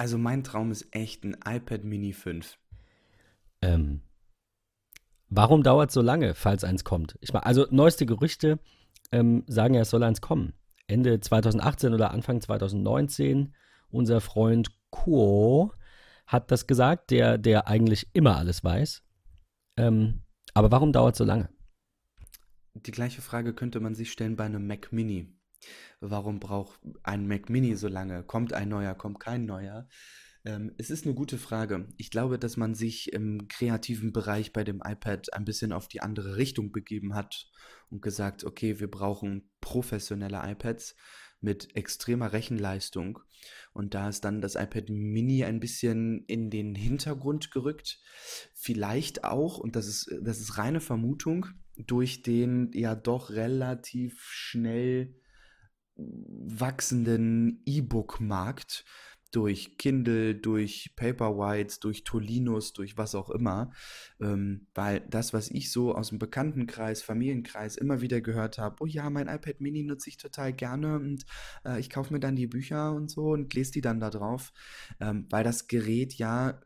Also mein Traum ist echt ein iPad Mini 5. Ähm, warum dauert es so lange, falls eins kommt? Ich meine, also neueste Gerüchte ähm, sagen ja, es soll eins kommen. Ende 2018 oder Anfang 2019. Unser Freund Kuo hat das gesagt, der, der eigentlich immer alles weiß. Ähm, aber warum dauert es so lange? Die gleiche Frage könnte man sich stellen bei einem Mac Mini. Warum braucht ein Mac Mini so lange? Kommt ein neuer, kommt kein neuer? Ähm, es ist eine gute Frage. Ich glaube, dass man sich im kreativen Bereich bei dem iPad ein bisschen auf die andere Richtung begeben hat und gesagt, okay, wir brauchen professionelle iPads mit extremer Rechenleistung. Und da ist dann das iPad Mini ein bisschen in den Hintergrund gerückt. Vielleicht auch, und das ist, das ist reine Vermutung, durch den ja doch relativ schnell wachsenden E-Book-Markt durch Kindle, durch Paperwhites, durch Tolinos, durch was auch immer. Ähm, weil das, was ich so aus dem Bekanntenkreis, Familienkreis immer wieder gehört habe, oh ja, mein iPad Mini nutze ich total gerne und äh, ich kaufe mir dann die Bücher und so und lese die dann da drauf, ähm, weil das Gerät ja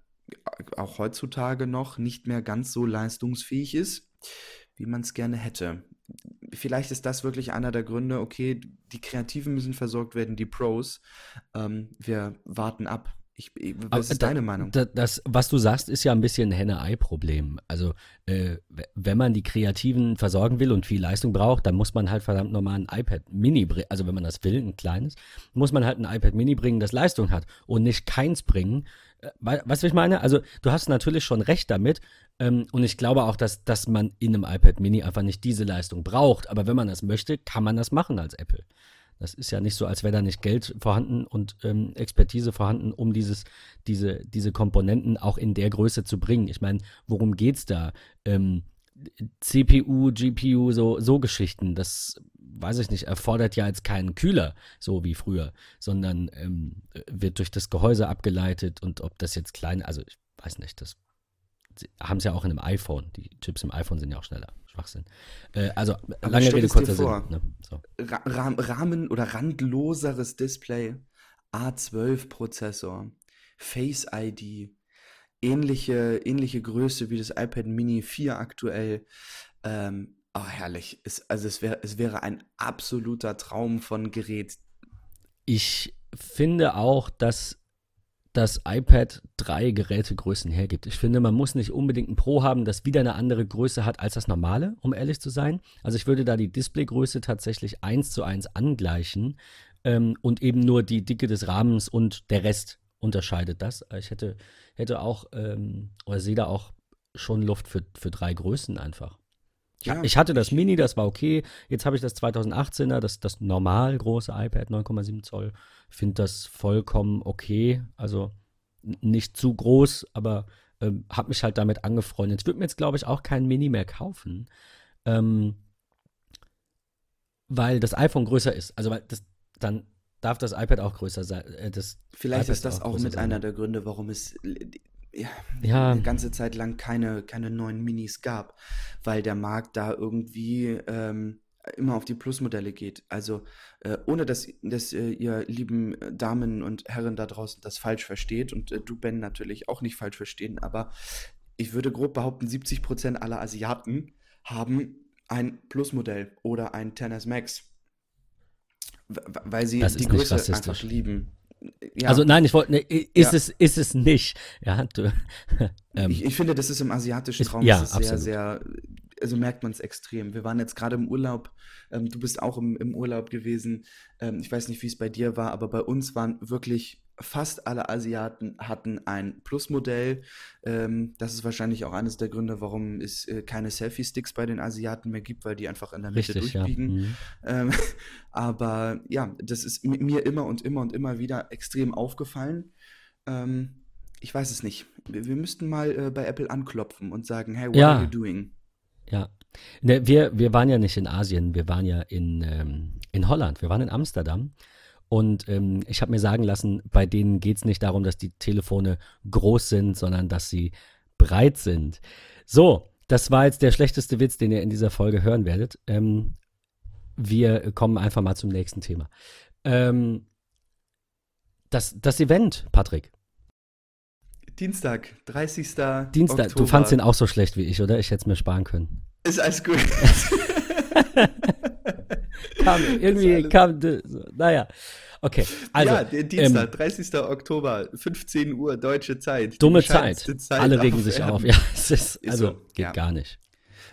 auch heutzutage noch nicht mehr ganz so leistungsfähig ist, wie man es gerne hätte vielleicht ist das wirklich einer der Gründe, okay, die Kreativen müssen versorgt werden, die Pros. Ähm, wir warten ab. Ich, was ist da, deine Meinung? Da, das, was du sagst, ist ja ein bisschen ein Henne-Ei-Problem. Also, äh, wenn man die Kreativen versorgen will und viel Leistung braucht, dann muss man halt verdammt nochmal ein iPad Mini bringen. Also, wenn man das will, ein kleines, muss man halt ein iPad Mini bringen, das Leistung hat und nicht keins bringen. Äh, weißt du, was ich meine? Also, du hast natürlich schon recht damit. Ähm, und ich glaube auch, dass, dass man in einem iPad Mini einfach nicht diese Leistung braucht. Aber wenn man das möchte, kann man das machen als Apple. Das ist ja nicht so, als wäre da nicht Geld vorhanden und ähm, Expertise vorhanden, um dieses, diese, diese Komponenten auch in der Größe zu bringen. Ich meine, worum geht's da? Ähm, CPU, GPU, so, so Geschichten, das weiß ich nicht, erfordert ja jetzt keinen Kühler, so wie früher, sondern ähm, wird durch das Gehäuse abgeleitet und ob das jetzt klein, also ich weiß nicht, das haben es ja auch in einem iPhone. Die Chips im iPhone sind ja auch schneller. Schwachsinn. Äh, also, Aber lange Rede, kurzer Sinn. Ne? So. Rahmen- oder randloseres Display, A12-Prozessor, Face ID, ähnliche, ähnliche Größe wie das iPad Mini 4 aktuell. Ähm, oh, herrlich. Es, also, es, wär, es wäre ein absoluter Traum von Gerät. Ich finde auch, dass das iPad drei Gerätegrößen hergibt. Ich finde, man muss nicht unbedingt ein Pro haben, das wieder eine andere Größe hat als das normale, um ehrlich zu sein. Also ich würde da die Displaygröße tatsächlich eins zu eins angleichen ähm, und eben nur die Dicke des Rahmens und der Rest unterscheidet das. Ich hätte, hätte auch ähm, oder sehe da auch schon Luft für, für drei Größen einfach. Ja, ich hatte das Mini, das war okay. Jetzt habe ich das 2018er, das, das normal große iPad 9,7 Zoll. Finde das vollkommen okay. Also nicht zu groß, aber ähm, habe mich halt damit angefreundet. Ich würde mir jetzt, glaube ich, auch kein Mini mehr kaufen, ähm, weil das iPhone größer ist. Also weil das, dann darf das iPad auch größer sein. Äh, das Vielleicht iPad ist das auch, auch mit sein. einer der Gründe, warum es ja, ja. eine ganze Zeit lang keine, keine neuen Minis gab, weil der Markt da irgendwie ähm, immer auf die Plusmodelle geht. Also äh, ohne dass, dass äh, ihr lieben Damen und Herren da draußen das falsch versteht und äh, du Ben natürlich auch nicht falsch verstehen, aber ich würde grob behaupten, 70% aller Asiaten haben ein Plusmodell oder ein 10 Max, weil sie die Größe einfach lieben. Ja. Also nein, ich wollte, ne, ist, ja. es, ist es nicht. Ja, du, ähm, ich, ich, finde, das ist im asiatischen Raum ja, sehr, absolut. sehr, also merkt man es extrem. Wir waren jetzt gerade im Urlaub, ähm, du bist auch im, im Urlaub gewesen. Ähm, ich weiß nicht, wie es bei dir war, aber bei uns waren wirklich fast alle Asiaten hatten ein Plus-Modell. Ähm, das ist wahrscheinlich auch eines der Gründe, warum es äh, keine Selfie-Sticks bei den Asiaten mehr gibt, weil die einfach in der Mitte Richtig, durchbiegen. Ja. Mhm. Ähm, aber ja, das ist mir immer und immer und immer wieder extrem aufgefallen. Ähm, ich weiß es nicht. Wir, wir müssten mal äh, bei Apple anklopfen und sagen, hey, what ja. are you doing? Ja. Ne, wir, wir waren ja nicht in Asien, wir waren ja in, ähm, in Holland, wir waren in Amsterdam. Und ähm, ich habe mir sagen lassen, bei denen geht es nicht darum, dass die Telefone groß sind, sondern dass sie breit sind. So, das war jetzt der schlechteste Witz, den ihr in dieser Folge hören werdet. Ähm, wir kommen einfach mal zum nächsten Thema. Ähm, das, das Event, Patrick, Dienstag, 30. Dienstag, Oktober. du fandst den auch so schlecht wie ich, oder? Ich hätte es mir sparen können. Ist alles gut. kam, irgendwie kam, naja. Okay, also, ja, Dienstag, 30. Oktober, 15 Uhr deutsche Zeit. Dumme Zeit. Zeit Alle regen sich auf. Ja, es ist, Ist also, so, geht ja. gar nicht.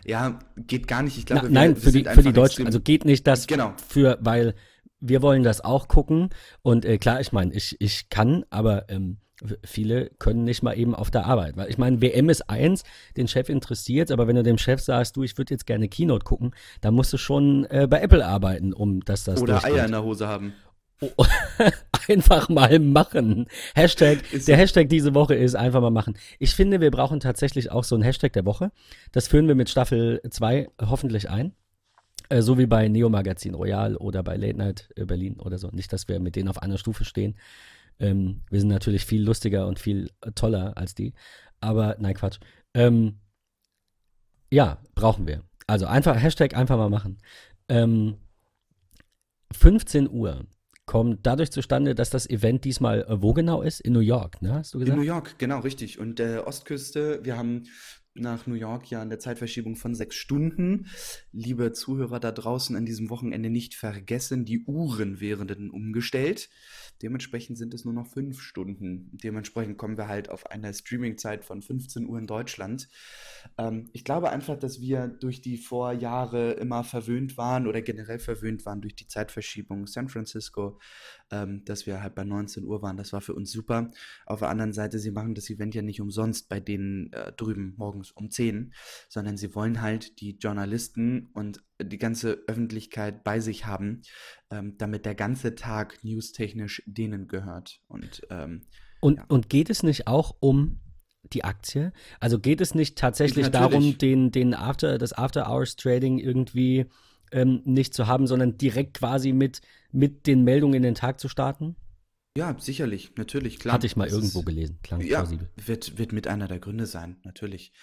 Ja, geht gar nicht. Ich Na, glaube, wir- nein, wir für die, für die Deutschen, also geht nicht das Genau. für, weil wir wollen das auch gucken und äh, klar, ich meine, ich, ich kann, aber ähm, viele können nicht mal eben auf der Arbeit, weil ich meine, WM ist eins, den Chef interessiert, aber wenn du dem Chef sagst, du, ich würde jetzt gerne Keynote gucken, dann musst du schon äh, bei Apple arbeiten, um dass das Oder. Eier in der Hose haben. Oh, einfach mal machen. Hashtag, Ist der. Hashtag diese Woche ist einfach mal machen. Ich finde, wir brauchen tatsächlich auch so einen Hashtag der Woche. Das führen wir mit Staffel 2 hoffentlich ein. Äh, so wie bei Neo Magazin Royal oder bei Late Night äh, Berlin oder so. Nicht, dass wir mit denen auf einer Stufe stehen. Ähm, wir sind natürlich viel lustiger und viel äh, toller als die. Aber nein, Quatsch. Ähm, ja, brauchen wir. Also einfach, Hashtag einfach mal machen. Ähm, 15 Uhr kommt dadurch zustande, dass das Event diesmal äh, wo genau ist? In New York, ne? Hast du In gesagt? New York, genau, richtig. Und der Ostküste, wir haben nach New York ja eine Zeitverschiebung von sechs Stunden. Liebe Zuhörer da draußen an diesem Wochenende nicht vergessen, die Uhren wären umgestellt. Dementsprechend sind es nur noch fünf Stunden. Dementsprechend kommen wir halt auf eine Streamingzeit von 15 Uhr in Deutschland. Ähm, ich glaube einfach, dass wir durch die Vorjahre immer verwöhnt waren oder generell verwöhnt waren durch die Zeitverschiebung San Francisco, ähm, dass wir halt bei 19 Uhr waren. Das war für uns super. Auf der anderen Seite, sie machen das Event ja nicht umsonst bei denen äh, drüben morgens um 10, sondern sie wollen halt die Journalisten und die ganze Öffentlichkeit bei sich haben, ähm, damit der ganze Tag newstechnisch denen gehört. Und ähm, Und, Ja. und geht es nicht auch um die Aktie? Also geht es nicht tatsächlich Natürlich. darum, den, den After, das After-Hours-Trading irgendwie ähm, nicht zu haben, sondern direkt quasi mit, mit den Meldungen in den Tag zu starten? ja, sicherlich, natürlich, klar. Hatte ich mal Das irgendwo ist- gelesen. Klang Ja, plausibel. wird, wird mit einer der Gründe sein, natürlich.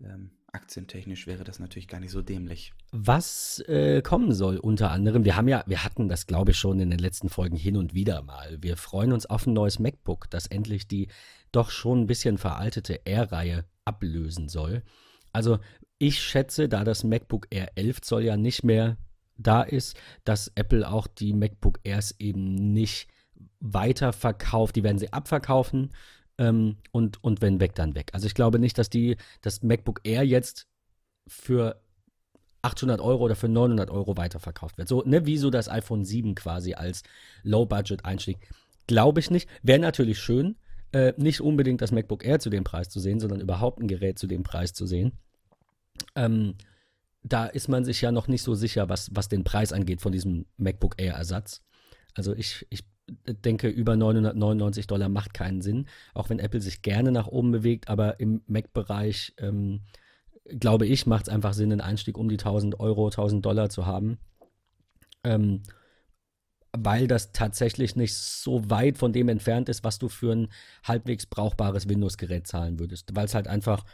Ähm, aktientechnisch wäre das natürlich gar nicht so dämlich. Was äh, kommen soll unter anderem, wir haben ja, wir hatten das glaube ich schon in den letzten Folgen hin und wieder mal. Wir freuen uns auf ein neues MacBook, das endlich die doch schon ein bisschen veraltete R-Reihe ablösen soll. Also ich schätze, da das MacBook Air 11 Zoll ja nicht mehr da ist, dass Apple auch die MacBook Airs eben nicht weiterverkauft. Die werden sie abverkaufen ähm, und, und wenn weg, dann weg. Also ich glaube nicht, dass die das MacBook Air jetzt für 800 Euro oder für 900 Euro weiterverkauft wird. So, ne, wie so das iPhone 7 quasi als Low-Budget-Einstieg. Glaube ich nicht. Wäre natürlich schön, äh, nicht unbedingt das MacBook Air zu dem Preis zu sehen, sondern überhaupt ein Gerät zu dem Preis zu sehen. Ähm, da ist man sich ja noch nicht so sicher, was, was den Preis angeht von diesem MacBook Air-Ersatz. Also ich, ich denke, über 999 Dollar macht keinen Sinn, auch wenn Apple sich gerne nach oben bewegt, aber im Mac-Bereich, ähm, glaube ich, macht es einfach Sinn, einen Einstieg um die 1000 Euro, 1000 Dollar zu haben. Ähm, weil das tatsächlich nicht so weit von dem entfernt ist, was du für ein halbwegs brauchbares Windows-Gerät zahlen würdest. Weil es halt einfach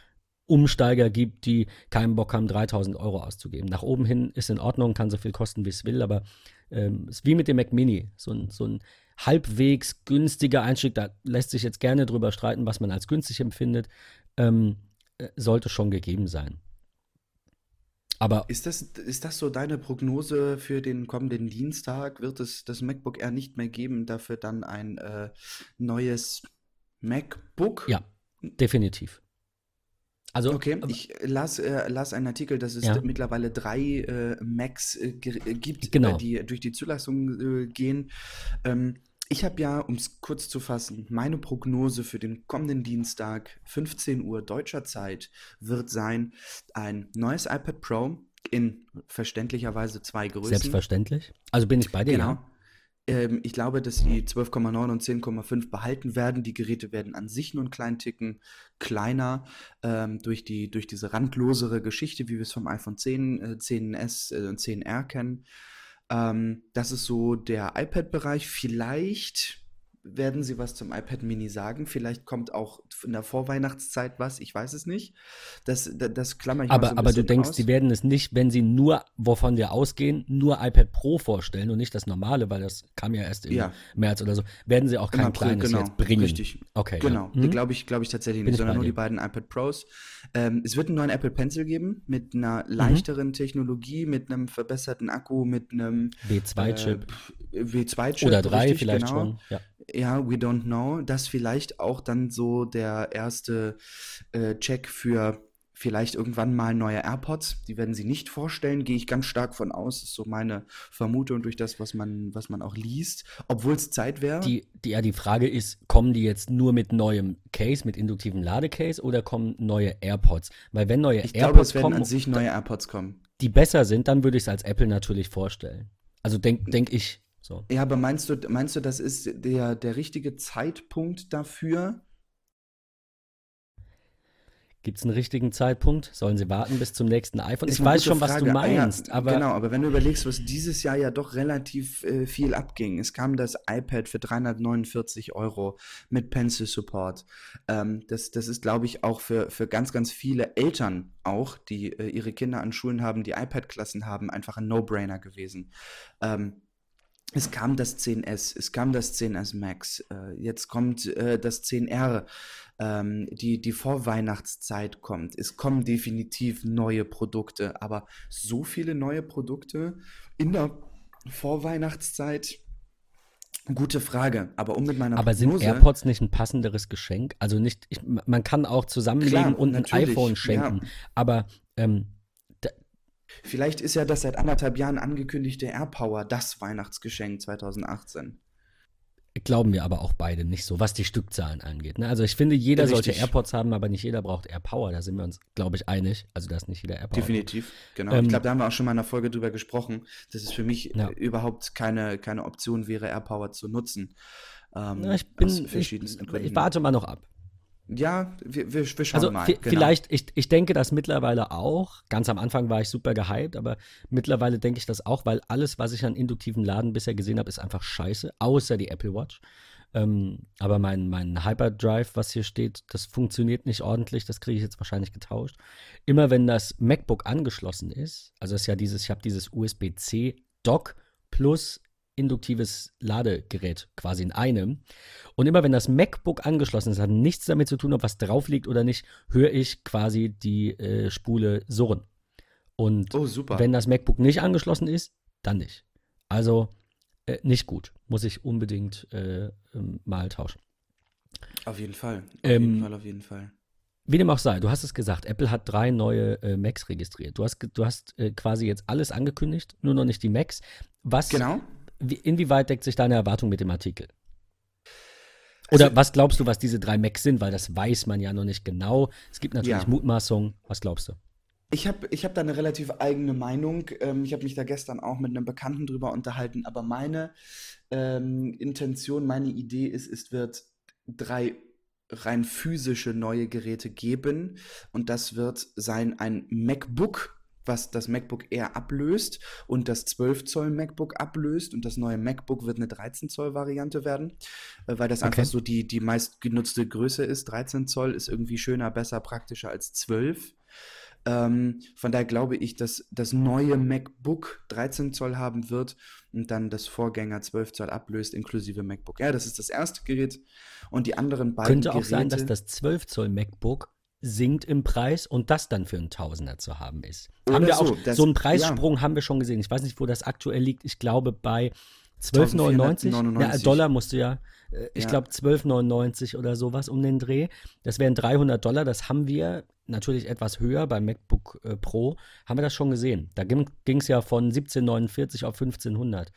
Umsteiger gibt, die keinen Bock haben, 3000 Euro auszugeben. Nach oben hin ist in Ordnung, kann so viel kosten, wie es will, aber ähm, ist wie mit dem Mac Mini. So ein, so ein halbwegs günstiger Einstieg, da lässt sich jetzt gerne drüber streiten, was man als günstig empfindet, ähm, äh, sollte schon gegeben sein. Aber Ist das, ist das so deine Prognose für den kommenden Dienstag? Wird es das MacBook Air nicht mehr geben, dafür dann ein äh, neues MacBook? ja, definitiv. Also, Okay, ich las, äh, las einen Artikel, dass es Ja. mittlerweile drei äh, Macs äh, äh, gibt, Genau. äh, die durch die Zulassung äh, gehen. Ähm, ich habe ja, um es kurz zu fassen, meine Prognose für den kommenden Dienstag, 15 Uhr deutscher Zeit, wird sein ein neues iPad Pro in verständlicherweise zwei Größen. selbstverständlich. Also bin ich bei dir. Genau. ja? Ähm, ich glaube, dass die 12,9 und 10,5 behalten werden. Die Geräte werden an sich nur einen kleinen Ticken kleiner ähm, durch, die, durch diese randlosere Geschichte, wie wir es vom iPhone 10, äh, 10S äh, und 10R kennen. Ähm, das ist so der iPad-Bereich. Vielleicht werden sie was zum iPad Mini sagen. Vielleicht kommt auch in der Vorweihnachtszeit was, ich weiß es nicht. Das, das, das klammer ich aber, mal so Aber du denkst, aus. die werden es nicht, wenn sie nur, wovon wir ausgehen, nur iPad Pro vorstellen und nicht das normale, weil das kam ja erst im Ja. März oder so, werden sie auch kein April, kleines genau, jetzt bringen. Richtig. Okay. Genau, Ja. Mhm. glaube ich, glaube ich tatsächlich Bin nicht, ich sondern nur die beiden iPad Pros. Ähm, es wird einen neuen Apple Pencil geben mit einer Mhm. leichteren Technologie, mit einem verbesserten Akku, mit einem W2-Chip. äh, W2-Chip. oder drei richtig, vielleicht genau. schon. Ja. Ja, we don't know. Das vielleicht auch dann so der erste äh, Check für vielleicht irgendwann mal neue AirPods. Die werden sie nicht vorstellen, gehe ich ganz stark von aus. ist so meine Vermutung durch das, was man, was man auch liest. Obwohl es Zeit wäre. Die, die, ja, die Frage ist, kommen die jetzt nur mit neuem Case, mit induktivem Ladecase oder kommen neue AirPods? Weil wenn neue ich glaube, AirPods es werden kommen, an sich neue AirPods kommen. die besser sind, dann würde ich es als Apple natürlich vorstellen. Also denke denk ich so. Ja, aber meinst du, meinst du, das ist der, der richtige Zeitpunkt dafür? Gibt es einen richtigen Zeitpunkt? Sollen sie warten bis zum nächsten iPhone? Ist ich weiß schon, was du Frage. Ah, ja, meinst, aber Genau, aber wenn du überlegst, was dieses Jahr ja doch relativ äh, viel abging. Es kam das iPad für 349 Euro mit Pencil Support. Ähm, das, das ist, glaube ich, auch für, für ganz, ganz viele Eltern auch, die äh, ihre Kinder an Schulen haben, die iPad-Klassen haben, einfach ein No-Brainer gewesen. Ähm, es kam das 10S, es kam das 10S Max, äh, jetzt kommt äh, das 10R, ähm, die, die Vorweihnachtszeit kommt. Es kommen definitiv neue Produkte, aber so viele neue Produkte in der Vorweihnachtszeit, gute Frage. Aber um mit meiner Aber sind Prognose, AirPods nicht ein passenderes Geschenk? Also nicht, ich, man kann auch zusammenlegen Klar, und ein iPhone schenken. Aber ähm, vielleicht ist ja das seit anderthalb Jahren angekündigte AirPower das Weihnachtsgeschenk 2018. glauben wir aber auch beide nicht so, was die Stückzahlen angeht. Ne? Also ich finde, jeder sollte Richtig. AirPods haben, aber nicht jeder braucht AirPower. Da sind wir uns, glaube ich, einig. Also dass nicht jeder AirPower Definitiv, genau. Ähm, ich glaube, da haben wir auch schon mal in einer Folge drüber gesprochen, dass es für mich Ja. überhaupt keine, keine Option wäre, AirPower zu nutzen. Ähm, Na, ich bin, aus ich, verschiedensten ich Gründen. warte mal noch ab. Ja, wir, wir, wir schauen Also mal. genau. vielleicht, ich, ich denke das mittlerweile auch. Ganz am Anfang war ich super gehypt, aber mittlerweile denke ich das auch, weil alles, was ich an induktiven Laden bisher gesehen habe, ist einfach scheiße, außer die Apple Watch. Ähm, aber mein, mein Hyperdrive, was hier steht, das funktioniert nicht ordentlich, das kriege ich jetzt wahrscheinlich getauscht. Immer wenn das MacBook angeschlossen ist, also es ist ja dieses, ich habe dieses USB-C Dock plus induktives Ladegerät quasi in einem. Und immer wenn das MacBook angeschlossen ist, hat nichts damit zu tun, ob was drauf liegt oder nicht, höre ich quasi die äh, Spule surren. Und Oh, wenn das MacBook nicht angeschlossen ist, dann nicht. Also äh, nicht gut. Muss ich unbedingt äh, ähm, mal tauschen. auf jeden Fall. Auf Ähm, jeden Fall, auf jeden Fall. Wie dem auch sei, du hast es gesagt, Apple hat drei neue äh, Macs registriert. Du hast, du hast äh, quasi jetzt alles angekündigt, nur noch nicht die Macs. Was, Genau. Wie, inwieweit deckt sich deine Erwartung mit dem Artikel? Oder Also- was glaubst du, was diese drei Macs sind? Weil das weiß man ja noch nicht genau. Es gibt natürlich Ja. Mutmaßungen. Was glaubst du? Ich habe ich hab da eine relativ eigene Meinung. Ähm, ich habe mich da gestern auch mit einem Bekannten drüber unterhalten, aber meine ähm, Intention, meine Idee ist, es wird drei rein physische neue Geräte geben und das wird sein ein MacBook, was das MacBook Air ablöst und das 12 Zoll MacBook ablöst und das neue MacBook wird eine 13 Zoll Variante werden, äh, weil das Okay. einfach so die, die meistgenutzte Größe ist. 13 Zoll ist irgendwie schöner, besser, praktischer als 12. Ähm, von daher glaube ich, dass das neue MacBook 13 Zoll haben wird und dann das Vorgänger 12 Zoll ablöst, inklusive MacBook. Ja, das ist das erste Gerät. Und die anderen beiden Könnte auch Geräte. sein, dass das 12 Zoll MacBook sinkt im Preis und das dann für einen Tausender zu haben ist. Oder haben wir so, auch, das- so einen Preissprung haben wir schon gesehen. Ich weiß nicht, wo das aktuell liegt. Ich glaube bei 12,99. 1499. Ja, Dollar musst du ja, äh, ich Ja. glaube 12,99 oder sowas um den Dreh. Das wären 300 Dollar. Das haben wir natürlich etwas höher beim MacBook äh, Pro. Haben wir das schon gesehen. Da ging es ja von 17,49 auf 1500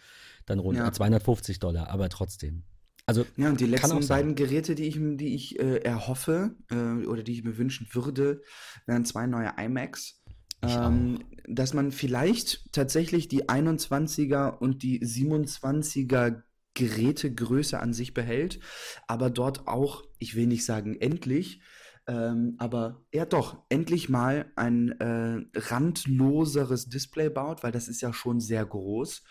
dann runter. Ja. 250 Dollar, aber trotzdem. Also Ja, und die letzten beiden Geräte, die ich, die ich äh, erhoffe äh, oder die ich mir wünschen würde, wären zwei neue iMacs. Ähm, dass man vielleicht tatsächlich die 21er und die 27er Gerätegröße an sich behält, aber dort auch, ich will nicht sagen endlich, Ähm, aber ja doch, endlich mal ein äh, randloseres Display baut, weil das ist ja schon sehr groß.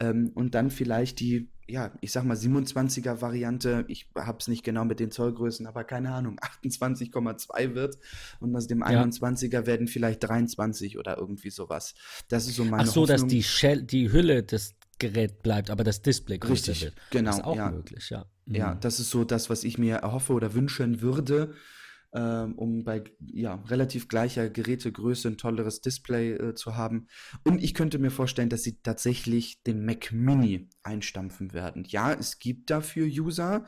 Ähm, und dann vielleicht die, ja, ich sag mal 27er Variante, ich hab's nicht genau mit den Zollgrößen, aber keine Ahnung, 28,2 wird und aus dem Ja. 21er werden vielleicht 23 oder irgendwie sowas. Das ist so meine Ach so, dass Hoffnung. die, Shell, die Hülle des Geräts bleibt, aber das Display größer Richtig, wird. genau, Das ist auch ja. möglich, ja. Ja, Mhm. das ist so das, was ich mir erhoffe oder wünschen würde, ähm, um bei ja, relativ gleicher Gerätegröße ein tolleres Display äh, zu haben. Und ich könnte mir vorstellen, dass sie tatsächlich den Mac Mini einstampfen werden. Ja, es gibt dafür User.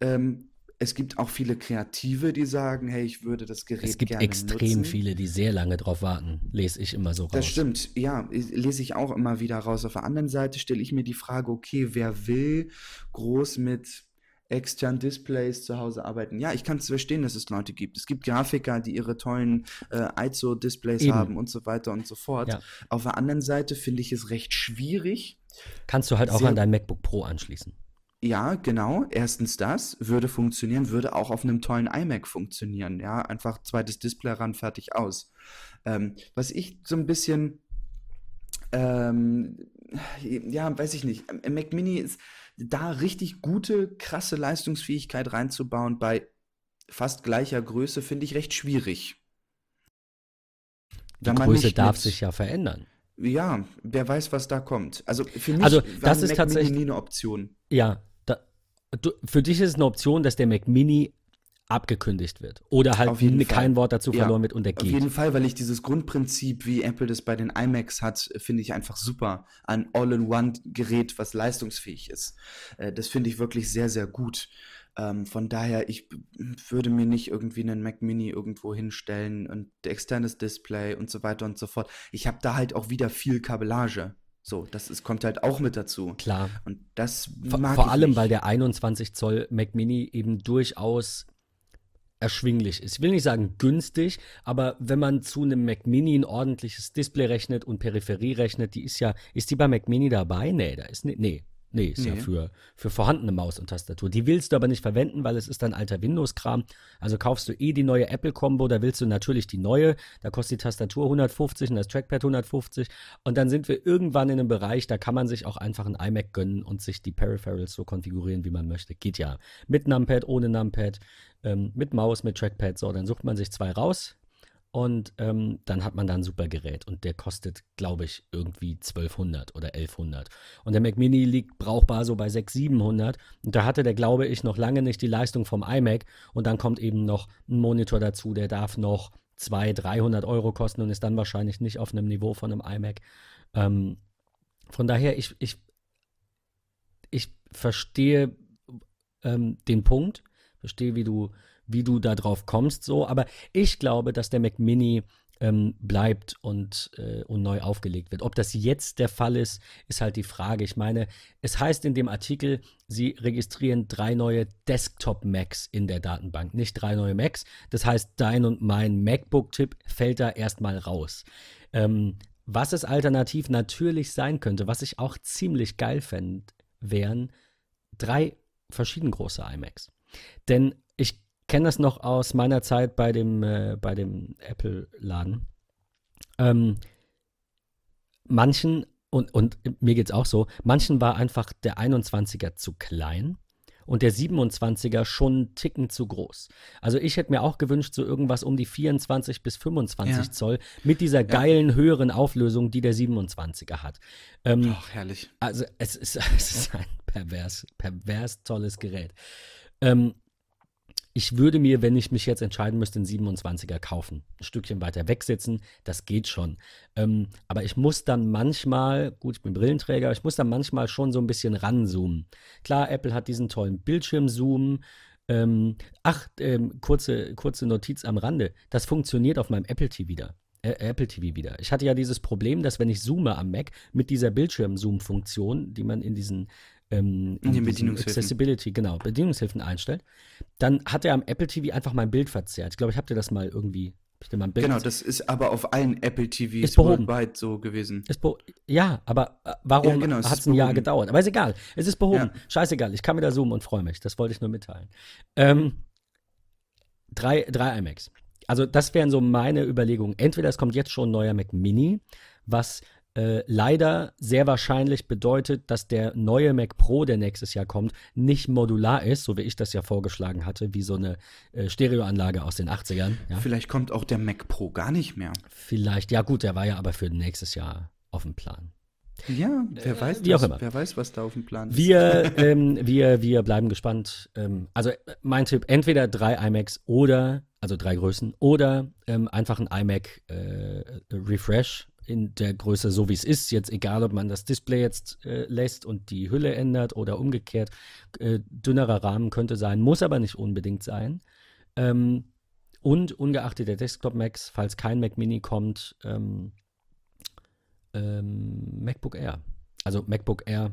Ähm, es gibt auch viele Kreative, die sagen, hey, ich würde das Gerät Es gibt extrem nutzen. viele, die sehr lange drauf warten, lese ich immer so raus. Das stimmt, ja, lese ich auch immer wieder raus. Auf der anderen Seite stelle ich mir die Frage, okay, wer will groß mit externen Displays zu Hause arbeiten? Ja, ich kann es verstehen, dass es Leute gibt. Es gibt Grafiker, die ihre tollen äh, ISO-Displays haben und so weiter und so fort. Ja. Auf der anderen Seite finde ich es recht schwierig. Kannst du halt auch an dein MacBook Pro anschließen. Ja, genau. Erstens das würde funktionieren, würde auch auf einem tollen iMac funktionieren. Ja, einfach zweites Display ran, fertig aus. Ähm, was ich so ein bisschen, ähm, ja, weiß ich nicht. Mac Mini ist da richtig gute, krasse Leistungsfähigkeit reinzubauen bei fast gleicher Größe, finde ich recht schwierig. Die Größe darf mit- sich ja verändern. Ja, wer weiß, was da kommt. Also für mich Also, das ist Mac tatsächlich- nie eine Option. Ja, da, du, für dich ist es eine Option, dass der Mac Mini abgekündigt wird. Oder halt Auf jeden n- Fall. kein Wort dazu Ja, verloren wird und der Auf geht. jeden Fall, weil ich dieses Grundprinzip, wie Apple das bei den iMacs hat, finde ich einfach super. Ein All-in-One-Gerät, was leistungsfähig ist. Äh, Das finde ich wirklich sehr, sehr gut. Ähm, Von daher, ich würde mir nicht irgendwie einen Mac Mini irgendwo hinstellen und externes Display und so weiter und so fort. Ich habe da halt auch wieder viel Kabellage. So, das ist, kommt halt auch mit dazu. Klar. Und das Vor, mag vor ich allem, nicht. weil der 21 Zoll Mac Mini eben durchaus erschwinglich ist. Ich will nicht sagen günstig, aber wenn man zu einem Mac Mini ein ordentliches Display rechnet und Peripherie rechnet, die ist ja, ist die bei Mac Mini dabei? Nee, da ist, ne- nee, nee, ist ja Nee. für, für vorhandene Maus und Tastatur. Die willst du aber nicht verwenden, weil es ist dann alter Windows-Kram. Also kaufst du eh die neue Apple-Combo, da willst du natürlich die neue, da kostet die Tastatur 150 und das Trackpad 150 und dann sind wir irgendwann in einem Bereich, da kann man sich auch einfach ein iMac gönnen und sich die Peripherals so konfigurieren, wie man möchte. Geht ja. Mit Numpad, ohne Numpad, ähm, mit Maus, mit Trackpad, so, dann sucht man sich zwei raus und ähm, dann hat man da ein super Gerät und der kostet, glaube ich, irgendwie 1200 oder 1100. Und der Mac Mini liegt brauchbar so bei 600, 700 und da hatte der, glaube ich, noch lange nicht die Leistung vom iMac und dann kommt eben noch ein Monitor dazu, der darf noch 200, 300 Euro kosten und ist dann wahrscheinlich nicht auf einem Niveau von einem iMac. Ähm, von daher, ich, ich, ich verstehe ähm, den Punkt, verstehe, wie du, wie du da drauf kommst, so, aber ich glaube, dass der Mac Mini ähm, bleibt und, äh, und neu aufgelegt wird. Ob das jetzt der Fall ist, ist halt die Frage. Ich meine, es heißt in dem Artikel, sie registrieren drei neue Desktop-Macs in der Datenbank, nicht drei neue Macs. Das heißt, dein und mein MacBook-Tipp fällt da erstmal raus. Ähm, was es alternativ natürlich sein könnte, was ich auch ziemlich geil fände, wären drei verschieden große iMacs. Denn ich kenne das noch aus meiner Zeit bei dem, äh, bei dem Apple-Laden. Ähm, manchen, und, und mir geht es auch so, manchen war einfach der 21er zu klein und der 27er schon einen Ticken zu groß. Also ich hätte mir auch gewünscht, so irgendwas um die 24 bis 25 Ja. Zoll mit dieser geilen höheren Auflösung, die der 27er hat. Ähm, Ach, herrlich. also es ist, es ist ein pervers, pervers tolles Gerät. Ähm, ich würde mir, wenn ich mich jetzt entscheiden müsste, einen 27er kaufen. Ein Stückchen weiter wegsitzen, das geht schon. Ähm, aber ich muss dann manchmal, gut, ich bin Brillenträger, ich muss dann manchmal schon so ein bisschen ranzoomen. Klar, Apple hat diesen tollen Bildschirmzoom. Ähm, ach, ähm, kurze, kurze Notiz am Rande. Das funktioniert auf meinem Apple TV wieder. Apple TV wieder. Ich hatte ja dieses Problem, dass wenn ich zoome am Mac mit dieser Bildschirm-Zoom-Funktion, die man in diesen ähm, In den Bedienungshilfen. Accessibility, genau, Bedienungshilfen einstellt, dann hat er am Apple TV einfach mein Bild verzerrt. Ich glaube, ich habe dir das mal irgendwie, Genau, das ist aber auf allen Apple TVs Ist behoben. worldwide so gewesen. ja, aber äh, warum Ja, genau, hat es ein Jahr gedauert? Aber ist egal. Es ist behoben. Ja. Scheißegal. Ich kann wieder zoomen und freue mich. Das wollte ich nur mitteilen. Ähm, drei, drei iMacs. Also das wären so meine Überlegungen. Entweder es kommt jetzt schon ein neuer Mac Mini, was äh, leider sehr wahrscheinlich bedeutet, dass der neue Mac Pro, der nächstes Jahr kommt, nicht modular ist, so wie ich das ja vorgeschlagen hatte, wie so eine äh, Stereoanlage aus den 80ern. Ja? Vielleicht kommt auch der Mac Pro gar nicht mehr. Vielleicht, ja gut, der war ja aber für nächstes Jahr auf dem Plan. Ja, wer weiß, äh, wie auch immer. wer weiß, was da auf dem Plan ist. Wir, ähm, wir, wir bleiben gespannt. Ähm, also mein Tipp, entweder drei iMacs oder, also drei Größen, oder ähm, einfach ein iMac äh, Refresh in der Größe, so wie es ist. Jetzt egal, ob man das Display jetzt äh, lässt und die Hülle ändert oder umgekehrt. Äh, dünnerer Rahmen könnte sein, muss aber nicht unbedingt sein. Ähm, und ungeachtet der Desktop Macs, falls kein Mac Mini kommt, ähm, ähm, MacBook Air. Also MacBook Air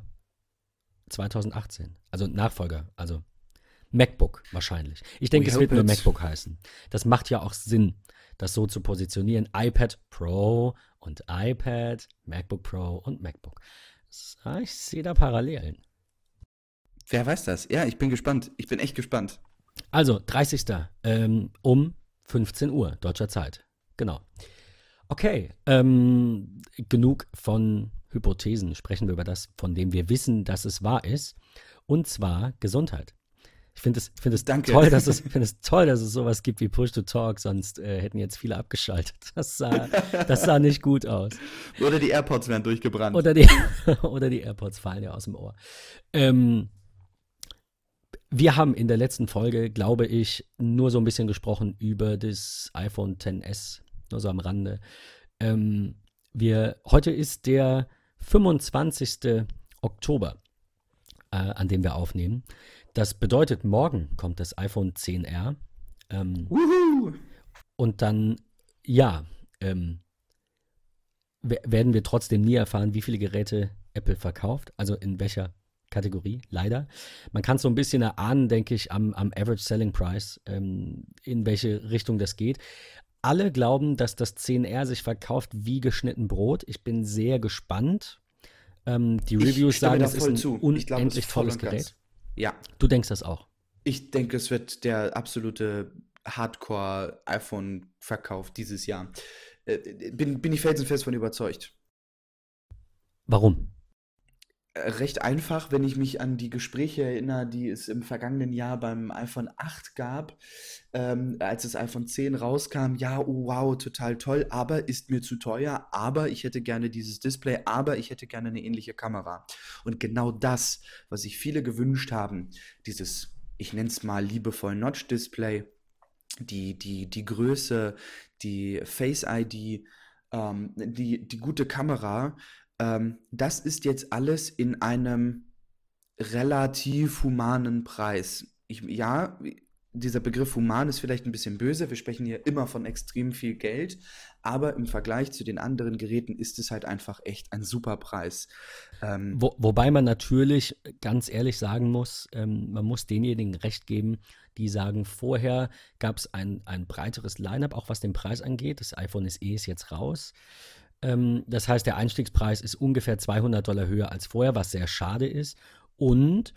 2018. Also Nachfolger. Also MacBook wahrscheinlich. Ich denke, es wird nur MacBook heißen. Das macht ja auch Sinn, das so zu positionieren. iPad Pro und iPad, MacBook Pro und MacBook. Ich sehe da Parallelen. Wer weiß das? Ja, ich bin gespannt. Ich bin echt gespannt. Also, 30. Ähm, um 15 Uhr deutscher Zeit. Genau. Okay, ähm, genug von Hypothesen. Sprechen wir über das, von dem wir wissen, dass es wahr ist. Und zwar Gesundheit. Ich finde es, find es, toll, dass es, find es toll, dass es sowas gibt wie Push to Talk, sonst äh, hätten jetzt viele abgeschaltet. Das sah, das sah nicht gut aus. Oder die AirPods werden durchgebrannt. Oder die, oder die AirPods fallen ja aus dem Ohr. Ähm, wir haben in der letzten Folge, glaube ich, nur so ein bisschen gesprochen über das iPhone XS nur so am Rande. Ähm, wir, heute ist der 25. Oktober, äh, an dem wir aufnehmen. Das bedeutet, morgen kommt das iPhone 10R. Ähm, und dann, ja, ähm, werden wir trotzdem nie erfahren, wie viele Geräte Apple verkauft, also in welcher Kategorie, leider. Man kann es so ein bisschen erahnen, denke ich, am, am Average Selling Price, ähm, in welche Richtung das geht alle glauben, dass das 10R sich verkauft wie geschnitten Brot. Ich bin sehr gespannt. Ähm, die Reviews sagen, es ist ein zu. unendlich glaub, tolles Gerät. Ja. Du denkst das auch? Ich denke, es wird der absolute Hardcore-iPhone-Verkauf dieses Jahr. Äh, bin, bin ich felsenfest von überzeugt. Warum? Recht einfach, wenn ich mich an die Gespräche erinnere, die es im vergangenen Jahr beim iPhone 8 gab, ähm, als das iPhone 10 rauskam. Ja, oh, wow, total toll, aber ist mir zu teuer, aber ich hätte gerne dieses Display, aber ich hätte gerne eine ähnliche Kamera. Und genau das, was sich viele gewünscht haben, dieses, ich nenne es mal liebevoll Notch-Display, die, die, die Größe, die Face-ID, ähm, die, die gute Kamera, ähm, das ist jetzt alles in einem relativ humanen Preis. Ich, ja, dieser Begriff human ist vielleicht ein bisschen böse. Wir sprechen hier immer von extrem viel Geld, aber im Vergleich zu den anderen Geräten ist es halt einfach echt ein super Preis. Ähm, Wo, wobei man natürlich ganz ehrlich sagen muss, ähm, man muss denjenigen recht geben, die sagen, vorher gab es ein, ein breiteres Line-up, auch was den Preis angeht. Das iPhone SE ist jetzt raus. Ähm, das heißt, der Einstiegspreis ist ungefähr 200 Dollar höher als vorher, was sehr schade ist. Und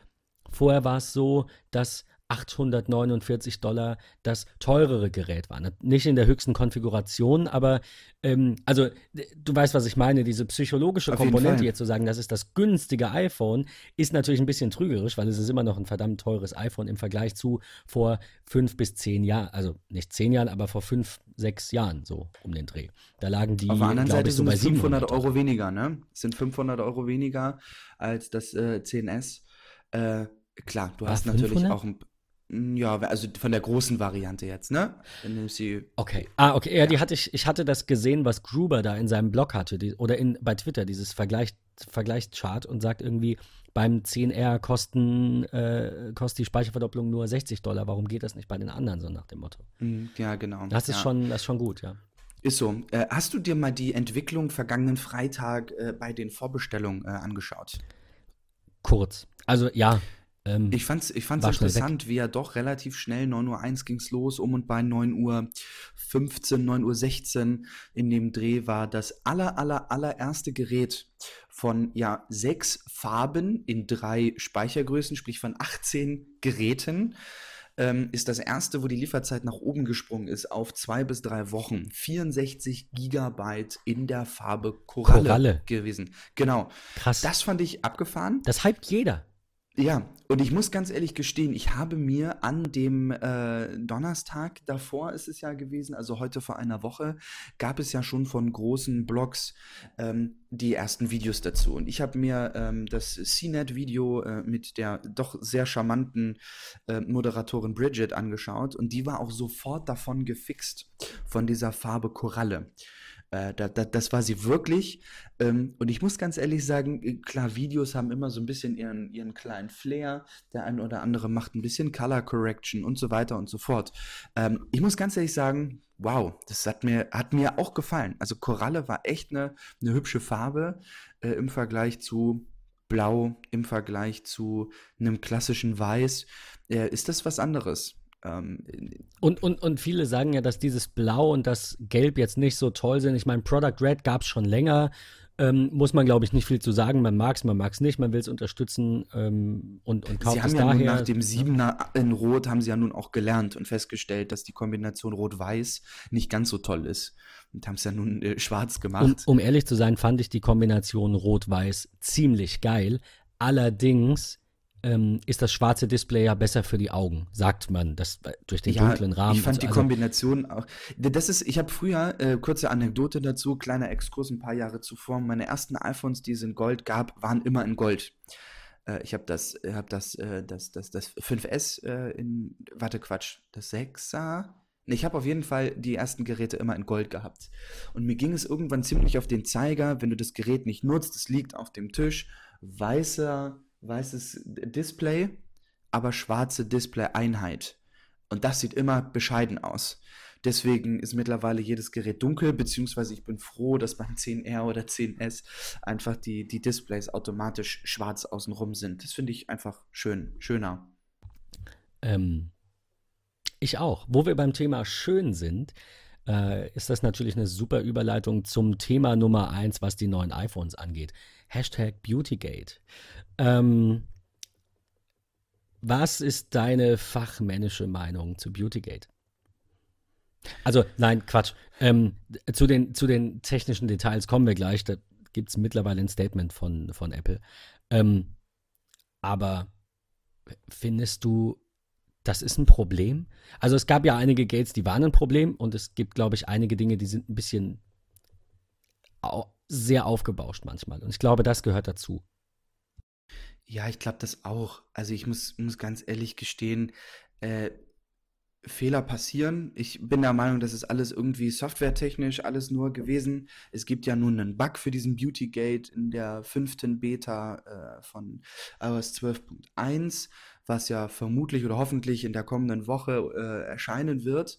vorher war es so, dass 849 Dollar das teurere Gerät war. Nicht in der höchsten Konfiguration, aber ähm, also du weißt, was ich meine. Diese psychologische Auf Komponente jetzt zu sagen, das ist das günstige iPhone, ist natürlich ein bisschen trügerisch, weil es ist immer noch ein verdammt teures iPhone im Vergleich zu vor fünf bis zehn Jahren. Also nicht zehn Jahren, aber vor fünf, sechs Jahren so um den Dreh. Da lagen die, Auf der anderen Seite ich, so sind bei 500 Euro weniger, ne? Es sind 500 Euro weniger als das äh, 10S. Äh, klar, du War hast 500? natürlich auch ein ja, also von der großen Variante jetzt, ne? Wenn sie okay. Ah, okay. Ja, ja, die hatte ich, ich hatte das gesehen, was Gruber da in seinem Blog hatte, die, oder in, bei Twitter, dieses Vergleich, Vergleichschart und sagt irgendwie, beim 10R kosten, äh, kostet die Speicherverdopplung nur 60 Dollar. Warum geht das nicht bei den anderen, so nach dem Motto? Hm, ja, genau. Das ist, ja. schon, das ist schon gut, ja. Ist so. Äh, hast du dir mal die Entwicklung vergangenen Freitag äh, bei den Vorbestellungen äh, angeschaut? Kurz. Also ja, ähm, ich fand es ich fand's interessant, wie er doch relativ schnell, 9 Uhr 1 ging es los, um und bei 9 Uhr 15, 9 Uhr 16 in dem Dreh war das aller, aller, allererste Gerät von ja sechs Farben in drei Speichergrößen, sprich von 18 Geräten. ähm, ist das erste, wo die Lieferzeit nach oben gesprungen ist, auf zwei bis drei Wochen. 64 Gigabyte in der Farbe Koralle, Koralle. gewesen. Genau. Krass. Das fand ich abgefahren. Das hypt jeder. Ja, und ich muss ganz ehrlich gestehen, ich habe mir an dem äh, Donnerstag davor ist es ja gewesen, also heute vor einer Woche, gab es ja schon von großen Blogs ähm, die ersten Videos dazu. Und ich habe mir ähm, das CNET-Video äh, mit der doch sehr charmanten äh, Moderatorin Bridget angeschaut und die war auch sofort davon gefixt, von dieser Farbe Koralle. Äh, da, da, das war sie wirklich. Ähm, und ich muss ganz ehrlich sagen, äh, klar, Videos haben immer so ein bisschen ihren, ihren kleinen Flair. Der eine oder andere macht ein bisschen Color Correction und so weiter und so fort. Ähm, ich muss ganz ehrlich sagen, wow, das hat mir, hat mir auch gefallen. Also Koralle war echt eine, eine hübsche Farbe äh, im Vergleich zu Blau, im Vergleich zu einem klassischen Weiß. Ist das was anderes? Ähm, und, und, und viele sagen ja, dass dieses Blau und das Gelb jetzt nicht so toll sind. Ich meine, Product Red gab es schon länger. Ähm, muss man, glaube ich, nicht viel zu sagen. Man mag es, man mag es nicht, man will es unterstützen ähm, und, und kauft sie haben es ja daher. Nun nach dem Siebener in Rot haben sie ja nun auch gelernt und festgestellt, dass die Kombination Rot-Weiß nicht ganz so toll ist. Und haben es ja nun äh, schwarz gemacht. Um, um ehrlich zu sein, fand ich die Kombination Rot-Weiß ziemlich geil. Allerdings ähm, ist das schwarze Display ja besser für die Augen, sagt man, das äh, durch den ja, dunklen Rahmen. Ich fand so. die also, Kombination auch. Das ist, ich habe früher, äh, kurze Anekdote dazu, kleiner Exkurs ein paar Jahre zuvor, meine ersten iPhones, die es in Gold gab, waren immer in Gold. Äh, ich habe das, hab das, äh, das, das, das 5S äh, in, warte Quatsch, das 6er. Ich habe auf jeden Fall die ersten Geräte immer in Gold gehabt. Und mir ging es irgendwann ziemlich auf den Zeiger, wenn du das Gerät nicht nutzt, es liegt auf dem Tisch, weißer weißes Display, aber schwarze Display-Einheit. Und das sieht immer bescheiden aus. Deswegen ist mittlerweile jedes Gerät dunkel, beziehungsweise ich bin froh, dass beim 10R oder 10S einfach die, die Displays automatisch schwarz außenrum sind. Das finde ich einfach schön, schöner. Ähm, ich auch. Wo wir beim Thema schön sind, äh, ist das natürlich eine super Überleitung zum Thema Nummer eins, was die neuen iPhones angeht. Hashtag Beautygate. Ähm, was ist deine fachmännische Meinung zu Beautygate? Also, nein, Quatsch. Ähm, zu, den, zu den technischen Details kommen wir gleich. Da gibt es mittlerweile ein Statement von, von Apple. Ähm, aber findest du, das ist ein Problem? Also, es gab ja einige Gates, die waren ein Problem und es gibt, glaube ich, einige Dinge, die sind ein bisschen sehr aufgebauscht manchmal. Und ich glaube, das gehört dazu. Ja, ich glaube das auch. Also ich muss, muss ganz ehrlich gestehen, äh, Fehler passieren. Ich bin der Meinung, das ist alles irgendwie softwaretechnisch alles nur gewesen. Es gibt ja nun einen Bug für diesen Beautygate in der fünften Beta äh, von iOS 12.1, was ja vermutlich oder hoffentlich in der kommenden Woche äh, erscheinen wird.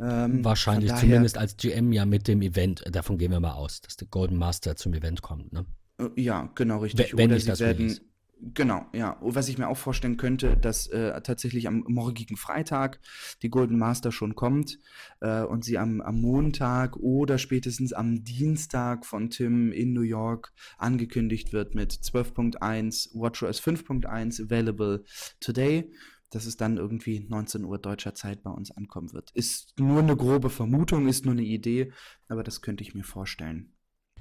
Ähm, Wahrscheinlich daher, zumindest als GM ja mit dem Event. Davon gehen wir mal aus, dass der Golden Master zum Event kommt. Ne? Äh, ja, genau richtig. Wenn, wenn oder sie werden. Genau, ja. Was ich mir auch vorstellen könnte, dass äh, tatsächlich am morgigen Freitag die Golden Master schon kommt äh, und sie am, am Montag oder spätestens am Dienstag von Tim in New York angekündigt wird mit 12.1, WatchOS 5.1 available today dass es dann irgendwie 19 Uhr deutscher Zeit bei uns ankommen wird. Ist nur eine grobe Vermutung, ist nur eine Idee, aber das könnte ich mir vorstellen.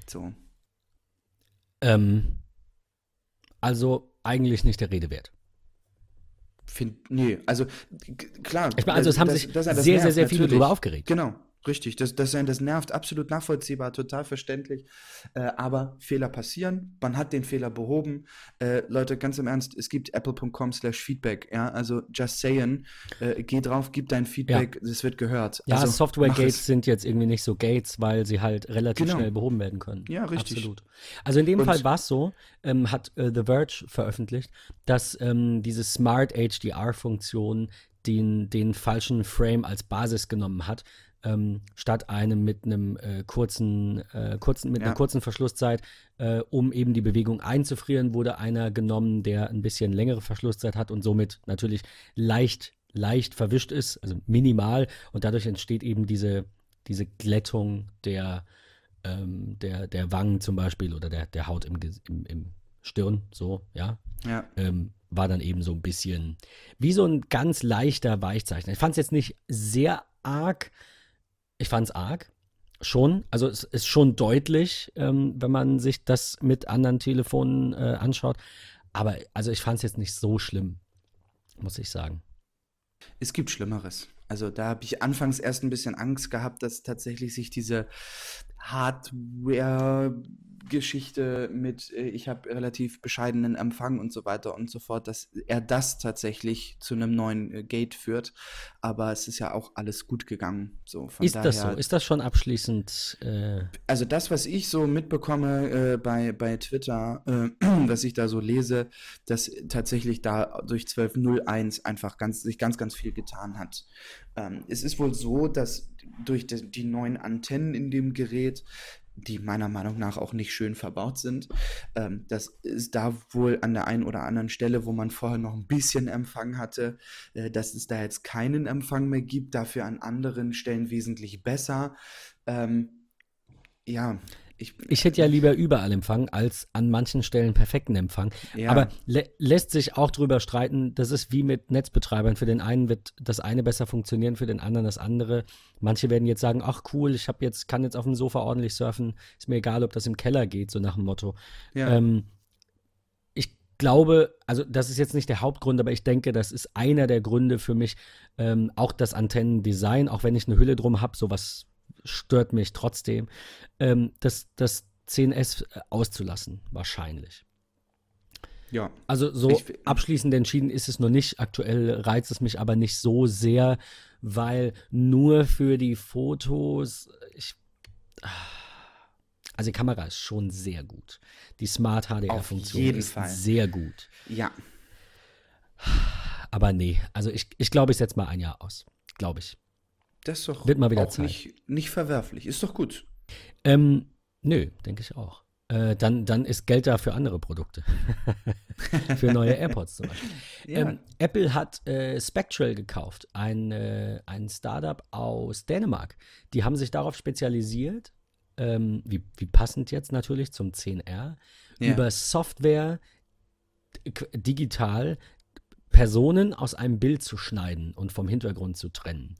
So. Ähm, also eigentlich nicht der Rede wert. Find, nee, also klar. Ich meine, also es haben das, sich das, das sehr, sehr, sehr viele darüber aufgeregt. Genau, Richtig, das, das, das nervt absolut nachvollziehbar, total verständlich. Äh, aber Fehler passieren, man hat den Fehler behoben. Äh, Leute, ganz im Ernst, es gibt apple.com slash Feedback, ja, also just saying, äh, geh drauf, gib dein Feedback, es ja. wird gehört. Ja, also, Software-Gates sind jetzt irgendwie nicht so Gates, weil sie halt relativ genau. schnell behoben werden können. Ja, richtig. Absolut. Also in dem Und Fall war es so, ähm, hat äh, The Verge veröffentlicht, dass ähm, diese Smart HDR-Funktion den, den falschen Frame als Basis genommen hat ähm, statt einem mit einem äh, kurzen, äh, kurzen, mit ja. einer kurzen Verschlusszeit, äh, um eben die Bewegung einzufrieren, wurde einer genommen, der ein bisschen längere Verschlusszeit hat und somit natürlich leicht, leicht verwischt ist, also minimal. Und dadurch entsteht eben diese, diese Glättung der, ähm, der, der Wangen zum Beispiel oder der, der Haut im, im, im Stirn, so, ja. Ja. Ähm, war dann eben so ein bisschen wie so ein ganz leichter Weichzeichner. Ich fand es jetzt nicht sehr arg. Ich fand es arg. Schon. Also es ist schon deutlich, ähm, wenn man sich das mit anderen Telefonen äh, anschaut. Aber also ich fand es jetzt nicht so schlimm, muss ich sagen. Es gibt Schlimmeres. Also da habe ich anfangs erst ein bisschen Angst gehabt, dass tatsächlich sich diese Hardware Geschichte mit, äh, ich habe relativ bescheidenen Empfang und so weiter und so fort, dass er das tatsächlich zu einem neuen äh, Gate führt. Aber es ist ja auch alles gut gegangen. So, ist daher, das so? Ist das schon abschließend? Äh also das, was ich so mitbekomme äh, bei, bei Twitter, äh, was ich da so lese, dass tatsächlich da durch 12.01 einfach ganz, sich ganz, ganz viel getan hat. Ähm, es ist wohl so, dass durch die, neuen Antennen in dem Gerät die meiner Meinung nach auch nicht schön verbaut sind. Ähm, das ist da wohl an der einen oder anderen Stelle, wo man vorher noch ein bisschen Empfang hatte, äh, dass es da jetzt keinen Empfang mehr gibt, dafür an anderen Stellen wesentlich besser. Ähm, ja, ich, ich, hätte ja lieber überall Empfang als an manchen Stellen perfekten Empfang. Ja. Aber lä lässt sich auch drüber streiten, das ist wie mit Netzbetreibern. Für den einen wird das eine besser funktionieren, für den anderen das andere. Manche werden jetzt sagen, ach cool, ich habe jetzt, kann jetzt auf dem Sofa ordentlich surfen, ist mir egal, ob das im Keller geht, so nach dem Motto. Ja. Ähm, ich glaube, also das ist jetzt nicht der Hauptgrund, aber ich denke, das ist einer der Gründe für mich, ähm, auch das Antennendesign, auch wenn ich eine Hülle drum habe, sowas stört mich trotzdem, ähm, das, das 10S äh, auszulassen, wahrscheinlich. Ja. Also so ich, abschließend entschieden ist es noch nicht. Aktuell reizt es mich aber nicht so sehr, weil nur für die Fotos, ich, also die Kamera ist schon sehr gut. Die Smart HDR-Funktion ist Fall. sehr gut. Ja. Aber nee, also ich, ich glaube, ich setze mal ein Jahr aus. Glaube ich. Das ist doch Wird mal wieder auch Zeit. Nicht, nicht verwerflich. Ist doch gut. Ähm, nö, denke ich auch. Äh, dann, dann ist Geld da für andere Produkte. für neue AirPods zum Beispiel. Ja. Ähm, Apple hat äh, Spectral gekauft, ein, äh, ein Startup aus Dänemark. Die haben sich darauf spezialisiert, ähm, wie, wie passend jetzt natürlich zum 10R, ja. über Software digital Personen aus einem Bild zu schneiden und vom Hintergrund zu trennen.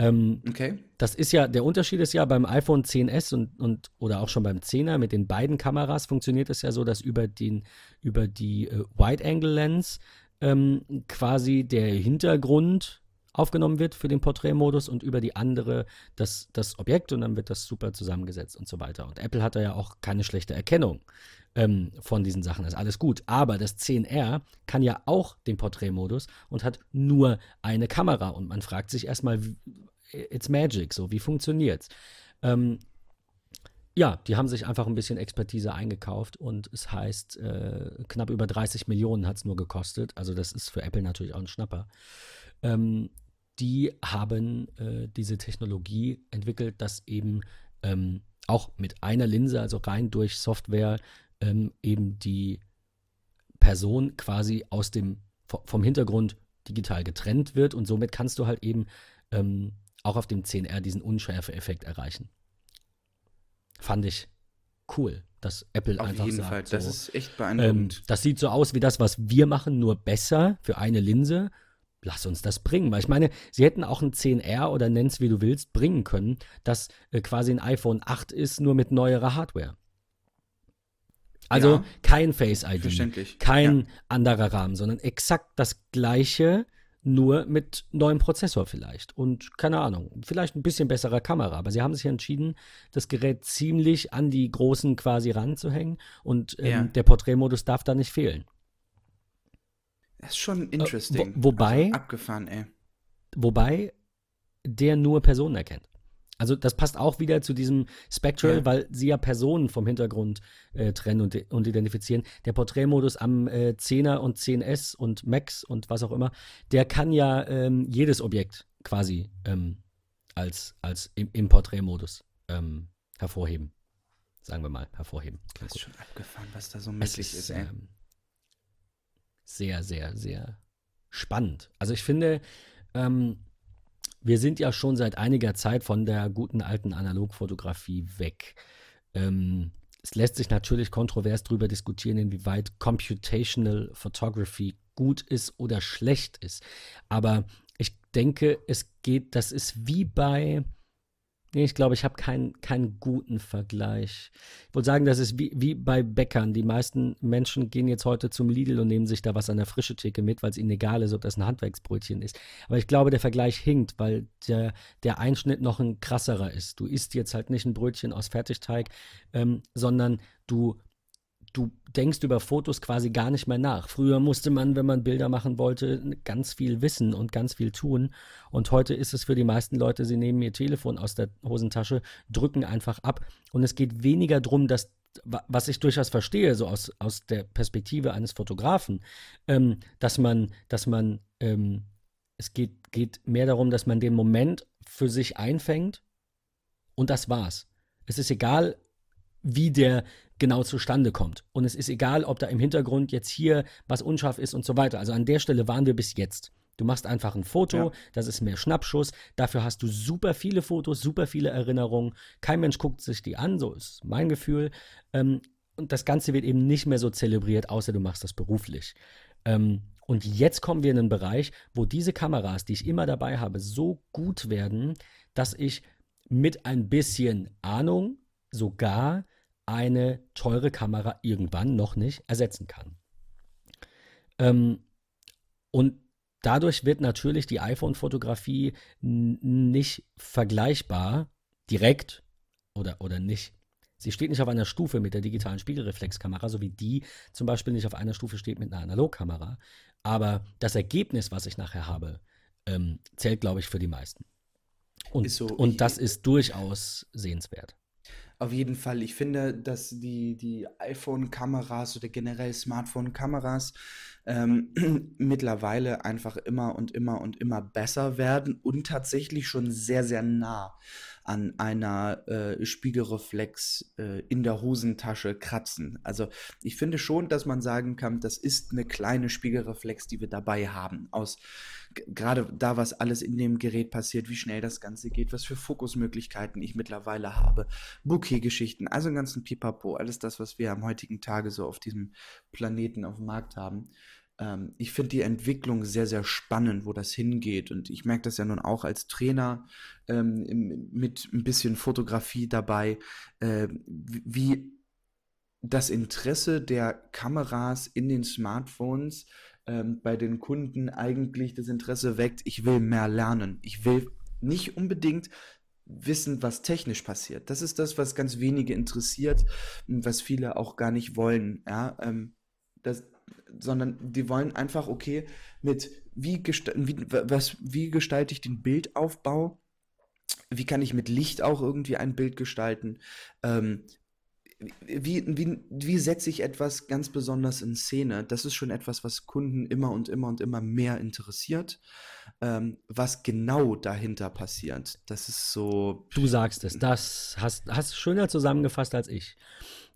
Ähm, okay. Das ist ja, der Unterschied ist ja beim iPhone 10s und, und oder auch schon beim 10er mit den beiden Kameras funktioniert es ja so, dass über, den, über die äh, Wide-Angle-Lens ähm, quasi der Hintergrund aufgenommen wird für den Porträtmodus und über die andere das, das Objekt und dann wird das super zusammengesetzt und so weiter. Und Apple hat da ja auch keine schlechte Erkennung ähm, von diesen Sachen. Das ist alles gut. Aber das 10R kann ja auch den Porträtmodus und hat nur eine Kamera. Und man fragt sich erstmal, it's magic, so, wie funktioniert's? Ähm, ja, die haben sich einfach ein bisschen Expertise eingekauft und es heißt, äh, knapp über 30 Millionen hat es nur gekostet. Also das ist für Apple natürlich auch ein Schnapper. Ähm, die haben äh, diese Technologie entwickelt, dass eben ähm, auch mit einer Linse, also rein durch Software, ähm, eben die Person quasi aus dem, vom Hintergrund digital getrennt wird und somit kannst du halt eben ähm, auch auf dem 10R diesen Unschärfe-Effekt erreichen. Fand ich cool, dass Apple auf einfach jeden sagt. Fall. Das so, ist echt beeindruckend. Ähm, das sieht so aus wie das, was wir machen, nur besser für eine Linse. Lass uns das bringen. Weil ich meine, sie hätten auch ein 10R oder nenn's wie du willst, bringen können, das äh, quasi ein iPhone 8 ist, nur mit neuerer Hardware. Also ja, kein Face ID, kein ja. anderer Rahmen, sondern exakt das gleiche, nur mit neuem Prozessor vielleicht. Und keine Ahnung, vielleicht ein bisschen besserer Kamera. Aber sie haben sich entschieden, das Gerät ziemlich an die großen quasi ranzuhängen und ähm, ja. der Porträtmodus darf da nicht fehlen. Das ist schon interesting. Äh, wo, wobei. Also abgefahren, ey. Wobei der nur Personen erkennt. Also das passt auch wieder zu diesem Spectral, ja. weil sie ja Personen vom Hintergrund äh, trennen und, und, identifizieren. Der Porträtmodus am äh, 10er und 10S und Max und was auch immer, der kann ja ähm, jedes Objekt quasi ähm, als, als im, im Porträtmodus ähm, hervorheben. Sagen wir mal, hervorheben. Das ist schon abgefahren, was da so möglich ist, ist. Ähm, sehr, sehr, sehr spannend. Also ich finde, ähm, wir sind ja schon seit einiger Zeit von der guten alten Analogfotografie weg. Ähm, es lässt sich natürlich kontrovers darüber diskutieren, inwieweit Computational Photography gut ist oder schlecht ist. Aber ich denke, es geht, das ist wie bei, Nee, ich glaube, ich habe keinen, keinen guten Vergleich. Ich wollte sagen, das ist wie, wie bei Bäckern. Die meisten Menschen gehen jetzt heute zum Lidl und nehmen sich da was an der frische Theke mit, weil es ihnen egal ist, ob das ein Handwerksbrötchen ist. Aber ich glaube, der Vergleich hinkt, weil der, der Einschnitt noch ein krasserer ist. Du isst jetzt halt nicht ein Brötchen aus Fertigteig, ähm, sondern du du denkst über Fotos quasi gar nicht mehr nach. Früher musste man, wenn man Bilder machen wollte, ganz viel wissen und ganz viel tun. Und heute ist es für die meisten Leute, sie nehmen ihr Telefon aus der Hosentasche, drücken einfach ab. Und es geht weniger darum, dass was ich durchaus verstehe, so aus, aus der Perspektive eines Fotografen, ähm, dass man, dass man, ähm, es geht, geht mehr darum, dass man den Moment für sich einfängt und das war's. Es ist egal, wie der genau zustande kommt. Und es ist egal, ob da im Hintergrund jetzt hier was unscharf ist und so weiter. Also an der Stelle waren wir bis jetzt. Du machst einfach ein Foto, ja. das ist mehr Schnappschuss. Dafür hast du super viele Fotos, super viele Erinnerungen. Kein Mensch guckt sich die an, so ist mein Gefühl. Ähm, und das Ganze wird eben nicht mehr so zelebriert, außer du machst das beruflich. Ähm, und jetzt kommen wir in einen Bereich, wo diese Kameras, die ich immer dabei habe, so gut werden, dass ich mit ein bisschen Ahnung sogar eine teure Kamera irgendwann noch nicht ersetzen kann. Ähm, und dadurch wird natürlich die iPhone-Fotografie nicht vergleichbar direkt oder, oder nicht. Sie steht nicht auf einer Stufe mit der digitalen Spiegelreflexkamera, so wie die zum Beispiel nicht auf einer Stufe steht mit einer Analogkamera. Aber das Ergebnis, was ich nachher habe, ähm, zählt, glaube ich, für die meisten. Und, so, und das ist durchaus sehenswert. Auf jeden Fall. Ich finde, dass die, die iPhone-Kameras oder generell Smartphone-Kameras ähm, mittlerweile einfach immer und immer und immer besser werden und tatsächlich schon sehr, sehr nah an einer äh, Spiegelreflex äh, in der Hosentasche kratzen. Also ich finde schon, dass man sagen kann, das ist eine kleine Spiegelreflex, die wir dabei haben. Aus gerade da, was alles in dem Gerät passiert, wie schnell das Ganze geht, was für Fokusmöglichkeiten ich mittlerweile habe, Bouquet-Geschichten, also einen ganzen Pipapo, alles das, was wir am heutigen Tage so auf diesem Planeten auf dem Markt haben ähm, ich finde die Entwicklung sehr, sehr spannend, wo das hingeht. Und ich merke das ja nun auch als Trainer ähm, mit ein bisschen Fotografie dabei, äh, wie das Interesse der Kameras in den Smartphones ähm, bei den Kunden eigentlich das Interesse weckt, ich will mehr lernen. Ich will nicht unbedingt wissen, was technisch passiert. Das ist das, was ganz wenige interessiert, was viele auch gar nicht wollen. Ja, ähm, das, sondern die wollen einfach, okay, mit wie, wie, was, wie gestalte ich den Bildaufbau? Wie kann ich mit Licht auch irgendwie ein Bild gestalten? Ähm, wie, wie, wie setze ich etwas ganz besonders in Szene? Das ist schon etwas, was Kunden immer und immer und immer mehr interessiert. Ähm, was genau dahinter passiert, das ist so. Du sagst es, das hast, hast schöner zusammengefasst als ich.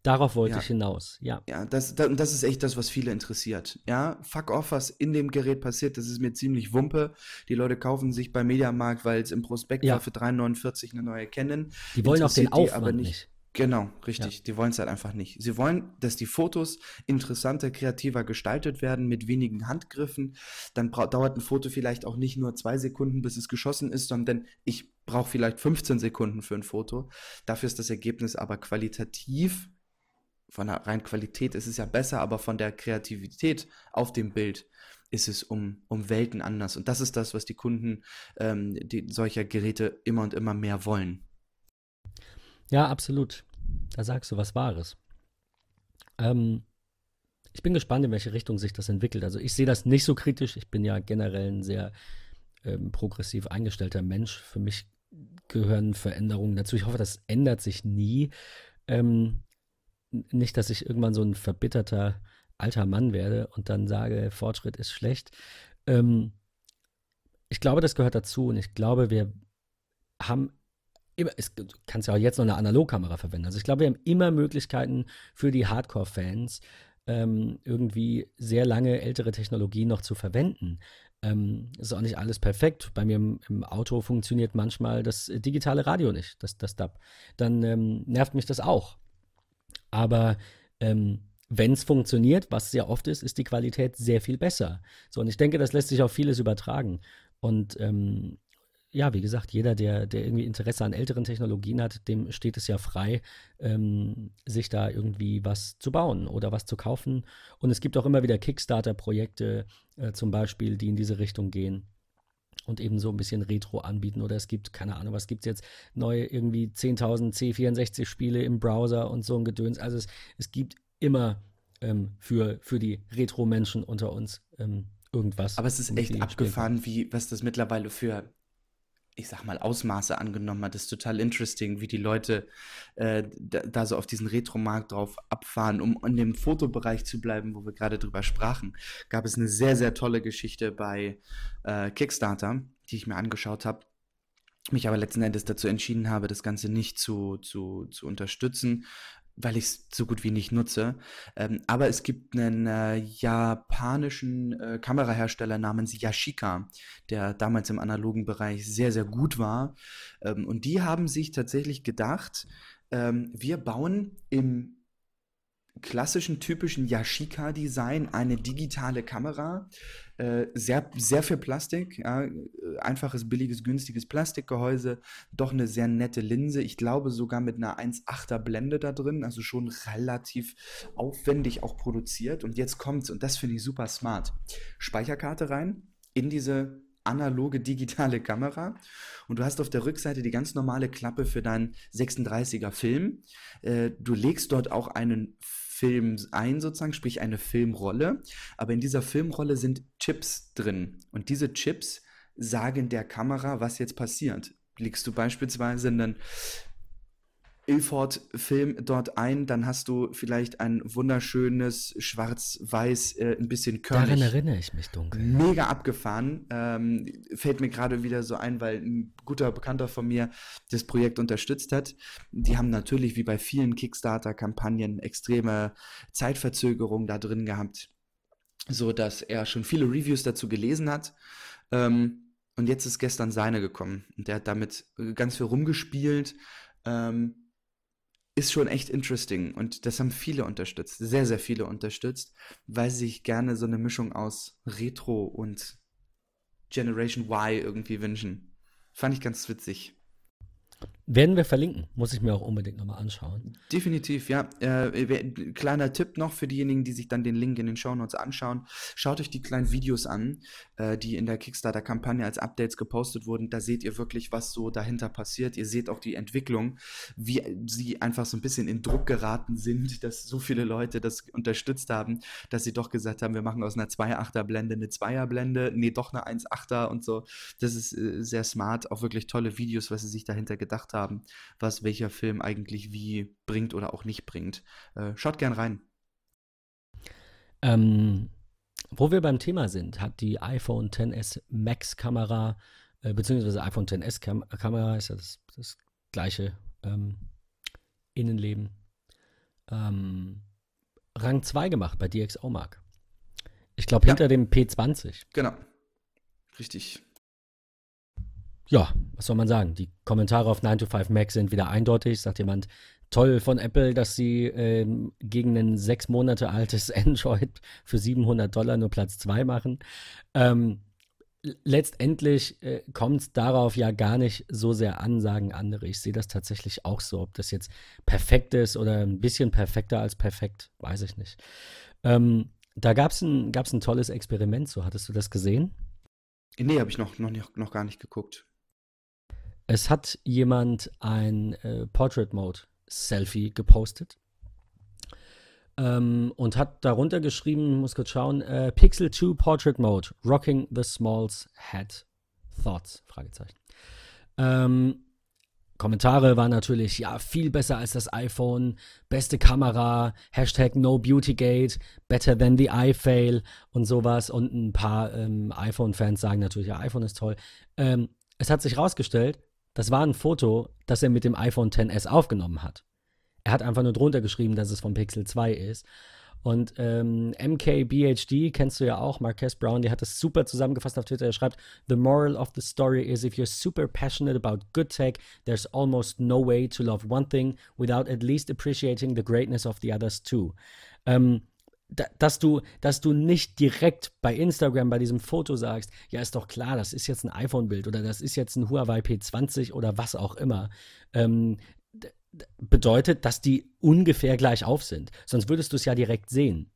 Darauf wollte ja. ich hinaus, ja. Ja, das, das, das, ist echt das, was viele interessiert. Ja, fuck off, was in dem Gerät passiert, das ist mir ziemlich Wumpe. Die Leute kaufen sich bei Mediamarkt, weil es im Prospekt ja. war, für 3,49 eine neue kennen. Die wollen auch den Aufwand aber nicht. nicht. Genau, richtig. Ja. Die wollen es halt einfach nicht. Sie wollen, dass die Fotos interessanter, kreativer gestaltet werden mit wenigen Handgriffen. Dann dauert ein Foto vielleicht auch nicht nur zwei Sekunden, bis es geschossen ist, sondern ich brauche vielleicht 15 Sekunden für ein Foto. Dafür ist das Ergebnis aber qualitativ von der rein Qualität ist es ja besser, aber von der Kreativität auf dem Bild ist es um, um Welten anders. Und das ist das, was die Kunden ähm, die, solcher Geräte immer und immer mehr wollen. Ja, absolut. Da sagst du was Wahres. Ähm, ich bin gespannt, in welche Richtung sich das entwickelt. Also ich sehe das nicht so kritisch. Ich bin ja generell ein sehr ähm, progressiv eingestellter Mensch. Für mich gehören Veränderungen dazu. Ich hoffe, das ändert sich nie. Ähm, nicht, dass ich irgendwann so ein verbitterter alter Mann werde und dann sage, Fortschritt ist schlecht. Ähm, ich glaube, das gehört dazu und ich glaube, wir haben immer, es, du kannst ja auch jetzt noch eine Analogkamera verwenden. Also ich glaube, wir haben immer Möglichkeiten für die Hardcore-Fans, ähm, irgendwie sehr lange ältere Technologien noch zu verwenden. Ähm, ist auch nicht alles perfekt. Bei mir im, im, Auto funktioniert manchmal das digitale Radio nicht, das, das DAB. Dann ähm, nervt mich das auch. Aber ähm, wenn es funktioniert, was sehr oft ist, ist die Qualität sehr viel besser. So, und ich denke, das lässt sich auf vieles übertragen. Und ähm, ja, wie gesagt, jeder, der, der irgendwie Interesse an älteren Technologien hat, dem steht es ja frei, ähm, sich da irgendwie was zu bauen oder was zu kaufen. Und es gibt auch immer wieder Kickstarter-Projekte äh, zum Beispiel, die in diese Richtung gehen und eben so ein bisschen Retro anbieten. Oder es gibt, keine Ahnung, was gibt es jetzt, neue irgendwie 10.000 C64-Spiele im Browser und so ein Gedöns. Also es, es gibt immer ähm, für, für die Retro-Menschen unter uns ähm, irgendwas. Aber es ist echt abgefahren, wie, was das mittlerweile für ich sag mal, Ausmaße angenommen hat. Das ist total interesting, wie die Leute äh, da, da, so auf diesen Retro-Markt drauf abfahren. Um in dem Fotobereich zu bleiben, wo wir gerade drüber sprachen, gab es eine sehr, sehr tolle Geschichte bei äh, Kickstarter, die ich mir angeschaut habe. Mich aber letzten Endes dazu entschieden habe, das Ganze nicht zu, zu, zu unterstützen, weil ich es so gut wie nicht nutze. Ähm, aber es gibt einen äh, japanischen äh, Kamerahersteller namens Yashica, der damals im analogen Bereich sehr, sehr gut war. Ähm, und die haben sich tatsächlich gedacht, ähm, wir bauen im klassischen, typischen Yashica-Design eine digitale Kamera. Äh, sehr, sehr viel Plastik, ja, einfaches, billiges, günstiges Plastikgehäuse, doch eine sehr nette Linse. Ich glaube sogar mit einer 1,8er Blende da drin, also schon relativ aufwendig auch produziert. Und jetzt kommt's, und das finde ich super smart. Speicherkarte rein in diese analoge digitale Kamera und du hast auf der Rückseite die ganz normale Klappe für deinen 36er Film. Äh, du legst dort auch einen Film ein, sozusagen, sprich eine Filmrolle. Aber in dieser Filmrolle sind Chips drin. Und diese Chips sagen der Kamera, was jetzt passiert. Legst du beispielsweise einen Ilford-Film dort ein, dann hast du vielleicht ein wunderschönes Schwarz-Weiß, äh, ein bisschen körnig. Daran erinnere ich mich dunkel. Mega abgefahren. Ähm, fällt mir gerade wieder so ein, weil ein guter Bekannter von mir das Projekt unterstützt hat. Die haben natürlich, wie bei vielen Kickstarter-Kampagnen, extreme Zeitverzögerung da drin gehabt, so dass er schon viele Reviews dazu gelesen hat. Ähm, und jetzt ist gestern seine gekommen. Und der hat damit ganz viel rumgespielt. Ähm, ist schon echt interesting und das haben viele unterstützt, sehr, sehr viele unterstützt, weil sie sich gerne so eine Mischung aus Retro und Generation Y irgendwie wünschen. Fand ich ganz witzig. Werden wir verlinken, muss ich mir auch unbedingt nochmal anschauen. Definitiv, ja. Äh, kleiner Tipp noch für diejenigen, die sich dann den Link in den Show Notes anschauen. Schaut euch die kleinen Videos an, äh, die in der Kickstarter-Kampagne als Updates gepostet wurden. Da seht ihr wirklich, was so dahinter passiert. Ihr seht auch die Entwicklung, wie sie einfach so ein bisschen in Druck geraten sind, dass so viele Leute das unterstützt haben, dass sie doch gesagt haben, wir machen aus einer 2,8er-Blende eine 2er-Blende, nee, doch eine 1,8er und so. Das ist äh, sehr smart, auch wirklich tolle Videos, was sie sich dahinter gedacht haben, was welcher Film eigentlich wie bringt oder auch nicht bringt. Äh, schaut gern rein. Ähm, wo wir beim Thema sind, hat die iPhone XS Max Kamera, äh, beziehungsweise iPhone XS Kam Kamera, ist ja das, das gleiche ähm, Innenleben, ähm, Rang 2 gemacht bei DxO Mark. Ich glaube, hinter ja. dem P20. Genau. Richtig ja, was soll man sagen? Die Kommentare auf 9 to 5 Mac sind wieder eindeutig. Sagt jemand, toll von Apple, dass sie ähm, gegen ein sechs Monate altes Android für 700 Dollar nur Platz 2 machen. Ähm, letztendlich äh, kommt es darauf ja gar nicht so sehr an, sagen andere. Ich sehe das tatsächlich auch so. Ob das jetzt perfekt ist oder ein bisschen perfekter als perfekt, weiß ich nicht. Ähm, da gab es ein, gab's ein tolles Experiment, so hattest du das gesehen? Nee, habe ich noch, noch, noch gar nicht geguckt. Es hat jemand ein äh, Portrait Mode Selfie gepostet ähm, und hat darunter geschrieben, muss kurz schauen, äh, Pixel 2 Portrait Mode, Rocking the Smalls Head. Thoughts? Fragezeichen. Ähm, Kommentare waren natürlich, ja, viel besser als das iPhone, beste Kamera, Hashtag NoBeautyGate, better than the iFail und sowas. Und ein paar ähm, iPhone-Fans sagen natürlich, ja, iPhone ist toll. Ähm, es hat sich rausgestellt, das war ein Foto, das er mit dem iPhone XS aufgenommen hat. Er hat einfach nur drunter geschrieben, dass es vom Pixel 2 ist. Und ähm, MKBHD kennst du ja auch, Marquez Brown, der hat das super zusammengefasst auf Twitter. Er schreibt: The moral of the story is if you're super passionate about good tech, there's almost no way to love one thing without at least appreciating the greatness of the others too. Ähm, dass du, dass du nicht direkt bei Instagram bei diesem Foto sagst, ja, ist doch klar, das ist jetzt ein iPhone-Bild oder das ist jetzt ein Huawei P20 oder was auch immer. Ähm, bedeutet, dass die ungefähr gleich auf sind. Sonst würdest du es ja direkt sehen.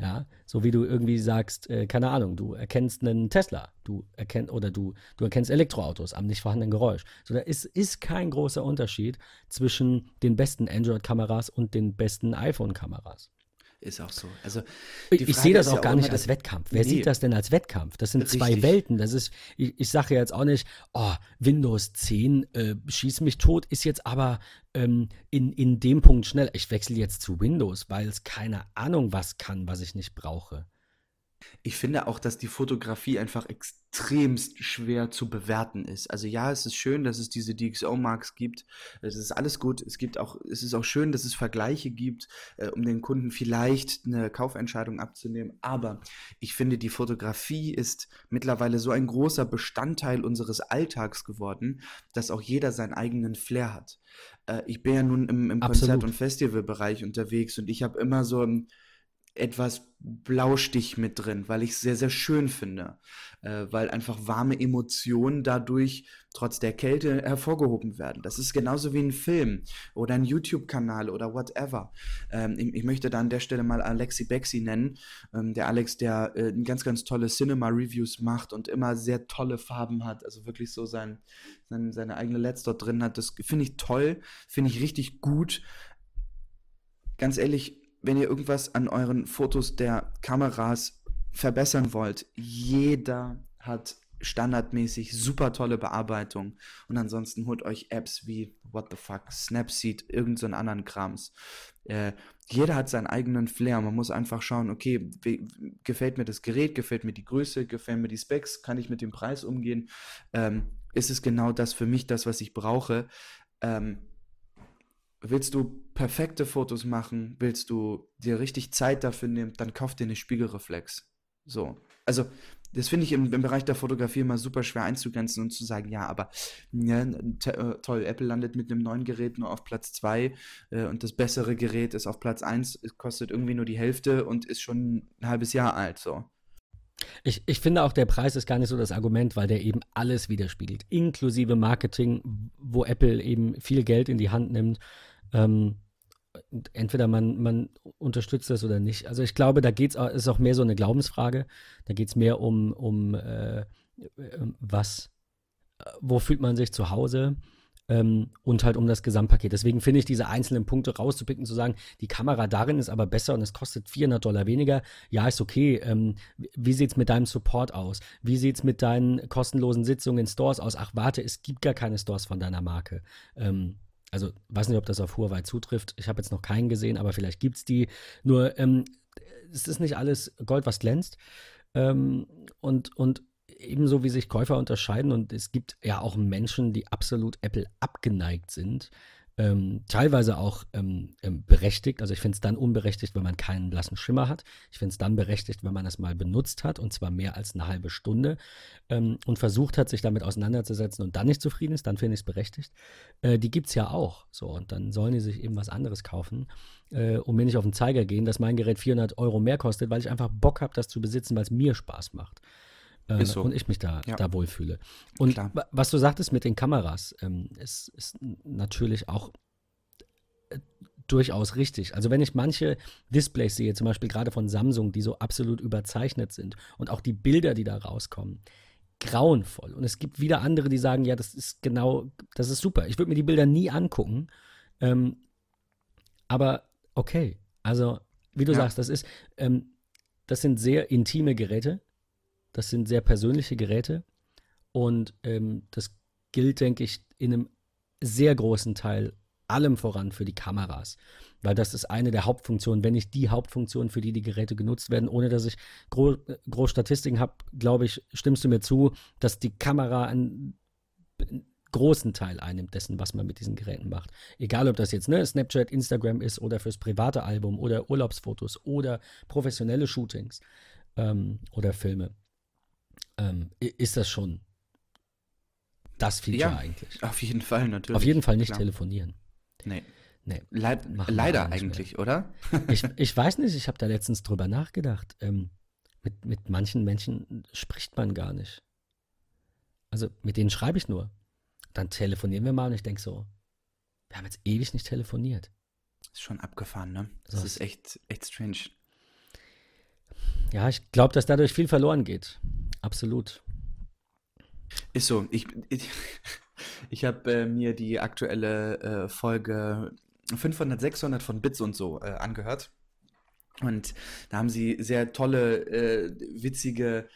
Ja, so wie du irgendwie sagst, äh, keine Ahnung, du erkennst einen Tesla, du erkennst oder du, du erkennst Elektroautos am nicht vorhandenen Geräusch. So, da ist, ist kein großer Unterschied zwischen den besten Android-Kameras und den besten iPhone-Kameras. Ist auch so. Also, ich, sehe das auch ja gar nicht als Wettkampf. Wer nee. sieht das denn als Wettkampf? Das sind Richtig. zwei Welten. Das ist, ich, ich sage ja jetzt auch nicht, oh, Windows 10 äh, schießt mich tot, ist jetzt aber ähm, in, in dem Punkt schnell. Ich wechsle jetzt zu Windows, weil es keine Ahnung was kann, was ich nicht brauche. Ich finde auch, dass die Fotografie einfach extremst schwer zu bewerten ist. Also ja, es ist schön, dass es diese DxO-Marks gibt. Es ist alles gut. Es gibt auch, es ist auch schön, dass es Vergleiche gibt, äh, um den Kunden vielleicht eine Kaufentscheidung abzunehmen. Aber ich finde, die Fotografie ist mittlerweile so ein großer Bestandteil unseres Alltags geworden, dass auch jeder seinen eigenen Flair hat. Äh, ich bin ja nun im, im Konzert- und Festivalbereich unterwegs und ich habe immer so ein etwas Blaustich mit drin, weil ich es sehr, sehr schön finde. Äh, weil einfach warme Emotionen dadurch trotz der Kälte hervorgehoben werden. Das ist genauso wie ein Film oder ein YouTube-Kanal oder whatever. Ähm, ich, ich, möchte da an der Stelle mal Alexi Bexi nennen. Ähm, der Alex, der äh, ganz, ganz tolle Cinema-Reviews macht und immer sehr tolle Farben hat. Also wirklich so sein, sein seine eigene Let's dort drin hat. Das finde ich toll, finde ich richtig gut. Ganz ehrlich, wenn ihr irgendwas an euren Fotos der Kameras verbessern wollt, jeder hat standardmäßig super tolle Bearbeitung. Und ansonsten holt euch Apps wie, what the fuck, Snapseed, irgendeinen so anderen Krams. Äh, jeder hat seinen eigenen Flair. Man muss einfach schauen, okay, gefällt mir das Gerät, gefällt mir die Größe, gefällt mir die Specs, kann ich mit dem Preis umgehen? Ähm, ist es genau das für mich, das, was ich brauche? Ähm, willst du perfekte Fotos machen, willst du dir richtig Zeit dafür nehmen, dann kauf dir eine Spiegelreflex. So. Also, das finde ich im, im, Bereich der Fotografie immer super schwer einzugrenzen und zu sagen, ja, aber ja, äh, toll, Apple landet mit einem neuen Gerät nur auf Platz 2 äh, und das bessere Gerät ist auf Platz 1, kostet irgendwie nur die Hälfte und ist schon ein halbes Jahr alt. So. Ich, ich finde auch, der Preis ist gar nicht so das Argument, weil der eben alles widerspiegelt, inklusive Marketing, wo Apple eben viel Geld in die Hand nimmt ähm, entweder man, man unterstützt das oder nicht. Also ich glaube, da geht's auch, ist auch mehr so eine Glaubensfrage. Da geht es mehr um, um äh, was, wo fühlt man sich zu Hause ähm, und halt um das Gesamtpaket. Deswegen finde ich diese einzelnen Punkte rauszupicken, zu sagen, die Kamera darin ist aber besser und es kostet 400 Dollar weniger. Ja, ist okay. Ähm, wie sieht es mit deinem Support aus? Wie sieht es mit deinen kostenlosen Sitzungen in Stores aus? Ach, warte, es gibt gar keine Stores von deiner Marke. Ähm, also weiß nicht, ob das auf Huawei zutrifft. Ich habe jetzt noch keinen gesehen, aber vielleicht gibt es die. Nur ähm, es ist nicht alles Gold, was glänzt. Ähm, und, und ebenso wie sich Käufer unterscheiden und es gibt ja auch Menschen, die absolut Apple abgeneigt sind, ähm, teilweise auch ähm, ähm, berechtigt. Also ich finde es dann unberechtigt, wenn man keinen blassen Schimmer hat. Ich finde es dann berechtigt, wenn man das mal benutzt hat und zwar mehr als eine halbe Stunde ähm, und versucht hat, sich damit auseinanderzusetzen und dann nicht zufrieden ist, dann finde ich es berechtigt. Äh, die gibt es ja auch. So, und dann sollen die sich eben was anderes kaufen äh, und mir nicht auf den Zeiger gehen, dass mein Gerät 400 Euro mehr kostet, weil ich einfach Bock habe, das zu besitzen, weil es mir Spaß macht. Äh, so. Und ich mich da, ja. da wohlfühle. Und Klar. was du sagtest mit den Kameras, ähm, ist, ist natürlich auch äh, durchaus richtig. Also wenn ich manche Displays sehe, zum Beispiel gerade von Samsung, die so absolut überzeichnet sind und auch die Bilder, die da rauskommen, grauenvoll. Und es gibt wieder andere, die sagen, ja, das ist genau, das ist super. Ich würde mir die Bilder nie angucken. Ähm, aber okay, also wie du ja. sagst, das ist, ähm, das sind sehr intime Geräte. Das sind sehr persönliche Geräte und ähm, das gilt, denke ich, in einem sehr großen Teil allem voran für die Kameras, weil das ist eine der Hauptfunktionen, wenn nicht die Hauptfunktion, für die die Geräte genutzt werden, ohne dass ich gro groß Statistiken habe, glaube ich, stimmst du mir zu, dass die Kamera einen, einen großen Teil einnimmt dessen, was man mit diesen Geräten macht. Egal, ob das jetzt ne, Snapchat, Instagram ist oder fürs private Album oder Urlaubsfotos oder professionelle Shootings ähm, oder Filme ähm, ist das schon das Feature ja, eigentlich. Auf jeden Fall, natürlich. Auf jeden Fall nicht Klar. telefonieren. Nee. Nee, Leid, leider eigentlich, mehr. oder? ich, ich weiß nicht, ich habe da letztens drüber nachgedacht. Ähm, mit, mit manchen Menschen spricht man gar nicht. Also mit denen schreibe ich nur. Dann telefonieren wir mal und ich denke so, wir haben jetzt ewig nicht telefoniert. Ist schon abgefahren, ne? Das so. ist echt, echt strange. Ja, ich glaube, dass dadurch viel verloren geht. Absolut. Ist so. Ich, ich, ich habe äh, mir die aktuelle äh, Folge 500, 600 von Bits und so äh, angehört. Und da haben sie sehr tolle, äh, witzige,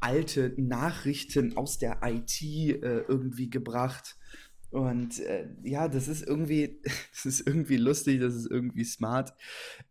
alte Nachrichten aus der IT äh, irgendwie gebracht. Und äh, ja, das ist irgendwie, das ist irgendwie lustig, das ist irgendwie smart.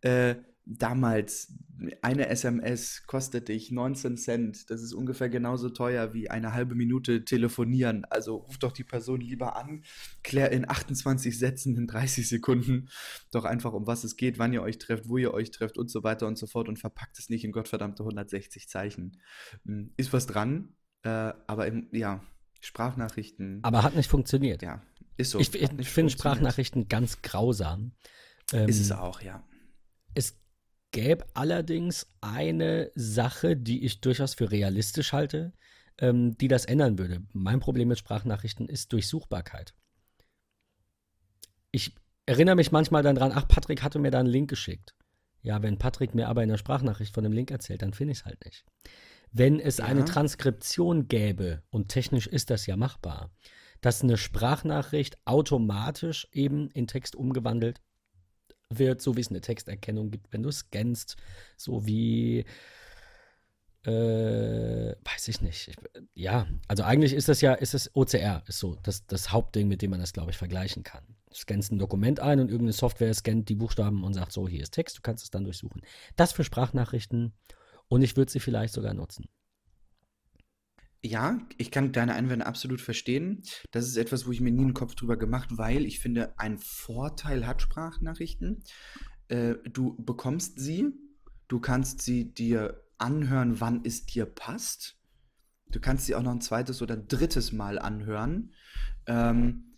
Äh, damals eine SMS kostet dich 19 Cent. Das ist ungefähr genauso teuer wie eine halbe Minute telefonieren. Also ruf doch die Person lieber an, klär in 28 Sätzen in 30 Sekunden doch einfach um was es geht, wann ihr euch trefft, wo ihr euch trefft und so weiter und so fort und verpackt es nicht in gottverdammte 160 Zeichen. Hm, ist was dran, äh, aber im, ja, Sprachnachrichten. Aber hat nicht funktioniert. Ja, ist so. Ich, ich finde Sprachnachrichten ganz grausam. Ähm, ist es auch, ja. Es gäbe allerdings eine Sache, die ich durchaus für realistisch halte, ähm, die das ändern würde. Mein Problem mit Sprachnachrichten ist Durchsuchbarkeit. Ich erinnere mich manchmal dann dran, ach, Patrick hatte mir da einen Link geschickt. Ja, wenn Patrick mir aber in der Sprachnachricht von dem Link erzählt, dann finde ich es halt nicht. Wenn es ja. eine Transkription gäbe, und technisch ist das ja machbar, dass eine Sprachnachricht automatisch eben in Text umgewandelt wird, so wie es eine Texterkennung gibt, wenn du scannst, so wie äh, weiß ich nicht. Ich, ja, also eigentlich ist das ja, ist das OCR, ist so das, das Hauptding, mit dem man das, glaube ich, vergleichen kann. Du scannst ein Dokument ein und irgendeine Software scannt die Buchstaben und sagt so, hier ist Text, du kannst es dann durchsuchen. Das für Sprachnachrichten und ich würde sie vielleicht sogar nutzen. Ja, ich kann deine Einwände absolut verstehen. Das ist etwas, wo ich mir nie einen Kopf drüber gemacht, weil ich finde, ein Vorteil hat Sprachnachrichten. Äh, du bekommst sie, du kannst sie dir anhören, wann es dir passt. Du kannst sie auch noch ein zweites oder drittes Mal anhören. Ähm,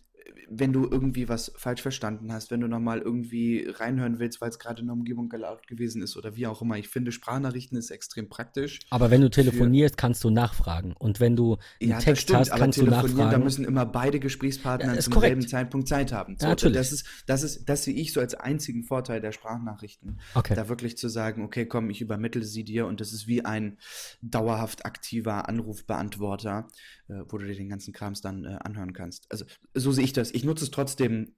wenn du irgendwie was falsch verstanden hast, wenn du nochmal irgendwie reinhören willst, weil es gerade in der Umgebung laut gewesen ist oder wie auch immer. Ich finde, Sprachnachrichten ist extrem praktisch. Aber wenn du telefonierst, kannst du nachfragen. Und wenn du einen ja, Text stimmt, hast, kannst du nachfragen. Da müssen immer beide Gesprächspartner ja, zum korrekt. selben Zeitpunkt Zeit haben. So, ja, natürlich. Das ist, das ist, das sehe ich so als einzigen Vorteil der Sprachnachrichten. Okay. Da wirklich zu sagen, okay, komm, ich übermittle sie dir und das ist wie ein dauerhaft aktiver Anrufbeantworter, äh, wo du dir den ganzen Krams dann äh, anhören kannst. Also so sehe ich das ich nutze es trotzdem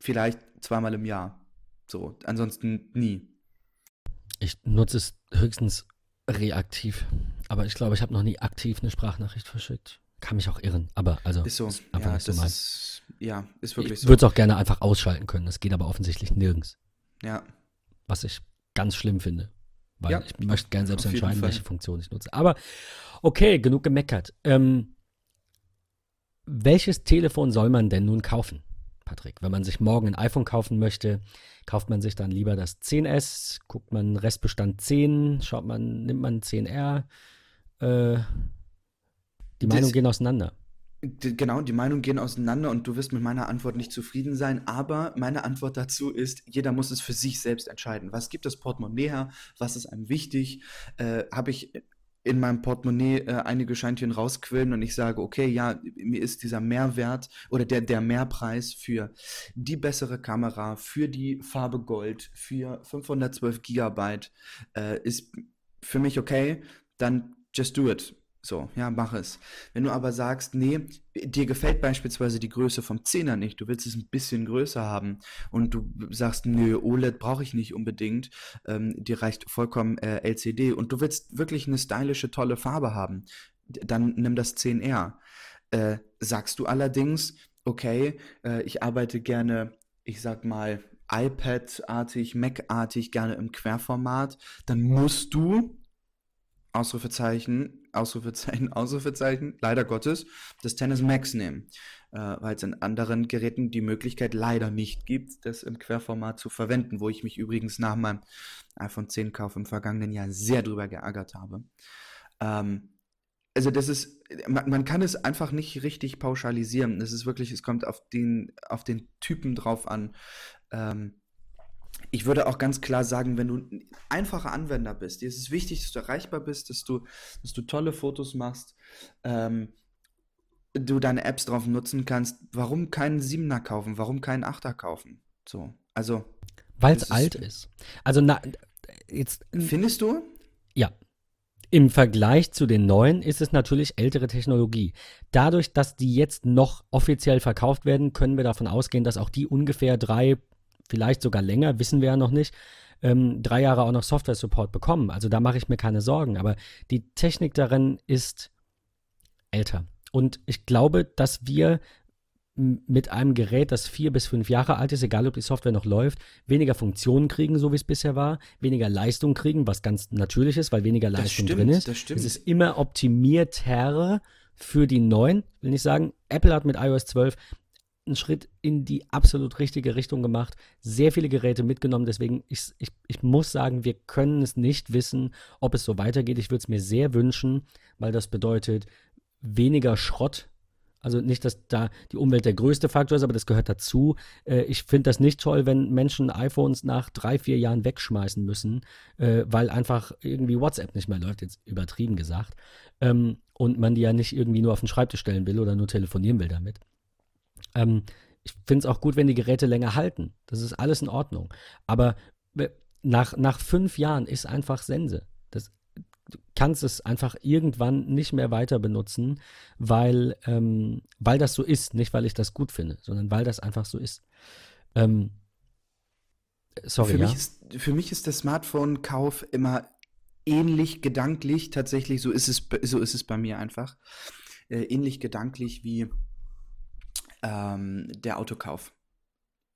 vielleicht zweimal im Jahr. So, ansonsten nie. Ich nutze es höchstens reaktiv. Aber ich glaube, ich habe noch nie aktiv eine Sprachnachricht verschickt. Kann mich auch irren, aber also ist, so. ist einfach ja, nicht so mein. Ist, ja, ist wirklich ich so. Ich würde es auch gerne einfach ausschalten können. Das geht aber offensichtlich nirgends. Ja. Was ich ganz schlimm finde. Weil ja, ich möchte gerne selbst entscheiden, welche Funktion ich nutze. Aber okay, genug gemeckert. Ähm, welches Telefon soll man denn nun kaufen, Patrick? Wenn man sich morgen ein iPhone kaufen möchte, kauft man sich dann lieber das 10S, guckt man Restbestand 10, schaut man, nimmt man 10R. Äh, die Meinungen gehen auseinander. Genau, die Meinungen gehen auseinander und du wirst mit meiner Antwort nicht zufrieden sein, aber meine Antwort dazu ist, jeder muss es für sich selbst entscheiden. Was gibt das Portemonnaie her? Was ist einem wichtig? Äh, Habe ich in meinem Portemonnaie äh, einige Scheintchen rausquillen und ich sage, okay, ja, mir ist dieser Mehrwert oder der, der Mehrpreis für die bessere Kamera, für die Farbe Gold, für 512 Gigabyte äh, ist für mich okay, dann just do it. So, ja, mach es. Wenn du aber sagst, nee, dir gefällt beispielsweise die Größe vom Zehner nicht, du willst es ein bisschen größer haben und du sagst, nö, OLED brauche ich nicht unbedingt, ähm, dir reicht vollkommen äh, LCD und du willst wirklich eine stylische, tolle Farbe haben, dann nimm das 10R. Äh, sagst du allerdings, okay, äh, ich arbeite gerne, ich sag mal, iPad-artig, Mac-artig, gerne im Querformat, dann musst du Ausrufezeichen, Ausrufezeichen, Ausrufezeichen, leider Gottes, das Tennis Max nehmen, äh, weil es in anderen Geräten die Möglichkeit leider nicht gibt, das im Querformat zu verwenden, wo ich mich übrigens nach meinem iPhone 10 Kauf im vergangenen Jahr sehr drüber geärgert habe. Ähm, also das ist, man, man, kann es einfach nicht richtig pauschalisieren. Es ist wirklich, es kommt auf den, auf den Typen drauf an. Ähm, ich würde auch ganz klar sagen, wenn du ein einfacher Anwender bist, dir ist es wichtig, dass du erreichbar bist, dass du, dass du tolle Fotos machst, ähm, du deine Apps drauf nutzen kannst, warum keinen Siebener kaufen, warum keinen Achter kaufen? So, also. Weil es alt ist. Also, na, jetzt. Findest du? Ja. Im Vergleich zu den neuen ist es natürlich ältere Technologie. Dadurch, dass die jetzt noch offiziell verkauft werden, können wir davon ausgehen, dass auch die ungefähr drei, vielleicht sogar länger, wissen wir ja noch nicht, ähm, drei Jahre auch noch Software-Support bekommen. Also da mache ich mir keine Sorgen. Aber die Technik darin ist älter. Und ich glaube, dass wir mit einem Gerät, das vier bis fünf Jahre alt ist, egal ob die Software noch läuft, weniger Funktionen kriegen, so wie es bisher war, weniger Leistung kriegen, was ganz natürlich ist, weil weniger Leistung stimmt, drin ist. Das stimmt. Es ist immer optimierter für die neuen. Will nicht sagen, Apple hat mit iOS 12 einen Schritt in die absolut richtige Richtung gemacht, sehr viele Geräte mitgenommen. Deswegen, ich, ich, ich muss sagen, wir können es nicht wissen, ob es so weitergeht. Ich würde es mir sehr wünschen, weil das bedeutet weniger Schrott also nicht, dass da die Umwelt der größte Faktor ist, aber das gehört dazu. Äh, ich finde das nicht toll, wenn Menschen iPhones nach drei, vier Jahren wegschmeißen müssen, äh, weil einfach irgendwie WhatsApp nicht mehr läuft, jetzt übertrieben gesagt. Ähm, und man die ja nicht irgendwie nur auf den Schreibtisch stellen will oder nur telefonieren will damit. Ähm, ich finde es auch gut, wenn die Geräte länger halten. Das ist alles in Ordnung. Aber nach, nach fünf Jahren ist einfach Sense. Das du kannst es einfach irgendwann nicht mehr weiter benutzen, weil, ähm, weil das so ist. Nicht, weil ich das gut finde, sondern weil das einfach so ist. Ähm, sorry, für, ja? mich ist, für mich ist der Smartphone-Kauf immer ähnlich gedanklich, tatsächlich, so ist es, so ist es bei mir einfach, äh, ähnlich gedanklich wie ähm, der Autokauf.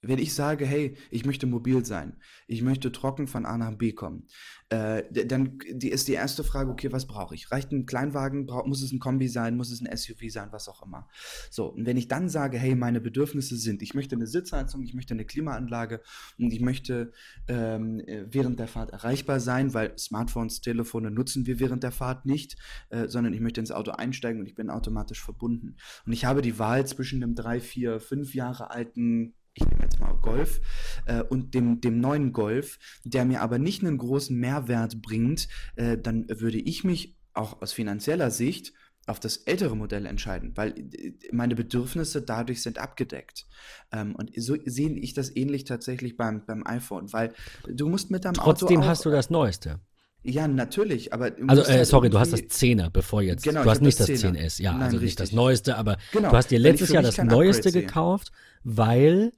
Wenn ich sage, hey, ich möchte mobil sein, ich möchte trocken von A nach B kommen, äh, dann die ist die erste Frage, okay, was brauche ich? Reicht ein Kleinwagen, brauch, muss es ein Kombi sein, muss es ein SUV sein, was auch immer. So, und wenn ich dann sage, hey, meine Bedürfnisse sind, ich möchte eine Sitzheizung, ich möchte eine Klimaanlage und ich möchte ähm, während der Fahrt erreichbar sein, weil Smartphones, Telefone nutzen wir während der Fahrt nicht, äh, sondern ich möchte ins Auto einsteigen und ich bin automatisch verbunden. Und ich habe die Wahl zwischen einem drei, vier, fünf Jahre alten ich nehme jetzt mal Golf, äh, und dem, dem neuen Golf, der mir aber nicht einen großen Mehrwert bringt, äh, dann würde ich mich auch aus finanzieller Sicht auf das ältere Modell entscheiden, weil äh, meine Bedürfnisse dadurch sind abgedeckt. Ähm, und so sehe ich das ähnlich tatsächlich beim, beim iPhone, weil du musst mit deinem Trotzdem Auto. Trotzdem hast du das Neueste. Ja, natürlich, aber. Also, äh, halt sorry, du hast das 10er, bevor jetzt. Genau, du hast nicht das 10er. 10S, ja, Nein, also richtig. nicht das Neueste, aber genau, du hast dir letztes Jahr das Neueste gekauft, weil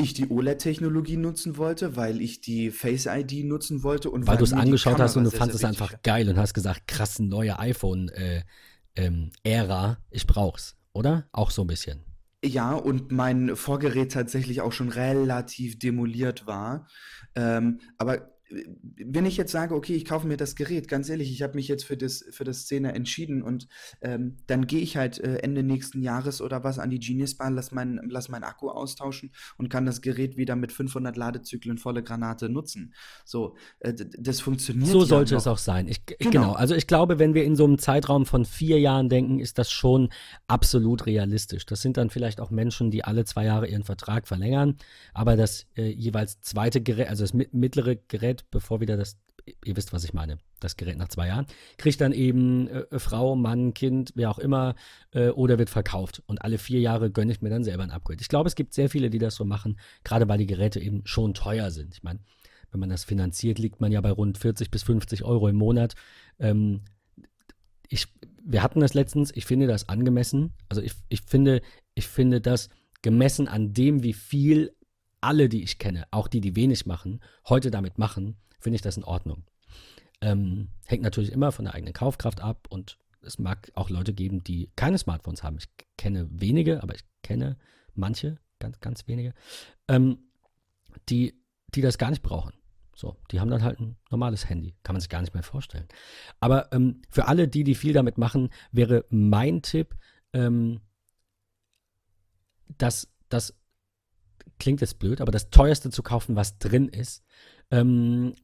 ich die OLED-Technologie nutzen wollte, weil ich die Face ID nutzen wollte und weil, weil du es angeschaut hast und du fandest es einfach geil und hast gesagt, krass, ein neuer iPhone-Ära, äh, ähm, ich brauch's, oder? Auch so ein bisschen. Ja, und mein Vorgerät tatsächlich auch schon relativ demoliert war. Ähm, aber wenn ich jetzt sage, okay, ich kaufe mir das Gerät, ganz ehrlich, ich habe mich jetzt für das, für das Szene entschieden und ähm, dann gehe ich halt äh, Ende nächsten Jahres oder was an die Genius Bar, lass meinen lass mein Akku austauschen und kann das Gerät wieder mit 500 Ladezyklen volle Granate nutzen. So, äh, das funktioniert. So sollte es auch sein. Ich, genau. genau. Also ich glaube, wenn wir in so einem Zeitraum von vier Jahren denken, ist das schon absolut realistisch. Das sind dann vielleicht auch Menschen, die alle zwei Jahre ihren Vertrag verlängern, aber das äh, jeweils zweite Gerät, also das mittlere Gerät bevor wieder das, ihr wisst, was ich meine, das Gerät nach zwei Jahren, kriegt dann eben äh, Frau, Mann, Kind, wer auch immer, äh, oder wird verkauft. Und alle vier Jahre gönne ich mir dann selber ein Upgrade. Ich glaube, es gibt sehr viele, die das so machen, gerade weil die Geräte eben schon teuer sind. Ich meine, wenn man das finanziert, liegt man ja bei rund 40 bis 50 Euro im Monat. Ähm, ich, wir hatten das letztens, ich finde das angemessen. Also ich, ich finde, ich finde das gemessen an dem, wie viel alle, die ich kenne, auch die, die wenig machen, heute damit machen, finde ich das in Ordnung. Ähm, hängt natürlich immer von der eigenen Kaufkraft ab und es mag auch Leute geben, die keine Smartphones haben. Ich kenne wenige, aber ich kenne manche, ganz, ganz wenige, ähm, die, die das gar nicht brauchen. So, die haben dann halt ein normales Handy. Kann man sich gar nicht mehr vorstellen. Aber ähm, für alle, die, die viel damit machen, wäre mein Tipp, ähm, dass das klingt jetzt blöd, aber das teuerste zu kaufen, was drin ist. Ähm,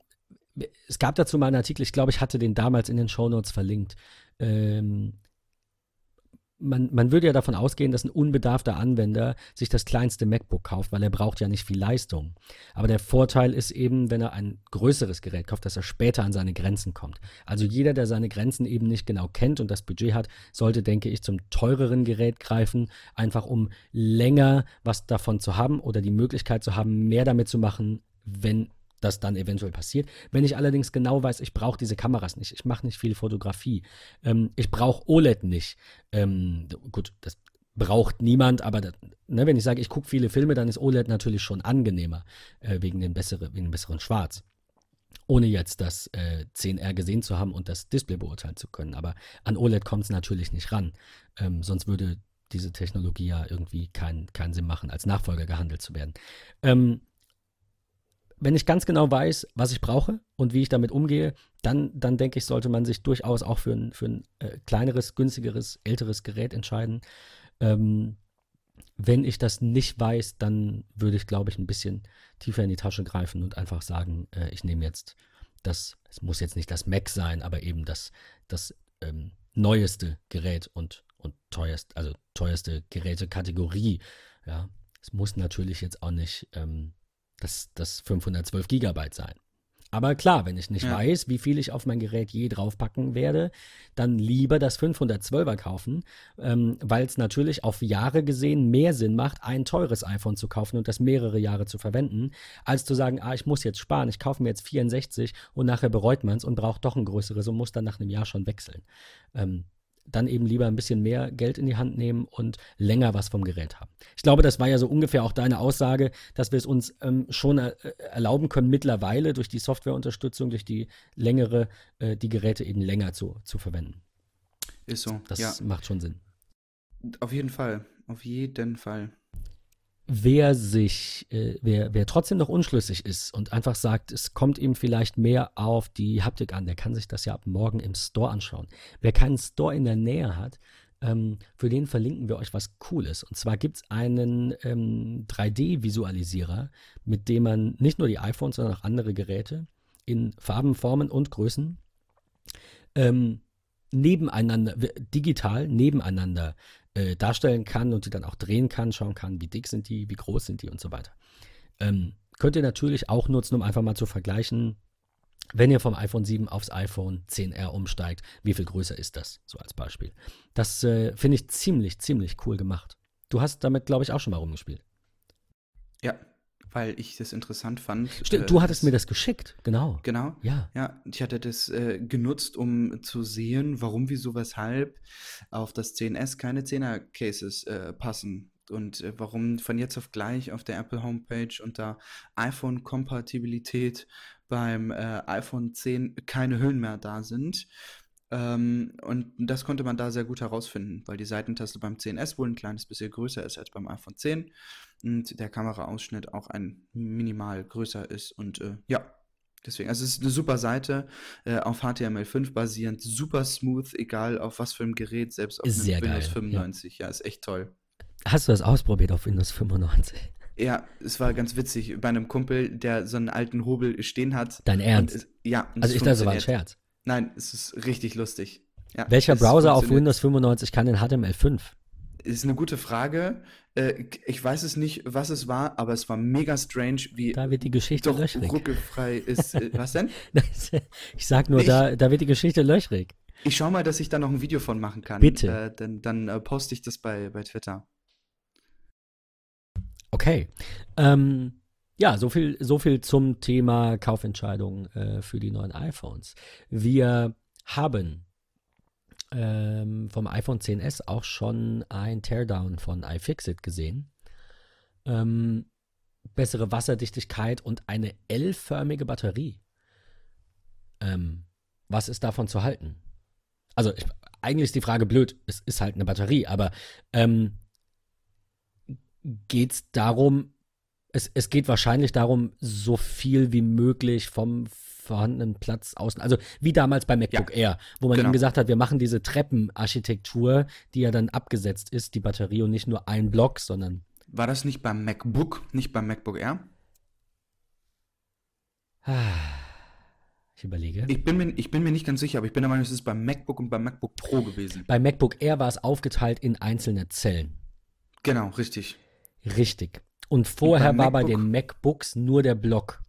es gab dazu mal einen Artikel, ich glaube, ich hatte den damals in den Shownotes verlinkt. Ähm, man, man würde ja davon ausgehen, dass ein unbedarfter Anwender sich das kleinste MacBook kauft, weil er braucht ja nicht viel Leistung. Aber der Vorteil ist eben, wenn er ein größeres Gerät kauft, dass er später an seine Grenzen kommt. Also jeder, der seine Grenzen eben nicht genau kennt und das Budget hat, sollte, denke ich, zum teureren Gerät greifen, einfach um länger was davon zu haben oder die Möglichkeit zu haben, mehr damit zu machen, wenn das dann eventuell passiert. Wenn ich allerdings genau weiß, ich brauche diese Kameras nicht, ich mache nicht viel Fotografie, ähm, ich brauche OLED nicht. Ähm, gut, das braucht niemand, aber das, ne, wenn ich sage, ich gucke viele Filme, dann ist OLED natürlich schon angenehmer äh, wegen, den bessere, wegen dem besseren Schwarz. Ohne jetzt das äh, 10R gesehen zu haben und das Display beurteilen zu können. Aber an OLED kommt es natürlich nicht ran. Ähm, sonst würde diese Technologie ja irgendwie keinen kein Sinn machen, als Nachfolger gehandelt zu werden. Ähm, wenn ich ganz genau weiß, was ich brauche und wie ich damit umgehe, dann, dann denke ich, sollte man sich durchaus auch für ein, für ein äh, kleineres, günstigeres, älteres Gerät entscheiden. Ähm, wenn ich das nicht weiß, dann würde ich, glaube ich, ein bisschen tiefer in die Tasche greifen und einfach sagen, äh, ich nehme jetzt das, es muss jetzt nicht das Mac sein, aber eben das, das ähm, neueste Gerät und, und teuerst, also teuerste Gerätekategorie. Ja, es muss natürlich jetzt auch nicht ähm, das, das 512 Gigabyte sein. Aber klar, wenn ich nicht ja. weiß, wie viel ich auf mein Gerät je draufpacken werde, dann lieber das 512er kaufen, ähm, weil es natürlich auf Jahre gesehen mehr Sinn macht, ein teures iPhone zu kaufen und das mehrere Jahre zu verwenden, als zu sagen, ah, ich muss jetzt sparen, ich kaufe mir jetzt 64 und nachher bereut man es und braucht doch ein größeres und muss dann nach einem Jahr schon wechseln. Ähm, dann eben lieber ein bisschen mehr Geld in die Hand nehmen und länger was vom Gerät haben. Ich glaube, das war ja so ungefähr auch deine Aussage, dass wir es uns ähm, schon er äh, erlauben können, mittlerweile durch die Softwareunterstützung, durch die längere, äh, die Geräte eben länger zu, zu verwenden. Ist so. Das ja. macht schon Sinn. Auf jeden Fall. Auf jeden Fall wer sich, äh, wer, wer trotzdem noch unschlüssig ist und einfach sagt, es kommt ihm vielleicht mehr auf die Haptik an, der kann sich das ja ab morgen im Store anschauen. Wer keinen Store in der Nähe hat, ähm, für den verlinken wir euch was Cooles. Und zwar gibt es einen ähm, 3D-Visualisierer, mit dem man nicht nur die iPhones, sondern auch andere Geräte in Farben, Formen und Größen ähm, nebeneinander, digital nebeneinander äh, darstellen kann und die dann auch drehen kann, schauen kann, wie dick sind die, wie groß sind die und so weiter. Ähm, könnt ihr natürlich auch nutzen, um einfach mal zu vergleichen, wenn ihr vom iPhone 7 aufs iPhone 10R umsteigt, wie viel größer ist das? So als Beispiel. Das äh, finde ich ziemlich, ziemlich cool gemacht. Du hast damit, glaube ich, auch schon mal rumgespielt. Ja, weil ich das interessant fand. Stimmt, äh, du hattest mir das geschickt, genau. Genau. Ja. Ja, ich hatte das äh, genutzt, um zu sehen, warum, wieso, weshalb auf das 10S keine 10er-Cases äh, passen. Und äh, warum von jetzt auf gleich auf der Apple Homepage unter iPhone-Kompatibilität beim äh, iPhone 10 keine Hüllen mehr da sind. Ähm, und das konnte man da sehr gut herausfinden, weil die Seitentaste beim 10S wohl ein kleines bisschen größer ist als beim iPhone 10 und der Kameraausschnitt auch ein minimal größer ist. Und äh, ja, deswegen, also es ist eine super Seite, äh, auf HTML5 basierend, super smooth, egal auf was für einem Gerät, selbst auf Windows 95. Ja. ja, ist echt toll. Hast du das ausprobiert auf Windows 95? Ja, es war ganz witzig bei einem Kumpel, der so einen alten Hobel stehen hat. Dein Ernst? Und, ja. also ich dachte, das war ein Scherz. Nein, es ist richtig lustig. Ja, Welcher Browser auf Windows 95 kann den HTML5? Ist eine gute Frage. Äh, ich weiß es nicht, was es war, aber es war mega strange, wie da wird die Geschichte doch löchrig. ruckelfrei ist. Äh, was denn? ich sag nur, ich, da, da wird die Geschichte löchrig. Ich schau mal, dass ich da noch ein Video von machen kann. Bitte. Äh, dann dann äh, poste ich das bei, bei Twitter. Okay. Ähm, ja, so viel, so viel zum Thema Kaufentscheidungen äh, für die neuen iPhones. Wir haben ähm, vom iPhone 10s auch schon ein Teardown von iFixit gesehen. Ähm, bessere Wasserdichtigkeit und eine L-förmige Batterie. Ähm, was ist davon zu halten? Also ich, eigentlich ist die Frage blöd, es ist halt eine Batterie, aber ähm, geht es darum, es, es geht wahrscheinlich darum, so viel wie möglich vom vorhandenen Platz außen. Also wie damals bei MacBook ja, Air, wo man genau. eben gesagt hat, wir machen diese Treppenarchitektur, die ja dann abgesetzt ist, die Batterie und nicht nur ein Block, sondern. War das nicht beim MacBook, nicht beim MacBook Air? Ich überlege. Ich bin, mir, ich bin mir nicht ganz sicher, aber ich bin der Meinung, es ist beim MacBook und beim MacBook Pro gewesen. Beim MacBook Air war es aufgeteilt in einzelne Zellen. Genau, richtig. Richtig. Und vorher und war bei den MacBooks nur der Block.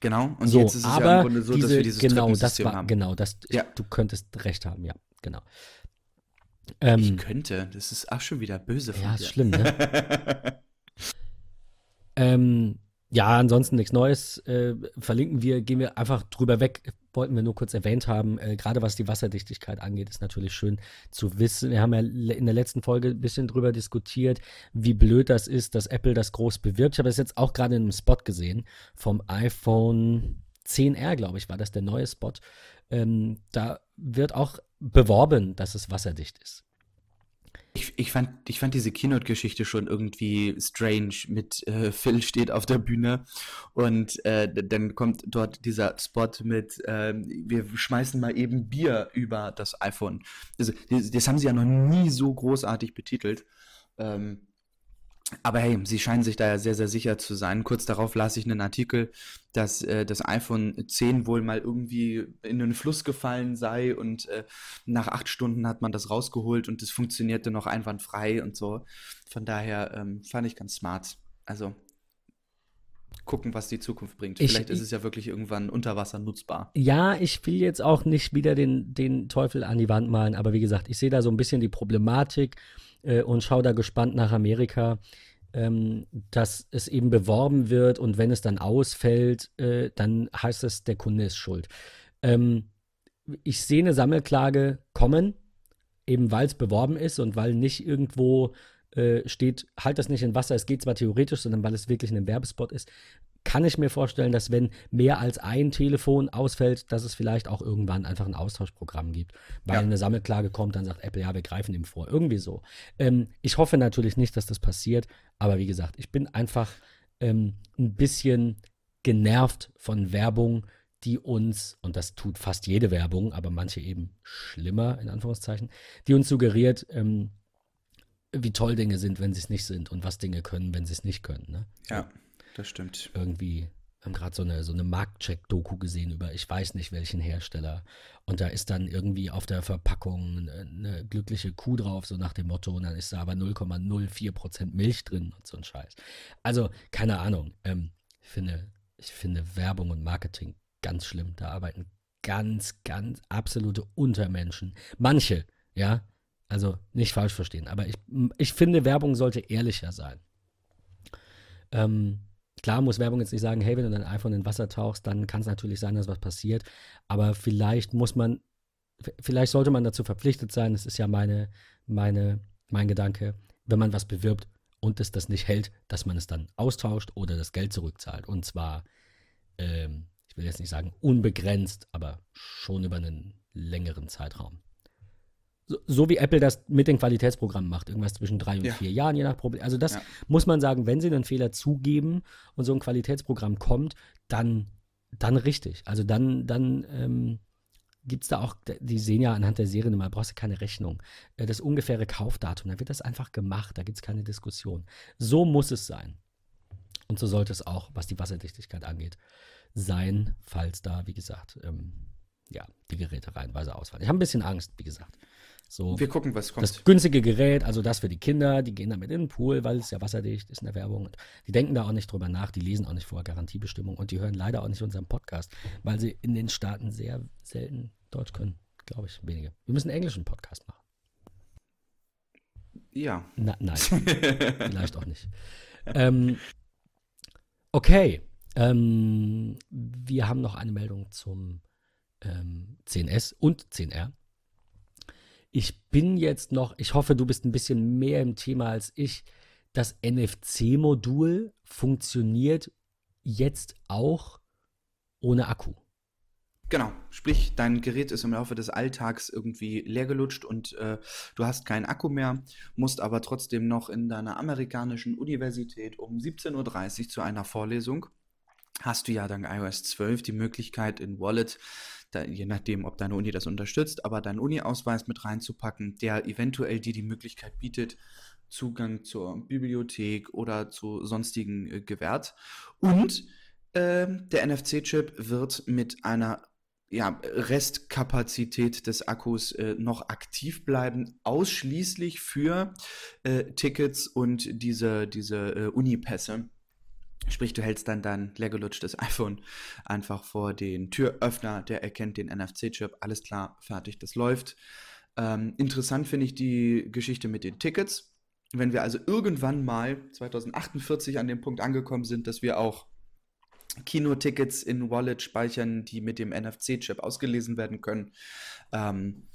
Genau, und so, jetzt ist es aber ja im Grunde so, diese, dass wir dieses genau, das war, haben. Genau, das, ja. du könntest recht haben, ja, genau. Ähm, ich könnte, das ist auch schon wieder böse von Ja, ist schlimm, ne? ähm, ja, ansonsten nichts Neues. Äh, verlinken wir, gehen wir einfach drüber weg. Wollten wir nur kurz erwähnt haben. Äh, Gerade was die Wasserdichtigkeit angeht, ist natürlich schön zu wissen. Wir haben ja in der letzten Folge ein bisschen drüber diskutiert, wie blöd das ist, dass Apple das groß bewirbt. Ich habe das jetzt auch gerade in einem Spot gesehen vom iPhone 10R, glaube ich, war das der neue Spot. Ähm, da wird auch beworben, dass es wasserdicht ist. Ich, ich, fand, ich fand diese Keynote-Geschichte schon irgendwie strange mit äh, Phil steht auf der Bühne und äh, dann kommt dort dieser Spot mit äh, wir schmeißen mal eben Bier über das iPhone. Also, das, das haben sie ja noch nie so großartig betitelt. Ähm, aber hey, sie scheinen sich da ja sehr, sehr sicher zu sein. Kurz darauf las ich einen Artikel, dass äh, das iPhone 10 wohl mal irgendwie in einen Fluss gefallen sei und äh, nach acht Stunden hat man das rausgeholt und es funktionierte noch einwandfrei und so. Von daher ähm, fand ich ganz smart. Also gucken, was die Zukunft bringt. Ich, Vielleicht ist es ja wirklich irgendwann unter Wasser nutzbar. Ja, ich will jetzt auch nicht wieder den, den Teufel an die Wand malen, aber wie gesagt, ich sehe da so ein bisschen die Problematik äh, und schaue da gespannt nach Amerika, ähm, dass es eben beworben wird und wenn es dann ausfällt, äh, dann heißt es, der Kunde ist schuld. Ähm, ich sehe eine Sammelklage kommen, eben weil es beworben ist und weil nicht irgendwo äh, steht, halt das nicht in Wasser, es geht zwar theoretisch, sondern weil es wirklich ein Werbespot ist, kann ich mir vorstellen, dass wenn mehr als ein Telefon ausfällt, dass es vielleicht auch irgendwann einfach ein Austauschprogramm gibt. Weil ja. eine Sammelklage kommt, dann sagt Apple, ja, wir greifen ihm vor. Irgendwie so. Ähm, ich hoffe natürlich nicht, dass das passiert, aber wie gesagt, ich bin einfach ähm, ein bisschen genervt von Werbung, die uns, und das tut fast jede Werbung, aber manche eben schlimmer, in Anführungszeichen, die uns suggeriert, ähm, wie toll Dinge sind, wenn sie es nicht sind und was Dinge können, wenn sie es nicht können. Ne? Ja. Das stimmt. Irgendwie haben gerade so eine, so eine Marktcheck-Doku gesehen über ich weiß nicht welchen Hersteller. Und da ist dann irgendwie auf der Verpackung eine, eine glückliche Kuh drauf, so nach dem Motto. Und dann ist da aber 0,04% Milch drin und so ein Scheiß. Also, keine Ahnung. Ähm, ich, finde, ich finde Werbung und Marketing ganz schlimm. Da arbeiten ganz, ganz absolute Untermenschen. Manche, ja. Also nicht falsch verstehen. Aber ich, ich finde, Werbung sollte ehrlicher sein. Ähm, Klar muss Werbung jetzt nicht sagen, hey, wenn du dein iPhone in Wasser tauchst, dann kann es natürlich sein, dass was passiert. Aber vielleicht muss man, vielleicht sollte man dazu verpflichtet sein, das ist ja meine, meine, mein Gedanke, wenn man was bewirbt und es das nicht hält, dass man es dann austauscht oder das Geld zurückzahlt. Und zwar, ähm, ich will jetzt nicht sagen unbegrenzt, aber schon über einen längeren Zeitraum so, so, wie Apple das mit den Qualitätsprogrammen macht, irgendwas zwischen drei und ja. vier Jahren, je nach Problem. Also das ja. muss man sagen, wenn sie einen Fehler zugeben und so ein Qualitätsprogramm kommt, dann, dann richtig. Also dann, dann ähm, gibt es da auch, die sehen ja anhand der Seriennummer, brauchst du keine Rechnung. Äh, das ungefähre Kaufdatum, da wird das einfach gemacht, da gibt es keine Diskussion. So muss es sein. Und so sollte es auch, was die Wasserdichtigkeit angeht, sein, falls da, wie gesagt, ähm, ja, die Geräte reihenweise ausfallen. Ich habe ein bisschen Angst, wie gesagt. So, Wir gucken, was kommt. Das günstige Gerät, also das für die Kinder, die gehen damit in den Pool, weil es ja wasserdicht ist in der Werbung. Und die denken da auch nicht drüber nach, die lesen auch nicht vorher Garantiebestimmung und die hören leider auch nicht unseren Podcast, weil sie in den Staaten sehr selten Deutsch können, glaube ich, wenige. Wir müssen einen englischen Podcast machen. Ja. Na, nein, vielleicht auch nicht. Ähm, okay, ähm, wir haben noch eine Meldung zum ähm, 10S und 10R. Ich bin jetzt noch, ich hoffe, du bist ein bisschen mehr im Thema als ich. Das NFC-Modul funktioniert jetzt auch ohne Akku. Genau, sprich, dein Gerät ist im Laufe des Alltags irgendwie leergelutscht und äh, du hast keinen Akku mehr, musst aber trotzdem noch in deiner amerikanischen Universität um 17.30 Uhr zu einer Vorlesung. Hast du ja dank iOS 12 die Möglichkeit in Wallet da, je nachdem, ob deine Uni das unterstützt, aber deinen Uni-Ausweis mit reinzupacken, der eventuell dir die Möglichkeit bietet, Zugang zur Bibliothek oder zu sonstigen äh, gewährt. Und äh, der NFC-Chip wird mit einer ja, Restkapazität des Akkus äh, noch aktiv bleiben, ausschließlich für äh, Tickets und diese, diese äh, Unipässe. Sprich, du hältst dann dein leergelutschtes iPhone einfach vor den Türöffner, der erkennt den NFC-Chip, alles klar, fertig, das läuft. Ähm, interessant finde ich die Geschichte mit den Tickets. Wenn wir also irgendwann mal 2048 an dem Punkt angekommen sind, dass wir auch Kinotickets in Wallet speichern, die mit dem NFC-Chip ausgelesen werden können. Ähm,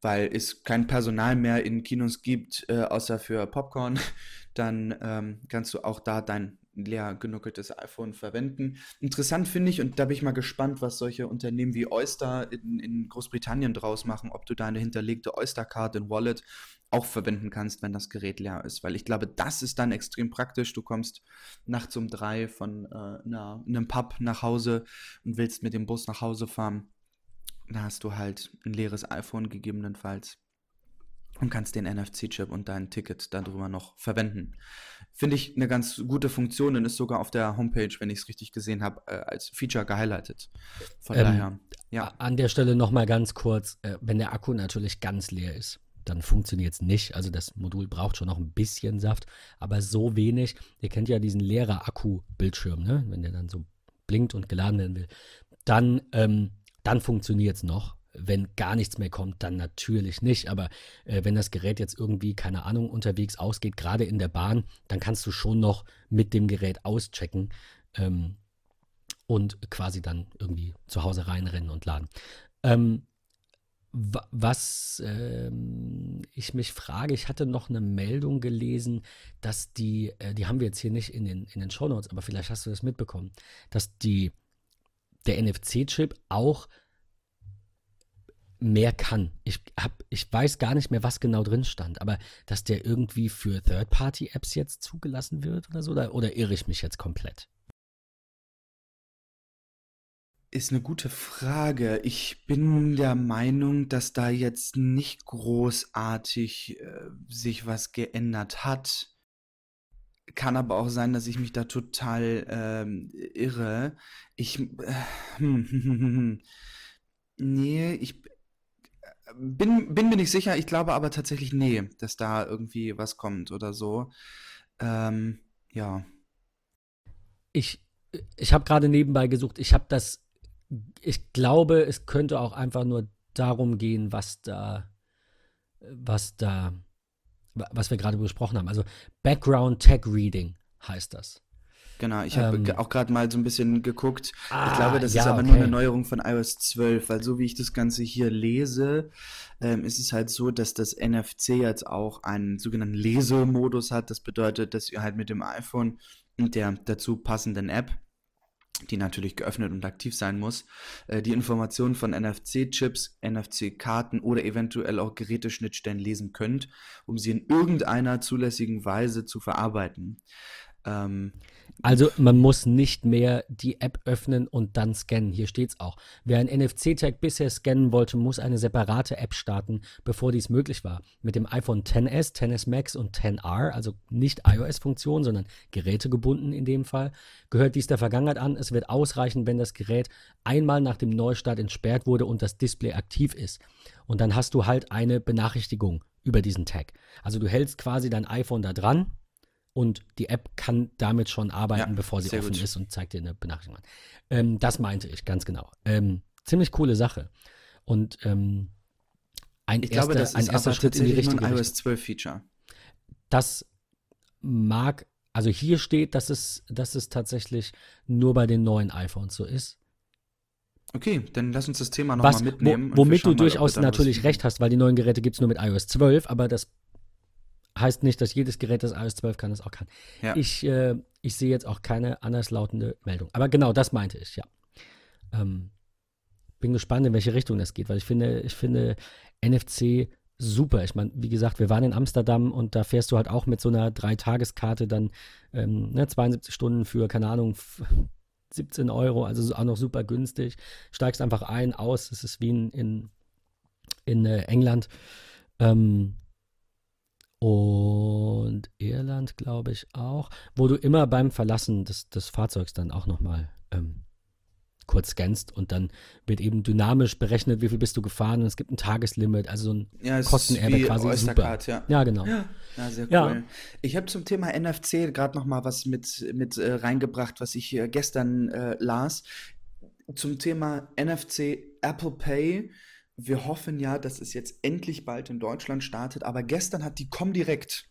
weil es kein Personal mehr in Kinos gibt, äh, außer für Popcorn, dann ähm, kannst du auch da dein leer genuckeltes iPhone verwenden. Interessant finde ich, und da bin ich mal gespannt, was solche Unternehmen wie Oyster in, in Großbritannien draus machen, ob du deine hinterlegte Oyster-Card in Wallet auch verwenden kannst, wenn das Gerät leer ist. Weil ich glaube, das ist dann extrem praktisch. Du kommst nachts um drei von äh, einer, einem Pub nach Hause und willst mit dem Bus nach Hause fahren. Da hast du halt ein leeres iPhone gegebenenfalls und kannst den NFC-Chip und dein Ticket darüber noch verwenden. Finde ich eine ganz gute Funktion und ist sogar auf der Homepage, wenn ich es richtig gesehen habe, äh, als Feature gehighlightet. Von ähm, daher, ja. An der Stelle nochmal ganz kurz, äh, wenn der Akku natürlich ganz leer ist, dann funktioniert es nicht. Also das Modul braucht schon noch ein bisschen Saft, aber so wenig. Ihr kennt ja diesen leerer Akku-Bildschirm, ne? wenn der dann so blinkt und geladen werden will. Dann, ähm, dann funktioniert es noch. Wenn gar nichts mehr kommt, dann natürlich nicht. Aber äh, wenn das Gerät jetzt irgendwie, keine Ahnung, unterwegs ausgeht, gerade in der Bahn, dann kannst du schon noch mit dem Gerät auschecken ähm, und quasi dann irgendwie zu Hause reinrennen und laden. Ähm, was ähm, ich mich frage, ich hatte noch eine Meldung gelesen, dass die, äh, die haben wir jetzt hier nicht in den, in den Shownotes, aber vielleicht hast du das mitbekommen, dass die, der NFC-Chip auch mehr kann. Ich, hab, ich weiß gar nicht mehr, was genau drin stand, aber dass der irgendwie für Third-Party-Apps jetzt zugelassen wird oder so, oder, oder irre ich mich jetzt komplett? Ist eine gute Frage. Ich bin der Meinung, dass da jetzt nicht großartig äh, sich was geändert hat. Kann aber auch sein, dass ich mich da total ähm, irre. Ich. Äh, nee, ich bin, bin mir nicht sicher. Ich glaube aber tatsächlich, nee, dass da irgendwie was kommt oder so. Ähm, ja. Ich, ich habe gerade nebenbei gesucht. Ich habe das ich glaube, es könnte auch einfach nur darum gehen, was da, was da, was wir gerade besprochen haben. Also Background Tech Reading heißt das. Genau, ich habe ähm, auch gerade mal so ein bisschen geguckt. Ah, ich glaube, das ja, ist aber okay. nur eine Neuerung von iOS 12, weil so wie ich das Ganze hier lese, ähm, ist es halt so, dass das NFC jetzt auch einen sogenannten Lesemodus hat. Das bedeutet, dass ihr halt mit dem iPhone und der dazu passenden App die natürlich geöffnet und aktiv sein muss, äh, die Informationen von NFC-Chips, NFC-Karten oder eventuell auch Geräteschnittstellen lesen könnt, um sie in irgendeiner zulässigen Weise zu verarbeiten. Ähm, also man muss nicht mehr die App öffnen und dann scannen. Hier steht es auch. Wer ein NFC-Tag bisher scannen wollte, muss eine separate App starten, bevor dies möglich war. Mit dem iPhone XS, XS Max und XR, also nicht iOS-Funktion, sondern gerätegebunden in dem Fall, gehört dies der Vergangenheit an. Es wird ausreichen, wenn das Gerät einmal nach dem Neustart entsperrt wurde und das Display aktiv ist. Und dann hast du halt eine Benachrichtigung über diesen Tag. Also du hältst quasi dein iPhone da dran und die App kann damit schon arbeiten, ja, bevor sie offen gut. ist und zeigt dir eine Benachrichtigung an. Ähm, das meinte ich ganz genau. Ähm, ziemlich coole Sache. Und ähm, ein, ich erster, glaube, das ein erster Schritt in die richtige ein iOS 12 Feature. Das mag, also hier steht, dass es, dass es tatsächlich nur bei den neuen iPhones so ist. Okay, dann lass uns das Thema nochmal mitnehmen. Wo, womit du durchaus natürlich recht hast, weil die neuen Geräte gibt es nur mit iOS 12, aber das heißt nicht, dass jedes Gerät, das iOS 12 kann, das auch kann. Ja. Ich, äh, ich sehe jetzt auch keine anderslautende Meldung. Aber genau das meinte ich, ja. Ähm, bin gespannt, in welche Richtung das geht, weil ich finde, ich finde NFC super. Ich meine, wie gesagt, wir waren in Amsterdam und da fährst du halt auch mit so einer Dreitageskarte dann ähm, ne, 72 Stunden für, keine Ahnung, 17 Euro, also auch noch super günstig. Steigst einfach ein, aus, es ist wie in, in, in äh, England. Ähm, und Irland, glaube ich, auch, wo du immer beim Verlassen des, des Fahrzeugs dann auch nochmal ähm, kurz scannst und dann wird eben dynamisch berechnet, wie viel bist du gefahren und es gibt ein Tageslimit, also so ein Ja, wie quasi super. Oystercard, ja. Ja, genau. Ja, sehr cool. Ja. Ich habe zum Thema NFC gerade noch mal was mit, mit äh, reingebracht, was ich hier gestern äh, las. Zum Thema NFC Apple Pay. Wir hoffen ja, dass es jetzt endlich bald in Deutschland startet, aber gestern hat die Comdirect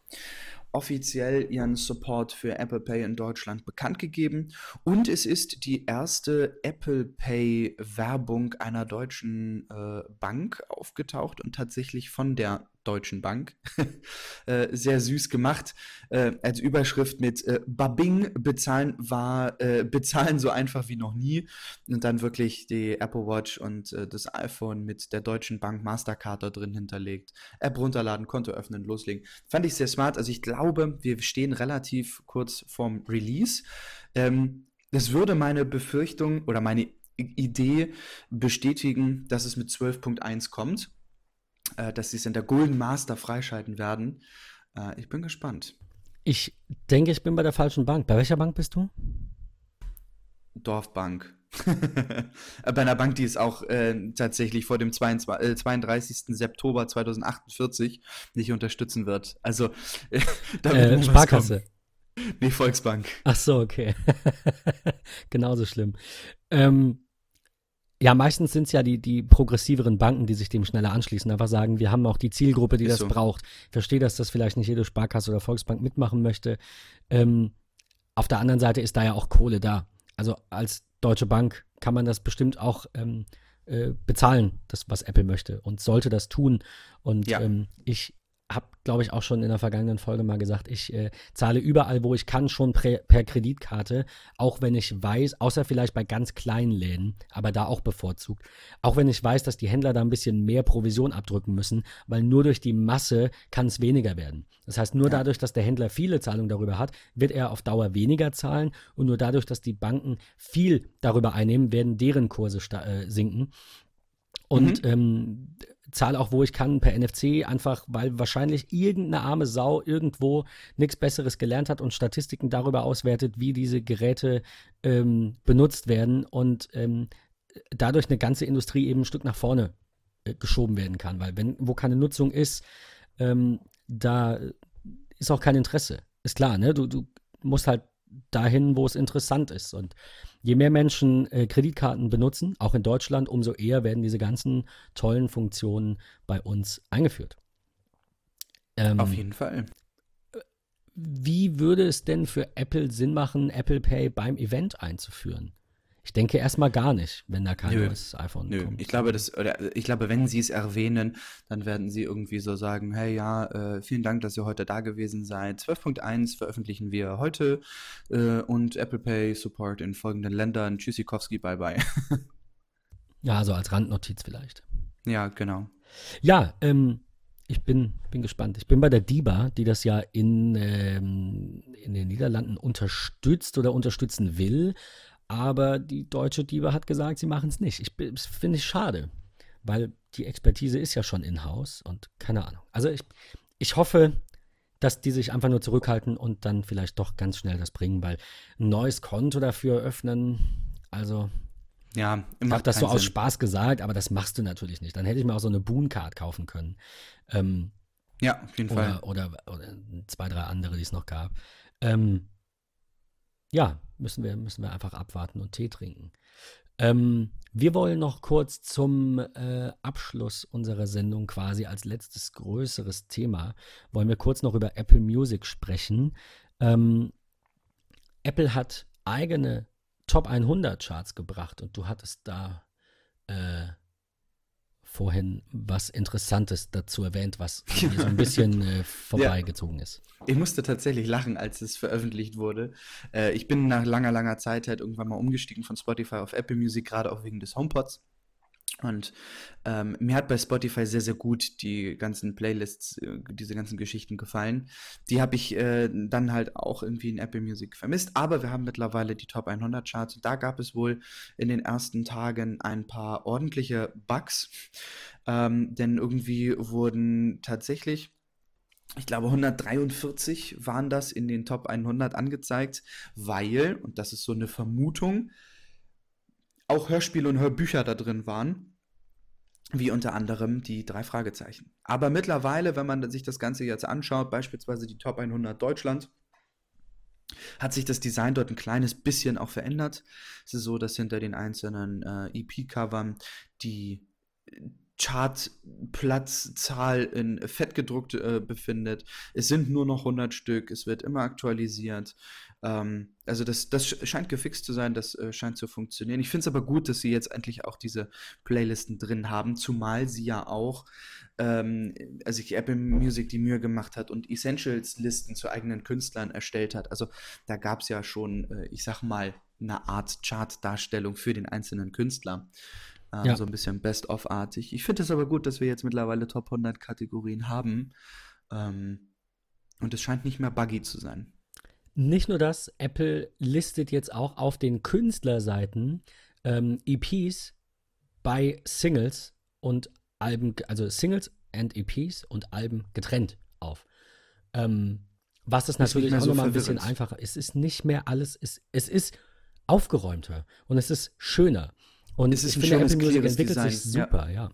offiziell ihren Support für Apple Pay in Deutschland bekannt gegeben. Und es ist die erste Apple Pay Werbung einer deutschen äh, Bank aufgetaucht und tatsächlich von der Deutschen Bank. äh, sehr süß gemacht. Äh, als Überschrift mit äh, Babing bezahlen war bezahlen so einfach wie noch nie. Und dann wirklich die Apple Watch und das iPhone mit der Deutschen Bank Mastercard da drin hinterlegt. App runterladen, Konto öffnen, loslegen. Fand ich sehr smart. Also ich glaube, wir stehen relativ kurz vorm Release. Ähm, das würde meine Befürchtung oder meine Idee bestätigen, dass es mit 12.1 kommt äh, dass sie es in der Golden Master freischalten werden. Äh, ich bin gespannt. Ich denke, ich bin bei der falschen Bank. Bei welcher Bank bist du? Dorfbank. bei einer Bank, die es auch äh, tatsächlich vor dem 22, äh, 32. September 2048 nicht unterstützen wird. Also, Äh, noch was Sparkasse. Nee, Volksbank. Ach so, okay. Genauso schlimm. Ähm, ja, meistens sind es ja die, die progressiveren Banken, die sich dem schneller anschließen. Einfach sagen, wir haben auch die Zielgruppe, die Ist das so. braucht. Ich verstehe, dass das vielleicht nicht jede Sparkasse oder Volksbank mitmachen möchte. Ähm, auf der anderen Seite ist da ja auch Kohle da. Also als Deutsche Bank kann man das bestimmt auch ähm, äh, bezahlen, das, was Apple möchte und sollte das tun. Und Ja. ähm, ich habe, glaube ich, auch schon in der vergangenen Folge mal gesagt, ich äh, zahle überall, wo ich kann, schon per Kreditkarte, auch wenn ich weiß, außer vielleicht bei ganz kleinen Läden, aber da auch bevorzugt, auch wenn ich weiß, dass die Händler da ein bisschen mehr Provision abdrücken müssen, weil nur durch die Masse kann es weniger werden. Das heißt, nur Ja. dadurch, dass der Händler viele Zahlungen darüber hat, wird er auf Dauer weniger zahlen und nur dadurch, dass die Banken viel darüber einnehmen, werden deren Kurse äh, sinken. Und ähm, zahle auch, wo ich kann, per NFC, einfach weil wahrscheinlich irgendeine arme Sau irgendwo nichts Besseres gelernt hat und Statistiken darüber auswertet, wie diese Geräte ähm, benutzt werden und ähm, dadurch eine ganze Industrie eben ein Stück nach vorne äh, geschoben werden kann. Weil wenn, wo keine Nutzung ist, ähm, da ist auch kein Interesse. Ist klar, ne? Du, du musst halt dahin, wo es interessant ist. Und je mehr Menschen äh, Kreditkarten benutzen, auch in Deutschland, umso eher werden diese ganzen tollen Funktionen bei uns eingeführt. Ähm, Auf jeden Fall. wie würde es denn für Apple Sinn machen, Apple Pay beim Event einzuführen? Ich denke erstmal gar nicht, wenn da kein Nö. neues iPhone Nö, kommt. ich glaube, das, oder ich glaube, wenn sie es erwähnen, dann werden sie irgendwie so sagen, hey ja, äh, vielen Dank, dass ihr heute da gewesen seid. 12.1 veröffentlichen wir heute äh, und Apple Pay Support in folgenden Ländern. Tschüssikowski, bye bye. Ja, so als Randnotiz vielleicht. ja, genau. Ja, ähm, ich bin, bin gespannt. Ich bin bei der DIBA, die das ja in, ähm, in den Niederlanden unterstützt oder unterstützen will. Aber die deutsche DIBA hat gesagt, sie machen es nicht. Ich finde ich schade, weil die Expertise ist ja schon in-house und keine Ahnung. Also ich, ich hoffe, dass die sich einfach nur zurückhalten und dann vielleicht doch ganz schnell das bringen, weil ein neues Konto dafür öffnen, also Ja, ich habe das so keinen aus Sinn. Spaß gesagt, aber das machst du natürlich nicht. Dann hätte ich mir auch so eine Boon-Card kaufen können. Ähm, Ja, auf jeden Fall. oder, oder, oder zwei, drei andere, die es noch gab. Ähm, ja, müssen wir, müssen wir einfach abwarten und Tee trinken. Ähm, wir wollen noch kurz zum äh, Abschluss unserer Sendung quasi als letztes größeres Thema, wollen wir kurz noch über Apple Music sprechen. Ähm, Apple hat eigene Top 100 Charts gebracht und du hattest da äh, vorhin was Interessantes dazu erwähnt, was mir so ein bisschen äh, vorbeigezogen ist. Ich musste tatsächlich lachen, als es veröffentlicht wurde. Äh, ich bin nach langer, langer Zeit halt irgendwann mal umgestiegen von Spotify auf Apple Music, gerade auch wegen des HomePods. Und ähm, mir hat bei Spotify sehr, sehr gut die ganzen Playlists, äh, diese ganzen Geschichten gefallen. Die habe ich äh, dann halt auch irgendwie in Apple Music vermisst. Aber wir haben mittlerweile die Top 100 Charts. Und da gab es wohl in den ersten Tagen ein paar ordentliche Bugs. Ähm, denn irgendwie wurden tatsächlich ich glaube 143 waren das in den Top 100 angezeigt, weil, und das ist so eine Vermutung, auch Hörspiele und Hörbücher da drin waren, wie unter anderem die drei Fragezeichen. Aber mittlerweile, wenn man sich das Ganze jetzt anschaut, beispielsweise die Top 100 Deutschland, hat sich das Design dort ein kleines bisschen auch verändert. Es ist so, dass hinter den einzelnen äh, EP-Covern die Chartplatzzahl in fett gedruckt äh, befindet. Es sind nur noch 100 Stück, es wird immer aktualisiert. Ähm, also das, das scheint gefixt zu sein, das äh, scheint zu funktionieren. Ich finde es aber gut, dass sie jetzt endlich auch diese Playlisten drin haben, zumal sie ja auch, ähm, also sich Apple Music die Mühe gemacht hat und Essentials-Listen zu eigenen Künstlern erstellt hat. Also da gab es ja schon, äh, ich sag mal, eine Art Chart-Darstellung für den einzelnen Künstler. Ähm, ja. So ein bisschen Best-of-artig. Ich finde es aber gut, dass wir jetzt mittlerweile Top 100 Kategorien haben. Ähm, und es scheint nicht mehr buggy zu sein. Nicht nur das, Apple listet jetzt auch auf den Künstlerseiten ähm, EPs bei Singles und Alben, also Singles and EPs und Alben getrennt auf. Ähm, was das natürlich auch so nochmal ein bisschen einfacher ist. Es ist nicht mehr alles, es, es ist aufgeräumter und es ist schöner. Und es ist ich finde, Apple Music entwickelt Design. sich super, ja. ja.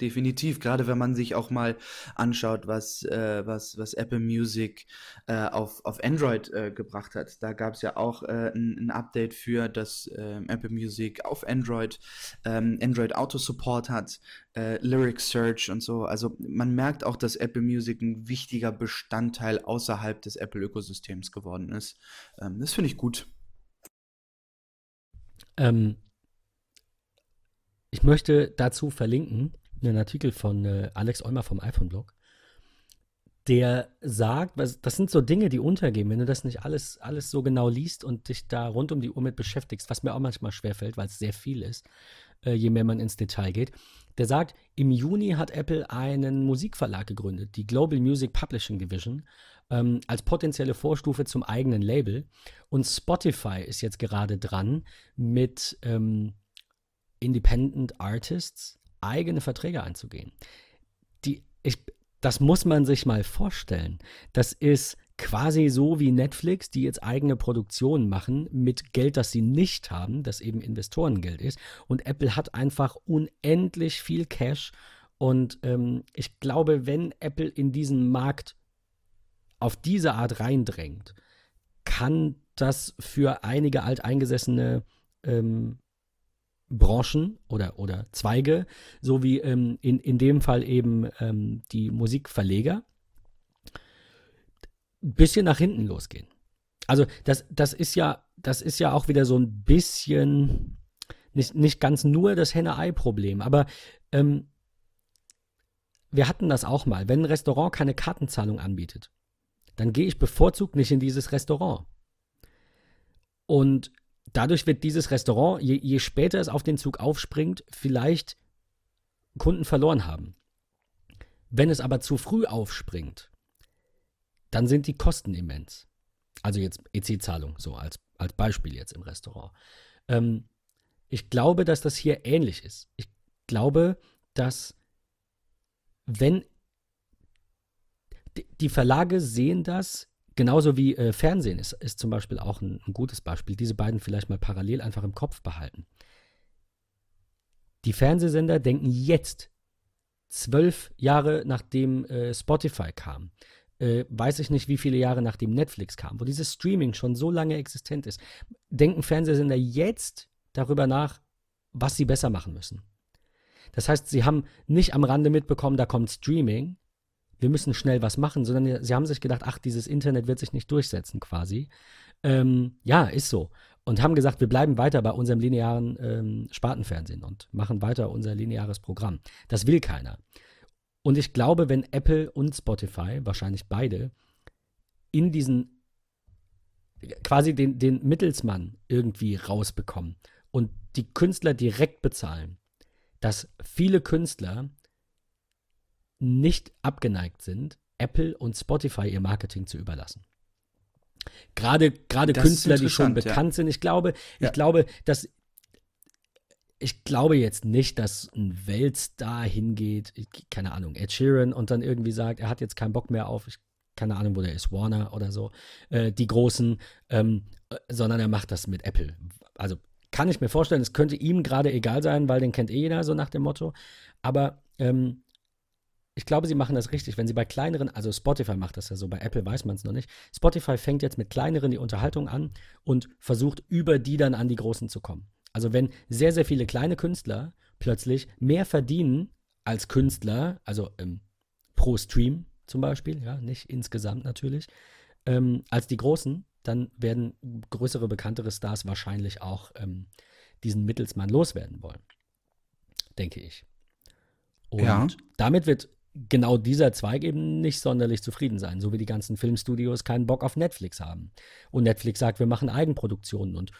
Definitiv, gerade wenn man sich auch mal anschaut, was, äh, was, was Apple Music äh, auf, auf Android äh, gebracht hat. Da gab es ja auch äh, ein, ein, Update für, dass ähm, Apple Music auf Android ähm, Android Auto Support hat, äh, Lyric Search und so. Also man merkt auch, dass Apple Music ein wichtiger Bestandteil außerhalb des Apple-Ökosystems geworden ist. Ähm, das finde ich gut. Ähm, ich möchte dazu verlinken einen Artikel von äh, Alex Eumer vom iPhone-Blog, der sagt, das sind so Dinge, die untergehen, wenn du das nicht alles, alles so genau liest und dich da rund um die Uhr mit beschäftigst, was mir auch manchmal schwerfällt, weil es sehr viel ist, äh, je mehr man ins Detail geht. Der sagt, im Juni hat Apple einen Musikverlag gegründet, die Global Music Publishing Division, ähm, als potenzielle Vorstufe zum eigenen Label. Und Spotify ist jetzt gerade dran mit ähm, Independent Artists eigene Verträge einzugehen. Die, ich, das muss man sich mal vorstellen. Das ist quasi so wie Netflix, die jetzt eigene Produktionen machen mit Geld, das sie nicht haben, das eben Investorengeld ist. Und Apple hat einfach unendlich viel Cash. Und ähm, ich glaube, wenn Apple in diesen Markt auf diese Art reindrängt, kann das für einige alteingesessene ähm, Branchen oder, oder Zweige, so wie ähm, in, in dem Fall eben ähm, die Musikverleger, ein bisschen nach hinten losgehen. Also das, das ist ja, das ist ja auch wieder so ein bisschen, nicht, nicht ganz nur das Henne-Ei-Problem, aber ähm, wir hatten das auch mal. Wenn ein Restaurant keine Kartenzahlung anbietet, dann gehe ich bevorzugt nicht in dieses Restaurant. Und dadurch wird dieses Restaurant, je, je später es auf den Zug aufspringt, vielleicht Kunden verloren haben. Wenn es aber zu früh aufspringt, dann sind die Kosten immens. Also jetzt EC-Zahlung, so als, als Beispiel jetzt im Restaurant. Ähm, ich glaube, dass das hier ähnlich ist. Ich glaube, dass wenn die Verlage sehen das Genauso wie äh, Fernsehen ist, ist zum Beispiel auch ein, ein gutes Beispiel. Diese beiden vielleicht mal parallel einfach im Kopf behalten. Die Fernsehsender denken jetzt, zwölf Jahre nachdem äh, Spotify kam, äh, weiß ich nicht, wie viele Jahre nachdem Netflix kam, wo dieses Streaming schon so lange existent ist, denken Fernsehsender jetzt darüber nach, was sie besser machen müssen. Das heißt, sie haben nicht am Rande mitbekommen, da kommt Streaming, wir müssen schnell was machen, sondern sie haben sich gedacht, ach, dieses Internet wird sich nicht durchsetzen quasi. Ähm, ja, ist so. Und haben gesagt, wir bleiben weiter bei unserem linearen ähm, Spartenfernsehen und machen weiter unser lineares Programm. Das will keiner. Und ich glaube, wenn Apple und Spotify, wahrscheinlich beide, in diesen quasi den, den Mittelsmann irgendwie rausbekommen und die Künstler direkt bezahlen, dass viele Künstler nicht abgeneigt sind, Apple und Spotify ihr Marketing zu überlassen. Gerade, gerade Künstler, die schon bekannt ja. sind. Ich glaube, ja. ich glaube, dass ich glaube jetzt nicht, dass ein Weltstar hingeht, keine Ahnung, Ed Sheeran und dann irgendwie sagt, er hat jetzt keinen Bock mehr auf, ich, keine Ahnung, wo der ist, Warner oder so, äh, die Großen, ähm, sondern er macht das mit Apple. Also kann ich mir vorstellen, es könnte ihm gerade egal sein, weil den kennt eh jeder, so nach dem Motto. Aber ähm, ich glaube, sie machen das richtig. Wenn sie bei kleineren, also Spotify macht das ja so, bei Apple weiß man es noch nicht. Spotify fängt jetzt mit kleineren die Unterhaltung an und versucht über die dann an die großen zu kommen. Also wenn sehr, sehr viele kleine Künstler plötzlich mehr verdienen als Künstler, also ähm, pro Stream zum Beispiel, ja, nicht insgesamt natürlich, ähm, als die großen, dann werden größere, bekanntere Stars wahrscheinlich auch ähm, diesen Mittelsmann loswerden wollen. Denke ich. Und ja. damit wird genau dieser Zweig eben nicht sonderlich zufrieden sein, so wie die ganzen Filmstudios keinen Bock auf Netflix haben. Und Netflix sagt, wir machen Eigenproduktionen. Und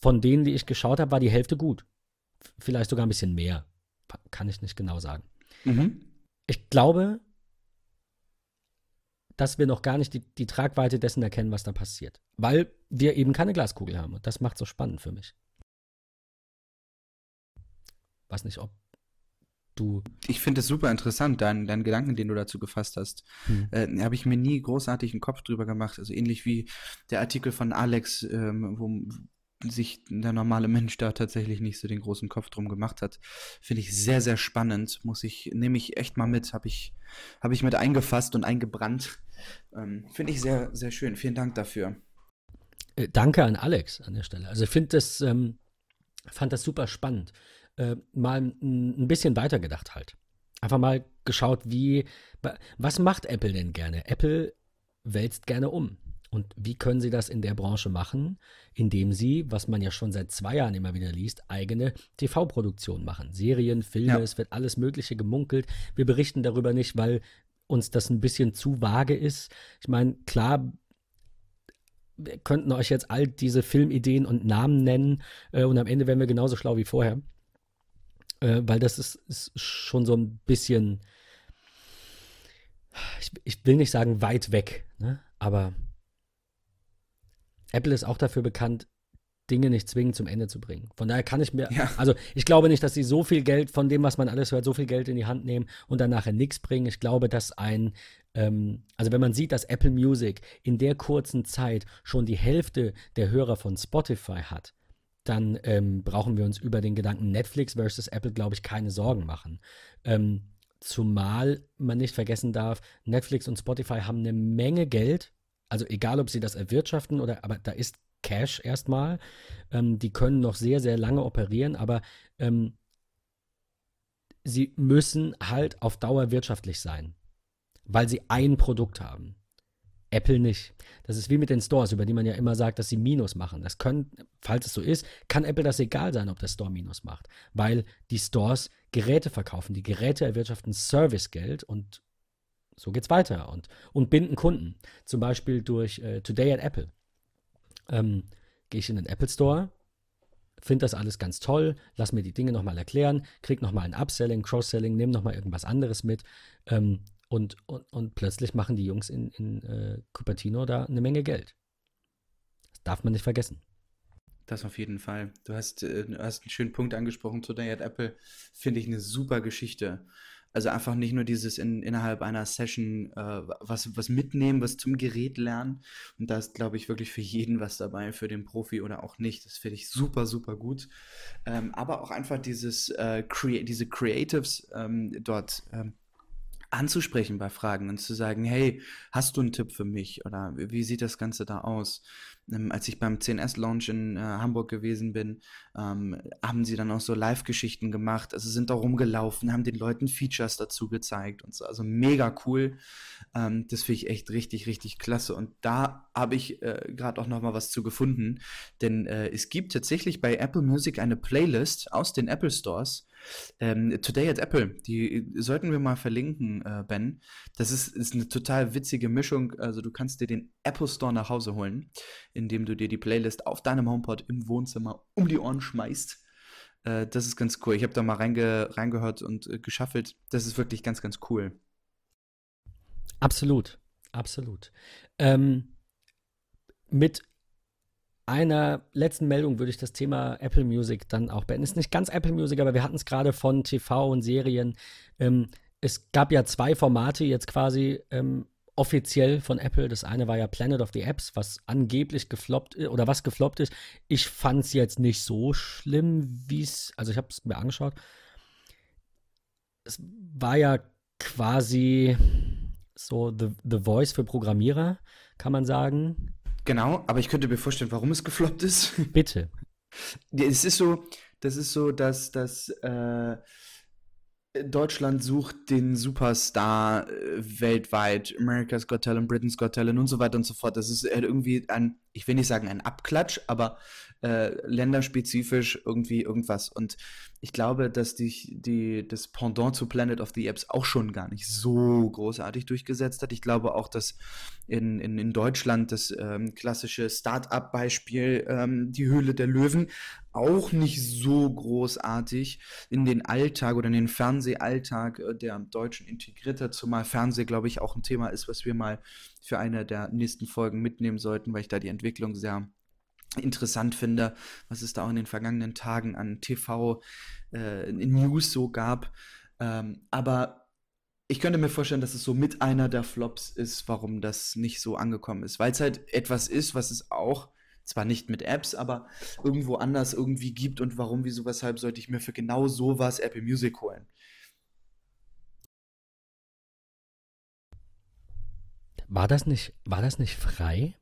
von denen, die ich geschaut habe, war die Hälfte gut. Vielleicht sogar ein bisschen mehr. Kann ich nicht genau sagen. Mhm. Ich glaube, dass wir noch gar nicht die, die Tragweite dessen erkennen, was da passiert. Weil wir eben keine Glaskugel haben. Und das macht so spannend für mich. Weiß nicht, ob du. Ich finde es super interessant, deinen dein Gedanken, den du dazu gefasst hast. Hm. Äh, Habe ich mir nie großartig einen Kopf drüber gemacht. Also ähnlich wie der Artikel von Alex, ähm, wo sich der normale Mensch da tatsächlich nicht so den großen Kopf drum gemacht hat. Finde ich sehr, sehr spannend. Muss ich, nehme ich echt mal mit. Habe ich, hab ich mit eingefasst und eingebrannt. Ähm, Finde ich sehr, sehr schön. Vielen Dank dafür. Äh, danke an Alex an der Stelle. Also ich finde das, ähm, fand das super spannend äh, mal ein bisschen weitergedacht halt. Einfach mal geschaut, wie, was macht Apple denn gerne? Apple wälzt gerne um. Und wie können sie das in der Branche machen? Indem sie, was man ja schon seit zwei Jahren immer wieder liest, eigene TV-Produktionen machen. Serien, Filme, ja. es wird alles Mögliche gemunkelt. Wir berichten darüber nicht, weil uns das ein bisschen zu vage ist. Ich meine, klar, wir könnten euch jetzt all diese Filmideen und Namen nennen äh, und am Ende wären wir genauso schlau wie vorher äh, weil das ist, ist, schon so ein bisschen, ich, ich will nicht sagen weit weg, ne? aber Apple ist auch dafür bekannt, Dinge nicht zwingend zum Ende zu bringen. Von daher kann ich mir, ja. also ich glaube nicht, dass sie so viel Geld von dem, was man alles hört, so viel Geld in die Hand nehmen und dann nachher nichts bringen. Ich glaube, dass ein, ähm, also wenn man sieht, dass Apple Music in der kurzen Zeit schon die Hälfte der Hörer von Spotify hat, dann ähm, brauchen wir uns über den Gedanken Netflix versus Apple, glaube ich, keine Sorgen machen. Ähm, zumal man nicht vergessen darf, Netflix und Spotify haben eine Menge Geld, also egal, ob sie das erwirtschaften oder, aber da ist Cash erstmal. Ähm, die können noch sehr, sehr lange operieren, aber ähm, sie müssen halt auf Dauer wirtschaftlich sein, weil sie ein Produkt haben. Apple nicht. Das ist wie mit den Stores, über die man ja immer sagt, dass sie Minus machen. Das können, falls es so ist, kann Apple das egal sein, ob der Store Minus macht, weil die Stores Geräte verkaufen. Die Geräte erwirtschaften Servicegeld und so geht's weiter und, und binden Kunden. Zum Beispiel durch äh, Today at Apple. Ähm, Gehe ich in den Apple Store, finde das alles ganz toll, lass mir die Dinge nochmal erklären, krieg nochmal ein Upselling, Cross-Selling, nehme nochmal irgendwas anderes mit. Ähm, und, und, und plötzlich machen die Jungs in, in äh, Cupertino da eine Menge Geld. Das darf man nicht vergessen. Das auf jeden Fall. Du hast, äh, du hast einen schönen Punkt angesprochen. Today at Apple finde ich eine super Geschichte. Also einfach nicht nur dieses in, innerhalb einer Session äh, was, was mitnehmen, was zum Gerät lernen. Und da ist, glaube ich, wirklich für jeden was dabei, für den Profi oder auch nicht. Das finde ich super, super gut. Ähm, aber auch einfach dieses, äh, crea diese Creatives ähm, dort ähm, anzusprechen bei Fragen und zu sagen, hey, hast du einen Tipp für mich? Oder wie sieht das Ganze da aus? Ähm, als ich beim CNS-Launch in äh, Hamburg gewesen bin, ähm, haben sie dann auch so Live-Geschichten gemacht, also sind da rumgelaufen, haben den Leuten Features dazu gezeigt und so, also mega cool. Ähm, das finde ich echt richtig, richtig klasse. Und da habe ich äh, gerade auch noch mal was zu gefunden, denn äh, es gibt tatsächlich bei Apple Music eine Playlist aus den Apple Stores, ähm, Today at Apple, die sollten wir mal verlinken, äh, Ben. Das ist, ist eine total witzige Mischung. Also du kannst dir den Apple Store nach Hause holen, indem du dir die Playlist auf deinem HomePod im Wohnzimmer um die Ohren schmeißt. Äh, das ist ganz cool. Ich habe da mal reinge reingehört und äh, geschaffelt. Das ist wirklich ganz, ganz cool. Absolut, absolut. Ähm, mit einer letzten Meldung würde ich das Thema Apple Music dann auch beenden. Ist nicht ganz Apple Music, aber wir hatten es gerade von TV und Serien. Ähm, es gab ja zwei Formate jetzt quasi ähm, offiziell von Apple. Das eine war ja Planet of the Apps, was angeblich gefloppt oder was gefloppt ist. Ich fand es jetzt nicht so schlimm, wie es, also ich habe es mir angeschaut. Es war ja quasi so The, the Voice für Programmierer, kann man sagen. Genau, aber ich könnte mir vorstellen, warum es gefloppt ist. Bitte. Es ist so, das ist so, dass das äh, Deutschland sucht den Superstar äh, weltweit, America's Got Talent, Britain's Got Talent und so weiter und so fort. Das ist äh, irgendwie ein, ich will nicht sagen ein Abklatsch, aber äh, länderspezifisch irgendwie irgendwas. Und ich glaube, dass dich die, das Pendant zu Planet of the Apps auch schon gar nicht so großartig durchgesetzt hat. Ich glaube auch, dass in, in, in Deutschland das ähm, klassische Start-up-Beispiel, ähm, die Höhle der Löwen, auch nicht so großartig in den Alltag oder in den Fernsehalltag äh, der Deutschen integriert hat, zumal Fernseh, glaube ich, auch ein Thema ist, was wir mal für eine der nächsten Folgen mitnehmen sollten, weil ich da die Entwicklung sehr interessant finde, was es da auch in den vergangenen Tagen an TV-News äh, so gab. Ähm, aber ich könnte mir vorstellen, dass es so mit einer der Flops ist, warum das nicht so angekommen ist. Weil es halt etwas ist, was es auch, zwar nicht mit Apps, aber irgendwo anders irgendwie gibt und warum, wieso, weshalb sollte ich mir für genau sowas Apple Music holen. War das nicht, war das nicht frei?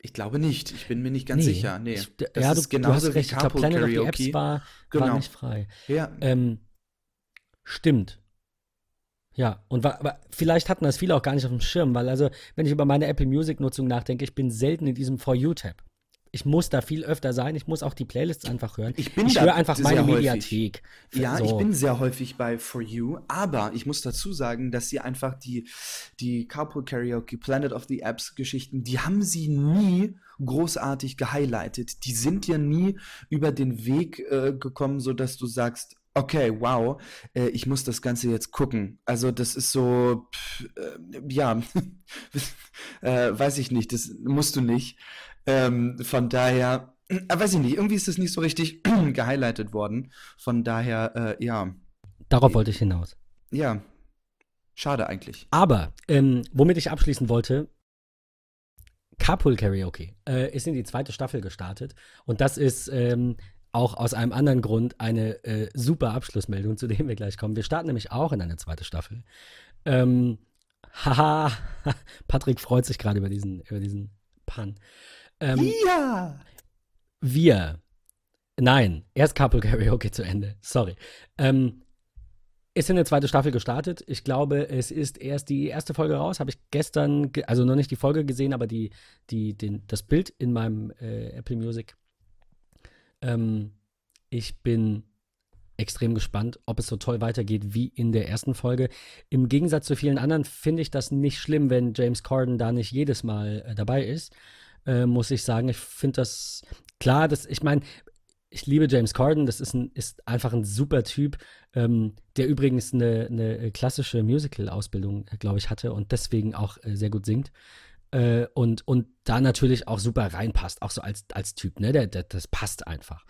Ich glaube nicht. Ich bin mir nicht ganz nee, sicher. Nee. Ich, das ja, du, du hast recht. Ich glaube, Planet Karaoke. of the Apps war, genau. war nicht frei. Ja. Ähm, stimmt. Ja, und war, aber vielleicht hatten das viele auch gar nicht auf dem Schirm, weil also, wenn ich über meine Apple Music Nutzung nachdenke, ich bin selten in diesem For You Tab ich muss da viel öfter sein. Ich muss auch die Playlists einfach hören. Ich, bin ich höre einfach meine Mediathek. Ja, so. ich bin sehr häufig bei For You, aber ich muss dazu sagen, dass sie einfach die, die Carpool Karaoke, Planet of the Apps Geschichten, die haben sie nie großartig gehighlightet. Die sind ja nie über den Weg äh, gekommen, sodass du sagst, okay, wow, äh, ich muss das Ganze jetzt gucken. Also das ist so, pff, äh, ja, äh, weiß ich nicht, das musst du nicht. Ähm, von daher, äh, weiß ich nicht, irgendwie ist das nicht so richtig gehighlightet worden. Von daher, äh, ja. Darauf wollte ich hinaus. Ja, schade eigentlich. Aber, ähm, womit ich abschließen wollte, Carpool Karaoke äh, ist in die zweite Staffel gestartet. Und das ist ähm, auch aus einem anderen Grund eine äh, super Abschlussmeldung, zu dem wir gleich kommen. Wir starten nämlich auch in eine zweite Staffel. Ähm, haha, Patrick freut sich gerade über diesen, über diesen Pun. Ähm, ja! Wir, nein, erst Couple Karaoke zu Ende, sorry. Ähm, ist in eine zweite Staffel gestartet. Ich glaube, es ist erst die erste Folge raus. Habe ich gestern, also noch nicht die Folge gesehen, aber die, die, den, das Bild in meinem äh, Apple Music. Ähm, ich bin extrem gespannt, ob es so toll weitergeht wie in der ersten Folge. Im Gegensatz zu vielen anderen finde ich das nicht schlimm, wenn James Corden da nicht jedes Mal äh, dabei ist äh, muss ich sagen. Ich finde das klar, dass ich meine, ich liebe James Corden, das ist, ein, ist einfach ein super Typ, ähm, der übrigens eine, eine klassische Musical-Ausbildung, glaube ich, hatte und deswegen auch äh, sehr gut singt. Äh, und, und da natürlich auch super reinpasst, auch so als, als Typ, ne? Der, der, das passt einfach.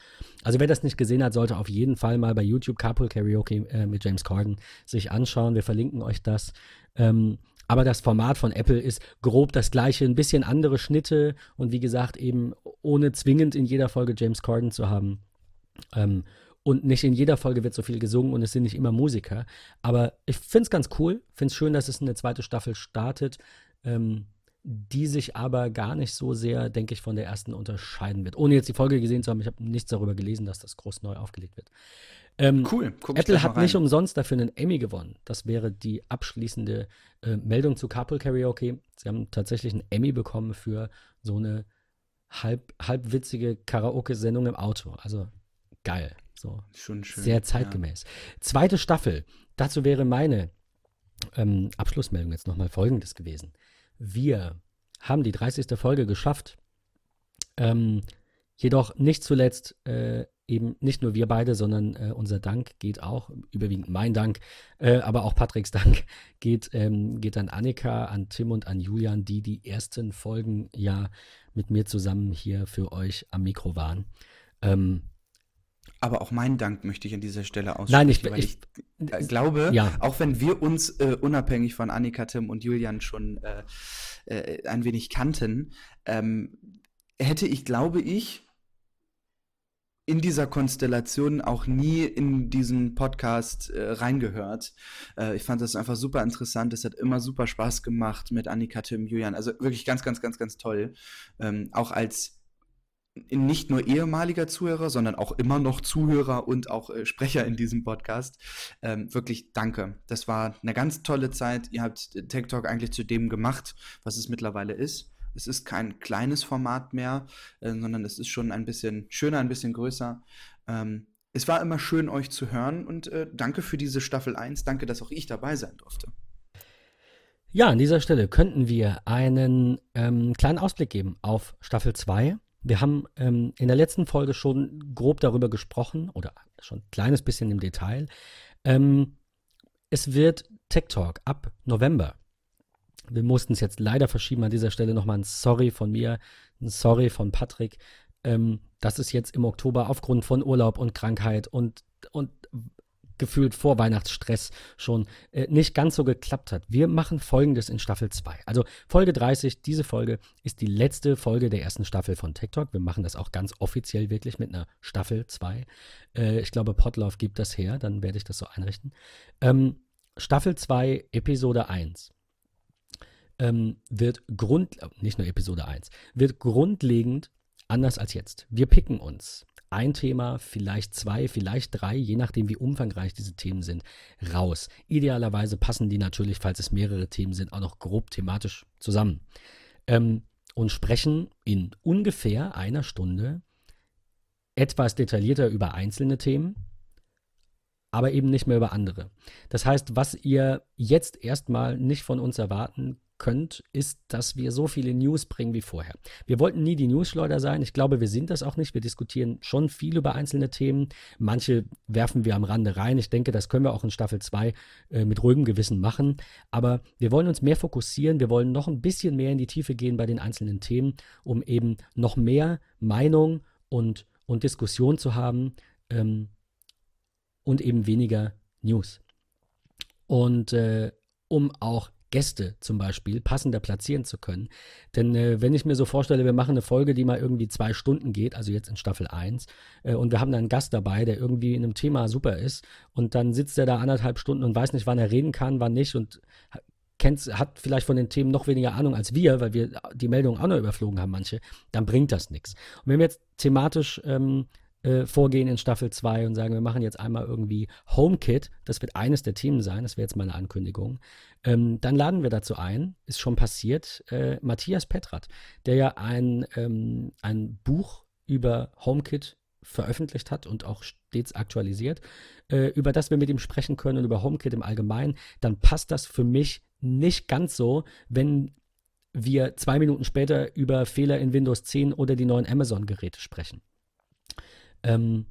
Also wer das nicht gesehen hat, sollte auf jeden Fall mal bei YouTube Carpool Karaoke äh, mit James Corden sich anschauen. Wir verlinken euch das. Ähm, aber das Format von Apple ist grob das gleiche, ein bisschen andere Schnitte und wie gesagt, eben ohne zwingend in jeder Folge James Corden zu haben. Ähm, und nicht in jeder Folge wird so viel gesungen und es sind nicht immer Musiker. Aber ich finde es ganz cool, finde es schön, dass es eine zweite Staffel startet, ähm, die sich aber gar nicht so sehr, denke ich, von der ersten unterscheiden wird. Ohne jetzt die Folge gesehen zu haben, ich habe nichts darüber gelesen, dass das groß neu aufgelegt wird. Ähm, cool. Apple hat nicht umsonst dafür einen Emmy gewonnen. Das wäre die abschließende äh, Meldung zu Carpool Karaoke. Sie haben tatsächlich einen Emmy bekommen für so eine halb, halbwitzige Karaoke-Sendung im Auto. Also geil. So. Schon schön. Sehr zeitgemäß. Ja. Zweite Staffel. Dazu wäre meine ähm, Abschlussmeldung jetzt nochmal folgendes gewesen. Wir haben die 30. Folge geschafft. Ähm, jedoch nicht zuletzt äh, eben nicht nur wir beide, sondern äh, unser Dank geht auch, überwiegend mein Dank, äh, aber auch Patricks Dank geht, ähm, geht an Annika, an Tim und an Julian, die die ersten Folgen ja mit mir zusammen hier für euch am Mikro waren. Ähm, Aber auch meinen Dank möchte ich an dieser Stelle aussprechen. Nein, ich, weil ich, ich äh, glaube, ja. auch wenn wir uns äh, unabhängig von Annika, Tim und Julian schon äh, äh, ein wenig kannten, ähm, hätte ich, glaube ich, in dieser Konstellation auch nie in diesen Podcast äh, reingehört. Äh, ich fand das einfach super interessant. Es hat immer super Spaß gemacht mit Annika, Tim, Julian. Also wirklich ganz, ganz, ganz, ganz toll. Ähm, auch als nicht nur ehemaliger Zuhörer, sondern auch immer noch Zuhörer und auch äh, Sprecher in diesem Podcast. Ähm, wirklich danke. Das war eine ganz tolle Zeit. Ihr habt Tech Talk eigentlich zu dem gemacht, was es mittlerweile ist. Es ist kein kleines Format mehr, äh, sondern es ist schon ein bisschen schöner, ein bisschen größer. Ähm, es war immer schön, euch zu hören und äh, danke für diese Staffel 1. Danke, dass auch ich dabei sein durfte. Ja, an dieser Stelle könnten wir einen ähm, kleinen Ausblick geben auf Staffel 2. Wir haben ähm, in der letzten Folge schon grob darüber gesprochen oder schon ein kleines bisschen im Detail. Ähm, es wird Tech Talk ab November wir mussten es jetzt leider verschieben. An dieser Stelle nochmal ein Sorry von mir, ein Sorry von Patrick, ähm, dass es jetzt im Oktober aufgrund von Urlaub und Krankheit und, und gefühlt vor Weihnachtsstress schon äh, nicht ganz so geklappt hat. Wir machen folgendes in Staffel 2. Also Folge 30, diese Folge ist die letzte Folge der ersten Staffel von TikTok. Wir machen das auch ganz offiziell wirklich mit einer Staffel 2. Äh, ich glaube, Potlauf gibt das her, dann werde ich das so einrichten. Ähm, Staffel 2, Episode 1 ähm, wird Grund, nicht nur Episode 1, wird grundlegend anders als jetzt. Wir picken uns ein Thema, vielleicht zwei, vielleicht drei, je nachdem, wie umfangreich diese Themen sind, raus. Idealerweise passen die natürlich, falls es mehrere Themen sind, auch noch grob thematisch zusammen. Ähm, und sprechen in ungefähr einer Stunde etwas detaillierter über einzelne Themen, aber eben nicht mehr über andere. Das heißt, was ihr jetzt erstmal nicht von uns erwarten könnt, ist, dass wir so viele News bringen wie vorher. Wir wollten nie die Newsschleuder sein. Ich glaube, wir sind das auch nicht. Wir diskutieren schon viel über einzelne Themen. Manche werfen wir am Rande rein. Ich denke, das können wir auch in Staffel 2 äh, mit ruhigem Gewissen machen. Aber wir wollen uns mehr fokussieren. Wir wollen noch ein bisschen mehr in die Tiefe gehen bei den einzelnen Themen, um eben noch mehr Meinung und, und Diskussion zu haben ähm, und eben weniger News. Und äh, um auch Gäste zum Beispiel passender platzieren zu können. Denn äh, wenn ich mir so vorstelle, wir machen eine Folge, die mal irgendwie zwei Stunden geht, also jetzt in Staffel 1, äh, und wir haben da einen Gast dabei, der irgendwie in einem Thema super ist, und dann sitzt er da anderthalb Stunden und weiß nicht, wann er reden kann, wann nicht, und kennt, hat vielleicht von den Themen noch weniger Ahnung als wir, weil wir die Meldungen auch noch überflogen haben, manche, dann bringt das nichts. Und wenn wir jetzt thematisch ähm, äh, vorgehen in Staffel 2 und sagen, wir machen jetzt einmal irgendwie HomeKit, das wird eines der Themen sein, das wäre jetzt meine Ankündigung, ähm, dann laden wir dazu ein, ist schon passiert, äh, Matthias Petrat, der ja ein, ähm, ein Buch über HomeKit veröffentlicht hat und auch stets aktualisiert, äh, über das wir mit ihm sprechen können und über HomeKit im Allgemeinen, dann passt das für mich nicht ganz so, wenn wir zwei Minuten später über Fehler in Windows 10 oder die neuen Amazon-Geräte sprechen. Ähm,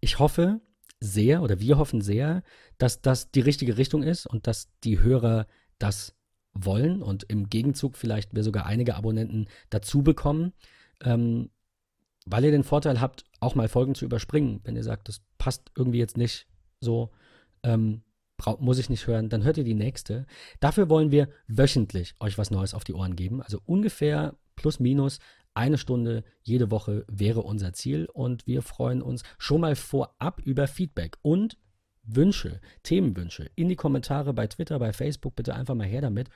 ich hoffe sehr oder wir hoffen sehr, dass das die richtige Richtung ist und dass die Hörer das wollen und im Gegenzug vielleicht wir sogar einige Abonnenten dazu bekommen, ähm, weil ihr den Vorteil habt, auch mal Folgen zu überspringen. Wenn ihr sagt, das passt irgendwie jetzt nicht so, ähm, muss ich nicht hören, dann hört ihr die nächste. Dafür wollen wir wöchentlich euch was Neues auf die Ohren geben. Also ungefähr plus minus eine Stunde jede Woche wäre unser Ziel und wir freuen uns schon mal vorab über Feedback und Wünsche, Themenwünsche in die Kommentare bei Twitter, bei Facebook. Bitte einfach mal her damit.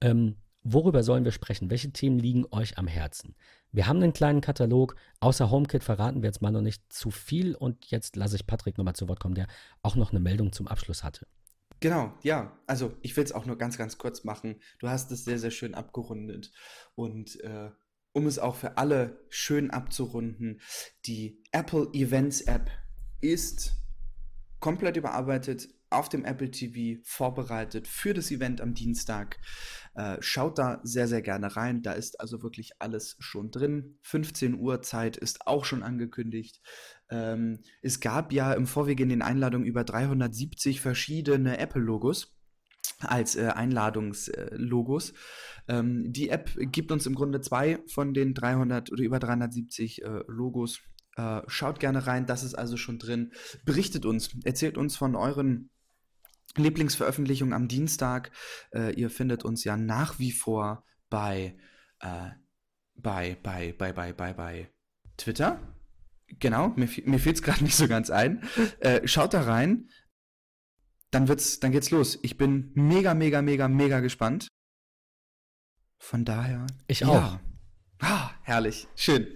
Ähm, worüber sollen wir sprechen? Welche Themen liegen euch am Herzen? Wir haben einen kleinen Katalog. Außer HomeKit verraten wir jetzt mal noch nicht zu viel. Und jetzt lasse ich Patrick nochmal zu Wort kommen, der auch noch eine Meldung zum Abschluss hatte. Genau, ja. Also ich will es auch nur ganz, ganz kurz machen. Du hast es sehr, sehr schön abgerundet. Und äh, um es auch für alle schön abzurunden, die Apple Events App ist komplett überarbeitet, auf dem Apple TV vorbereitet für das Event am Dienstag. Äh, schaut da sehr, sehr gerne rein. Da ist also wirklich alles schon drin. 15 Uhr Zeit ist auch schon angekündigt. Ähm, es gab ja im Vorwege in den Einladungen über 370 verschiedene Apple-Logos als äh, Einladungslogos. Ähm, die App gibt uns im Grunde zwei von den 300 oder über 370 äh, Logos Äh, schaut gerne rein, das ist also schon drin. Berichtet uns, erzählt uns von euren Lieblingsveröffentlichungen am Dienstag. Äh, ihr findet uns ja nach wie vor bei, äh, bei, bei, bei, bei, bei, bei Twitter. Genau, mir, mir fehlt es gerade nicht so ganz ein. Äh, schaut da rein. Dann wird's, dann geht's los. Ich bin mega, mega, mega, mega gespannt. Von daher. Ich auch. Ja. Ah, herrlich. Schön.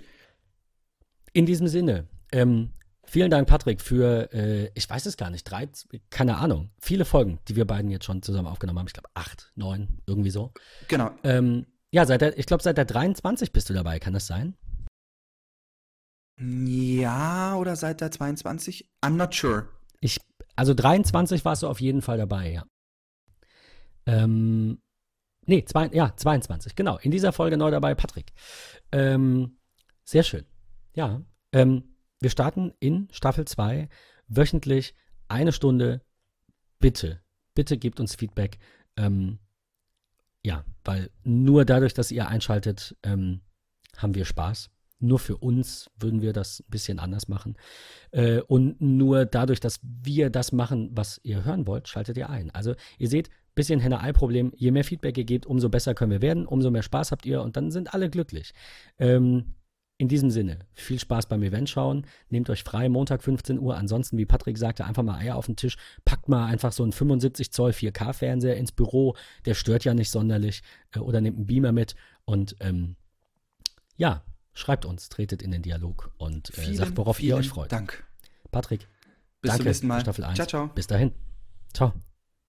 In diesem Sinne, ähm, vielen Dank, Patrick, für, äh, ich weiß es gar nicht, drei, keine Ahnung, viele Folgen, die wir beiden jetzt schon zusammen aufgenommen haben. Ich glaube, acht, neun, irgendwie so. Genau. Ähm, ja, seit der, ich glaube, seit der 23 bist du dabei, kann das sein? Ja, oder seit der 22? I'm not sure. Ich, also 23 warst du auf jeden Fall dabei, ja. Ähm, nee, zwei, ja, 22, genau. In dieser Folge neu dabei, Patrick. Ähm, sehr schön. Ja, ähm, wir starten in Staffel 2 wöchentlich eine Stunde. Bitte, bitte gebt uns Feedback. Ähm, ja, weil nur dadurch, dass ihr einschaltet, ähm, haben wir Spaß. Nur für uns würden wir das ein bisschen anders machen. Äh, und nur dadurch, dass wir das machen, was ihr hören wollt, schaltet ihr ein. Also ihr seht, bisschen Henne-Ei-Problem. Je mehr Feedback ihr gebt, umso besser können wir werden, umso mehr Spaß habt ihr und dann sind alle glücklich. Ähm, in diesem Sinne, viel Spaß beim Event schauen. Nehmt euch frei, Montag 15 Uhr. Ansonsten, wie Patrick sagte, einfach mal Eier auf den Tisch. Packt mal einfach so einen 75 Zoll 4K-Fernseher ins Büro. Der stört ja nicht sonderlich. Äh, oder nehmt einen Beamer mit. Und ähm, ja, schreibt uns, tretet in den Dialog und äh, vielen, sagt, worauf ihr euch freut. Dank. Patrick, Bis danke zum nächsten Mal. Staffel 1. Ciao, ciao. Bis dahin. Ciao.